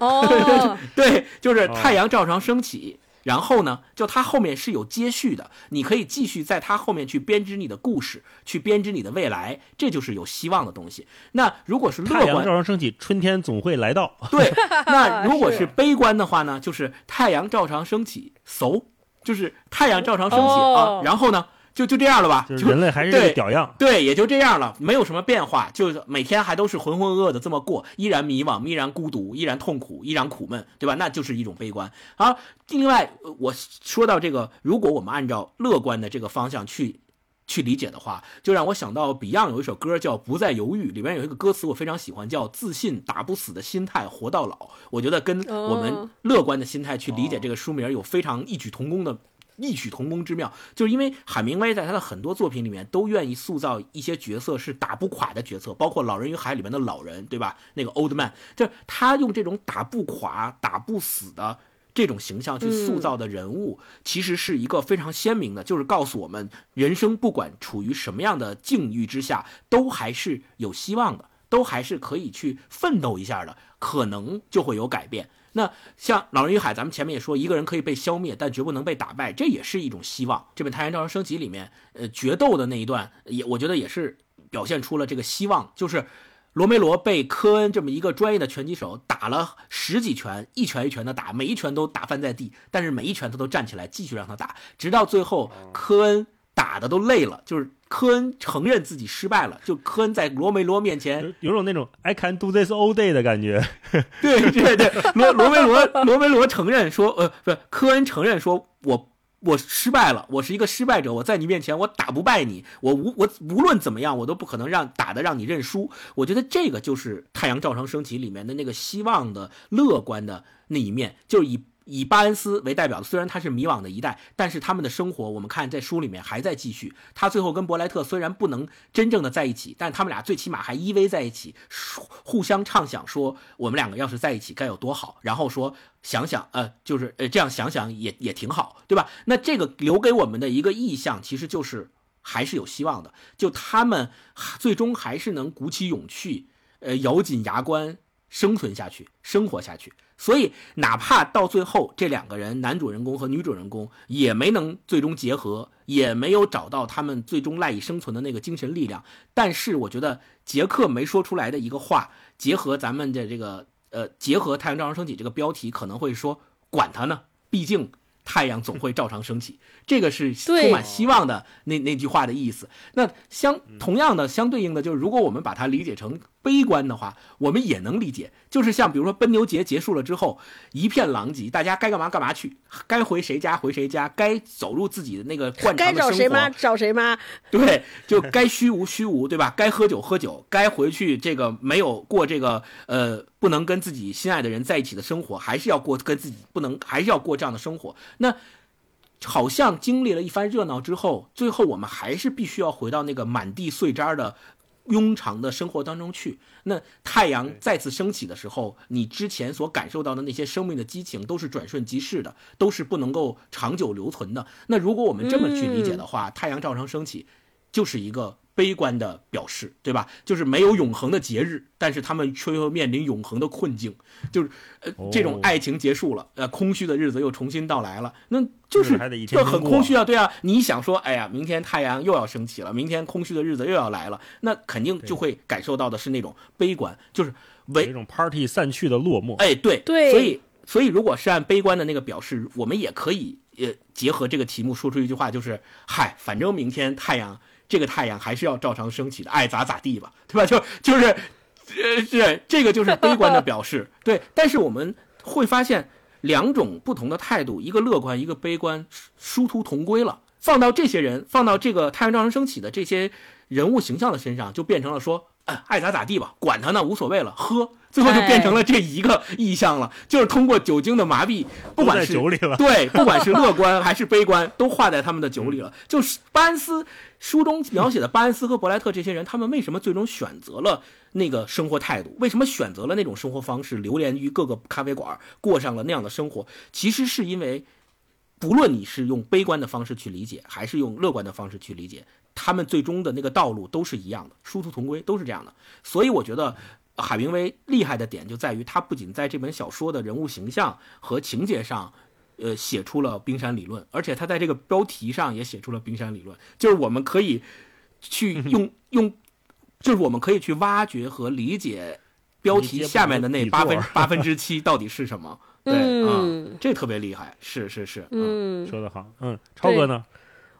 哦，*laughs* 对，就是太阳照常升起，然后呢，就它后面是有接续的，你可以继续在它后面去编织你的故事，去编织你的未来，这就是有希望的东西。那如果是乐观，太阳照常升起，春天总会来到。*laughs* 对，那 *laughs* 如果是悲观的话呢，就是太阳照常升起，so，就是太阳照常升起啊，然后呢？就就这样了吧，就人类还是这个屌样，对，也就这样了，没有什么变化，就是每天还都是浑浑噩噩的这么过，依然迷茫，依然孤独，依然痛苦，依然苦闷，对吧？那就是一种悲观。好，另外我说到这个，如果我们按照乐观的这个方向去去理解的话，就让我想到 Beyond 有一首歌叫《不再犹豫》，里面有一个歌词我非常喜欢，叫“自信打不死的心态，活到老”。我觉得跟我们乐观的心态去理解这个书名有非常异曲同工的。异曲同工之妙，就是因为海明威在他的很多作品里面都愿意塑造一些角色是打不垮的角色，包括《老人与海》里面的老人，对吧？那个 Old Man，就是他用这种打不垮、打不死的这种形象去塑造的人物，其实是一个非常鲜明的，就是告诉我们，人生不管处于什么样的境遇之下，都还是有希望的，都还是可以去奋斗一下的，可能就会有改变。那像《老人与海》，咱们前面也说，一个人可以被消灭，但绝不能被打败，这也是一种希望。这本《太阳照常升起》里面，呃，决斗的那一段，也我觉得也是表现出了这个希望。就是罗梅罗被科恩这么一个专业的拳击手打了十几拳，一拳一拳的打，每一拳都打翻在地，但是每一拳他都站起来继续让他打，直到最后科恩打的都累了，就是。科恩承认自己失败了，就科恩在罗梅罗面前有种那种 I can do this all day 的感觉。*laughs* 对对对，罗罗梅罗罗梅罗承认说，呃，不是科恩承认说，我我失败了，我是一个失败者，我在你面前我打不败你，我无我无论怎么样，我都不可能让打的让你认输。我觉得这个就是《太阳照常升起》里面的那个希望的乐观的那一面，就是以。以巴恩斯为代表的，虽然他是迷惘的一代，但是他们的生活，我们看在书里面还在继续。他最后跟伯莱特虽然不能真正的在一起，但他们俩最起码还依偎在一起，互相畅想说我们两个要是在一起该有多好。然后说想想，呃，就是呃这样想想也也挺好，对吧？那这个留给我们的一个意向，其实就是还是有希望的，就他们最终还是能鼓起勇气，呃，咬紧牙关生存下去，生活下去。所以，哪怕到最后这两个人，男主人公和女主人公也没能最终结合，也没有找到他们最终赖以生存的那个精神力量。但是，我觉得杰克没说出来的一个话，结合咱们的这个呃，结合《太阳照常升起》这个标题，可能会说：管他呢，毕竟。太阳总会照常升起，这个是充满希望的那那句话的意思。那相同样的相对应的，就是如果我们把它理解成悲观的话，我们也能理解。就是像比如说奔牛节结束了之后，一片狼藉，大家该干嘛干嘛去，该回谁家回谁家，该走入自己的那个惯常的生活。该找谁妈找谁妈。对，就该虚无虚无，对吧？该喝酒喝酒，该回去这个没有过这个呃。不能跟自己心爱的人在一起的生活，还是要过跟自己不能，还是要过这样的生活。那好像经历了一番热闹之后，最后我们还是必须要回到那个满地碎渣的庸常的生活当中去。那太阳再次升起的时候，你之前所感受到的那些生命的激情，都是转瞬即逝的，都是不能够长久留存的。那如果我们这么去理解的话，太阳照常升起，就是一个。悲观的表示，对吧？就是没有永恒的节日，但是他们却又面临永恒的困境，就是呃，这种爱情结束了，呃，空虚的日子又重新到来了，那就是就很空虚啊，对啊。你想说，哎呀，明天太阳又要升起了，明天空虚的日子又要来了，那肯定就会感受到的是那种悲观，就是为一种 party 散去的落寞。哎，对对，所以所以如果是按悲观的那个表示，我们也可以呃结合这个题目说出一句话，就是嗨，反正明天太阳。这个太阳还是要照常升起的，爱咋咋地吧，对吧？就就是，呃，是这个就是悲观的表示，对。但是我们会发现两种不同的态度，一个乐观，一个悲观，殊殊途同归了。放到这些人，放到这个太阳照常升起的这些人物形象的身上，就变成了说。爱咋咋地吧，管他呢，无所谓了，喝，最后就变成了这一个意象了，就是通过酒精的麻痹，不管是酒里了。*laughs* 对，不管是 *laughs* 乐观还是悲观，都化在他们的酒里了。就是巴恩斯书中描写的巴恩斯和伯莱特这些人，他们为什么最终选择了那个生活态度？为什么选择了那种生活方式，流连于各个咖啡馆，过上了那样的生活？其实是因为，不论你是用悲观。的方式去理解，还是用乐观的方式去理解。他们最终的那个道路都是一样的，殊途同归，都是这样的。所以我觉得海明威厉害的点就在于，他不仅在这本小说的人物形象和情节上，呃，写出了冰山理论，而且他在这个标题上也写出了冰山理论，就是我们可以去用用，就是我们可以去挖掘和理解标题下面的那八分八分之七到底是什么。对嗯，这特别厉害，是是是，嗯，说的好，嗯，超哥呢？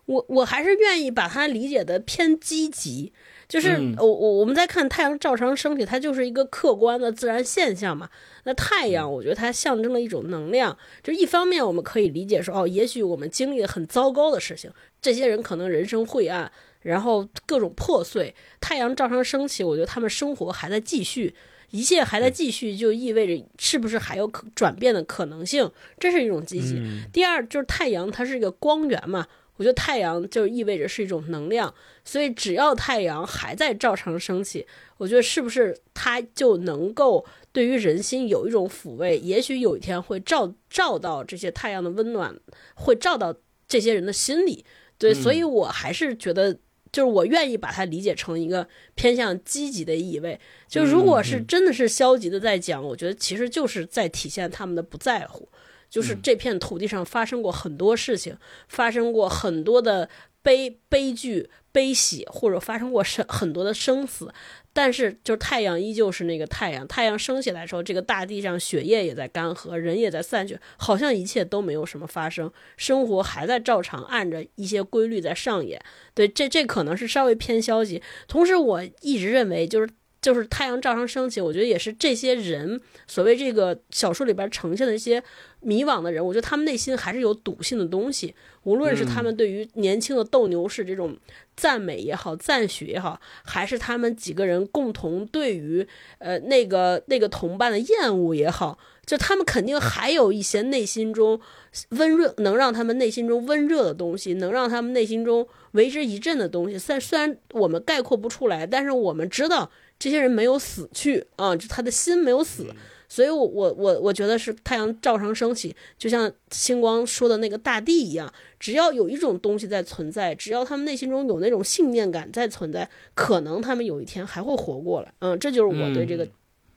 我我还是愿意把它理解的偏积极，就是我我我们在看太阳照常升起，它就是一个客观的自然现象嘛。那太阳，我觉得它象征了一种能量，就一方面我们可以理解说，哦，也许我们经历了很糟糕的事情，这些人可能人生晦暗，然后各种破碎。太阳照常升起，我觉得他们生活还在继续，一切还在继续，就意味着是不是还有可转变的可能性？这是一种积极。第二就是太阳，它是一个光源嘛。我觉得太阳就意味着是一种能量，所以只要太阳还在照常升起，我觉得是不是它就能够对于人心有一种抚慰？也许有一天会照照到这些太阳的温暖，会照到这些人的心里。对，所以我还是觉得，就是我愿意把它理解成一个偏向积极的意味。就如果是真的是消极的在讲，我觉得其实就是在体现他们的不在乎。就是这片土地上发生过很多事情，发生过很多的悲悲剧、悲喜，或者发生过生很多的生死。但是，就是太阳依旧是那个太阳。太阳升起来的时候，这个大地上血液也在干涸，人也在散去，好像一切都没有什么发生，生活还在照常按着一些规律在上演。对，这这可能是稍微偏消极。同时，我一直认为，就是就是太阳照常升起，我觉得也是这些人所谓这个小说里边呈现的一些迷惘的人，我觉得他们内心还是有笃信的东西。无论是他们对于年轻的斗牛士这种赞美也好、赞许也好，还是他们几个人共同对于呃那个那个同伴的厌恶也好，就他们肯定还有一些内心中温热，能让他们内心中温热的东西，能让他们内心中为之一振的东西。虽虽然我们概括不出来，但是我们知道这些人没有死去啊，就他的心没有死。所以，我我我我觉得是太阳照常升起，就像星光说的那个大地一样，只要有一种东西在存在，只要他们内心中有那种信念感在存在，可能他们有一天还会活过来。嗯，这就是我对这个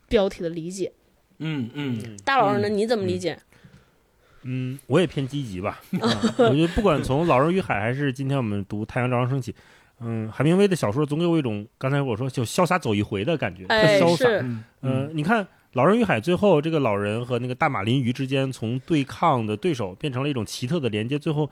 标题的理解。嗯嗯，大老师呢？你怎么理解？嗯，我也偏积极吧。*laughs* 我觉得不管从《老人与海》还是今天我们读《太阳照常升起》，嗯，海明威的小说总给我一种刚才我说就潇洒走一回的感觉，特潇洒。嗯，你看。老人与海最后，这个老人和那个大马林鱼之间从对抗的对手变成了一种奇特的连接，最后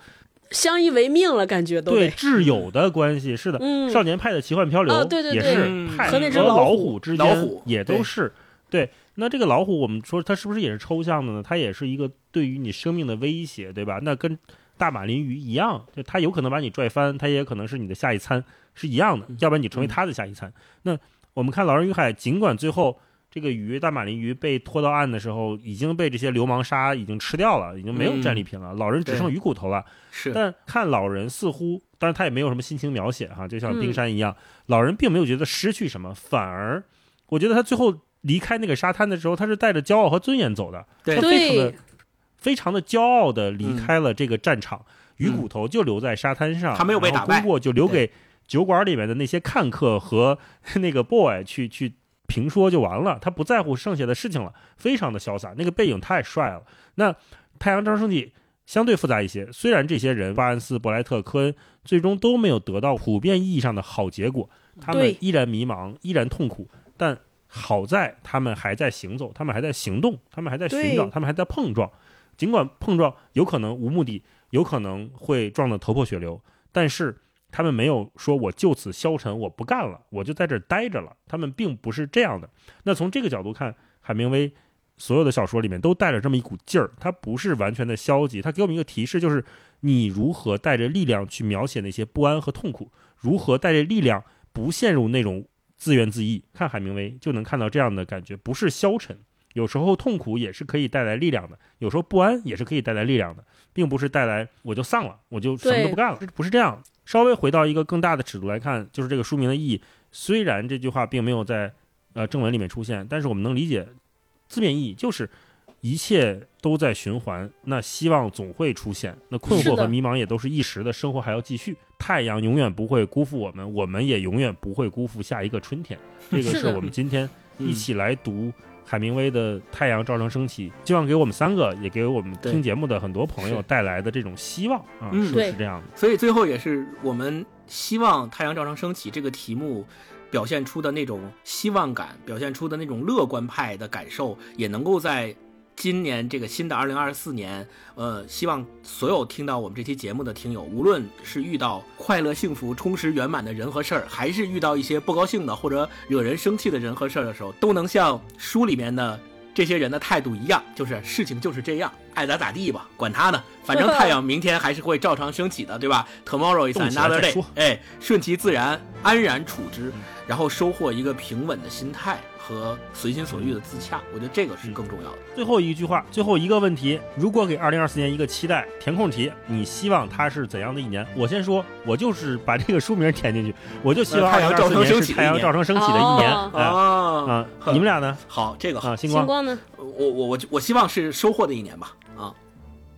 相依为命了，感觉都对挚友的关系是的。少年派的奇幻漂流对对也是派和老虎之间也都是对。那这个老虎，我们说它是不是也是抽象的呢？它也是一个对于你生命的威胁，对吧？那跟大马林鱼一样，就它有可能把你拽翻，它也可能是你的下一餐，是一样的。要不然你成为它的下一餐。那我们看老人与海，尽管最后。这个鱼大马林鱼被拖到岸的时候，已经被这些流氓鲨已经吃掉了，已经没有战利品了。老人只剩鱼骨头了。是，但看老人似乎，当然他也没有什么心情描写哈，就像冰山一样，老人并没有觉得失去什么，反而我觉得他最后离开那个沙滩的时候，他是带着骄傲和尊严走的。对，他非常的非常的骄傲的离开了这个战场，鱼骨头就留在沙滩上，他没有被打败，就留给酒馆里面的那些看客和 *laughs* 那个 boy 去去。评说就完了，他不在乎剩下的事情了，非常的潇洒，那个背影太帅了。那太阳照升起相对复杂一些，虽然这些人巴恩斯、伯莱特、科恩最终都没有得到普遍意义上的好结果，他们依然迷茫，依然痛苦，但好在他们还在行走，他们还在行动，他们还在寻找，他们还在碰撞。尽管碰撞有可能无目的，有可能会撞得头破血流，但是。他们没有说“我就此消沉，我不干了，我就在这儿待着了”。他们并不是这样的。那从这个角度看，海明威所有的小说里面都带着这么一股劲儿，他不是完全的消极。他给我们一个提示，就是你如何带着力量去描写那些不安和痛苦，如何带着力量不陷入那种自怨自艾。看海明威就能看到这样的感觉，不是消沉。有时候痛苦也是可以带来力量的，有时候不安也是可以带来力量的，并不是带来我就丧了，我就什么都不干了，不是这样。稍微回到一个更大的尺度来看，就是这个书名的意义。虽然这句话并没有在呃正文里面出现，但是我们能理解字面意义，就是一切都在循环，那希望总会出现，那困惑和迷茫也都是一时的，生活还要继续。太阳永远不会辜负我们，我们也永远不会辜负下一个春天。这 *laughs* 个是我们今天一起来读。海明威的《太阳照常升起》，希望给我们三个，也给我们听节目的很多朋友带来的这种希望啊，是是这样的。所以最后也是我们希望《太阳照常升起》这个题目表现出的那种希望感，表现出的那种乐观派的感受，也能够在。今年这个新的二零二四年，呃，希望所有听到我们这期节目的听友，无论是遇到快乐、幸福、充实、圆满的人和事儿，还是遇到一些不高兴的或者惹人生气的人和事儿的时候，都能像书里面的这些人的态度一样，就是事情就是这样，爱咋咋地吧，管他呢，反正 *laughs* 太阳明天还是会照常升起的，对吧？Tomorrow is another day，哎，顺其自然，安然处之，然后收获一个平稳的心态。和随心所欲的自洽，我觉得这个是更重要的。最后一句话，最后一个问题：如果给二零二四年一个期待填空题，你希望它是怎样的一年？我先说，我就是把这个书名填进去，我就希望 *laughs* 二零二四年是太阳照常升起的一年啊啊！你们俩呢？好，这个啊，星光呢？我我我我希望是收获的一年吧啊！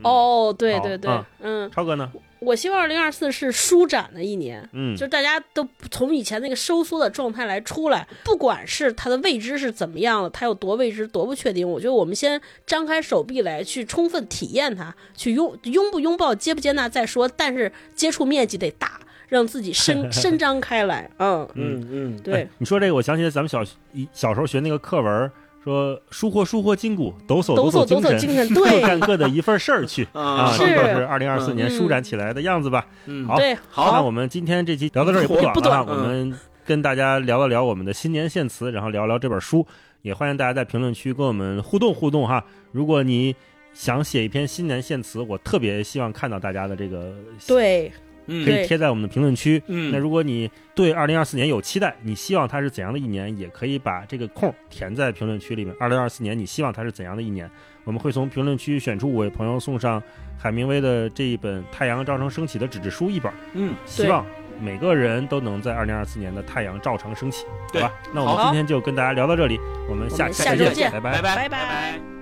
哦，对对对，嗯，超哥呢？我希望二零二四是舒展的一年，嗯就是大家都从以前那个收缩的状态来出来，不管是它的未知是怎么样的，它有多未知、多不确定，我觉得我们先张开手臂来去充分体验它，去拥拥不拥抱、接不接纳再说，但是接触面积得大，让自己伸 *laughs* 伸张开来。嗯，嗯嗯，对哎，你说这个，我想起来咱们小一小时候学那个课文，说舒活舒活筋骨，抖擞抖擞精神，各 *laughs* 对。干各的一份事儿去啊，啊这是就是二零二四年嗯。舒展起来的样子吧。嗯。好对，好。那我们今天这期聊到这儿也不也短了啊，不短嗯我们跟大家聊了聊我们的新年献词，然后聊聊这本书，也欢迎大家在评论区跟我们互动互动哈。如果你想写一篇新年献词，我特别希望看到大家的这个，对，嗯可以贴在我们的评论区。嗯，那如果你对二零二四年有期待，你希望它是怎样的一年，也可以把这个空填在评论区里面。二零二四年你希望它是怎样的一年？我们会从评论区选出五位朋友，送上海明威的这一本《太阳照常升起》的纸质书一本。嗯，希望每个人都能在二零二四年的太阳照常升起，好吧？那我们今天就跟大家聊到这里，我们下我们期再见，拜拜拜拜拜。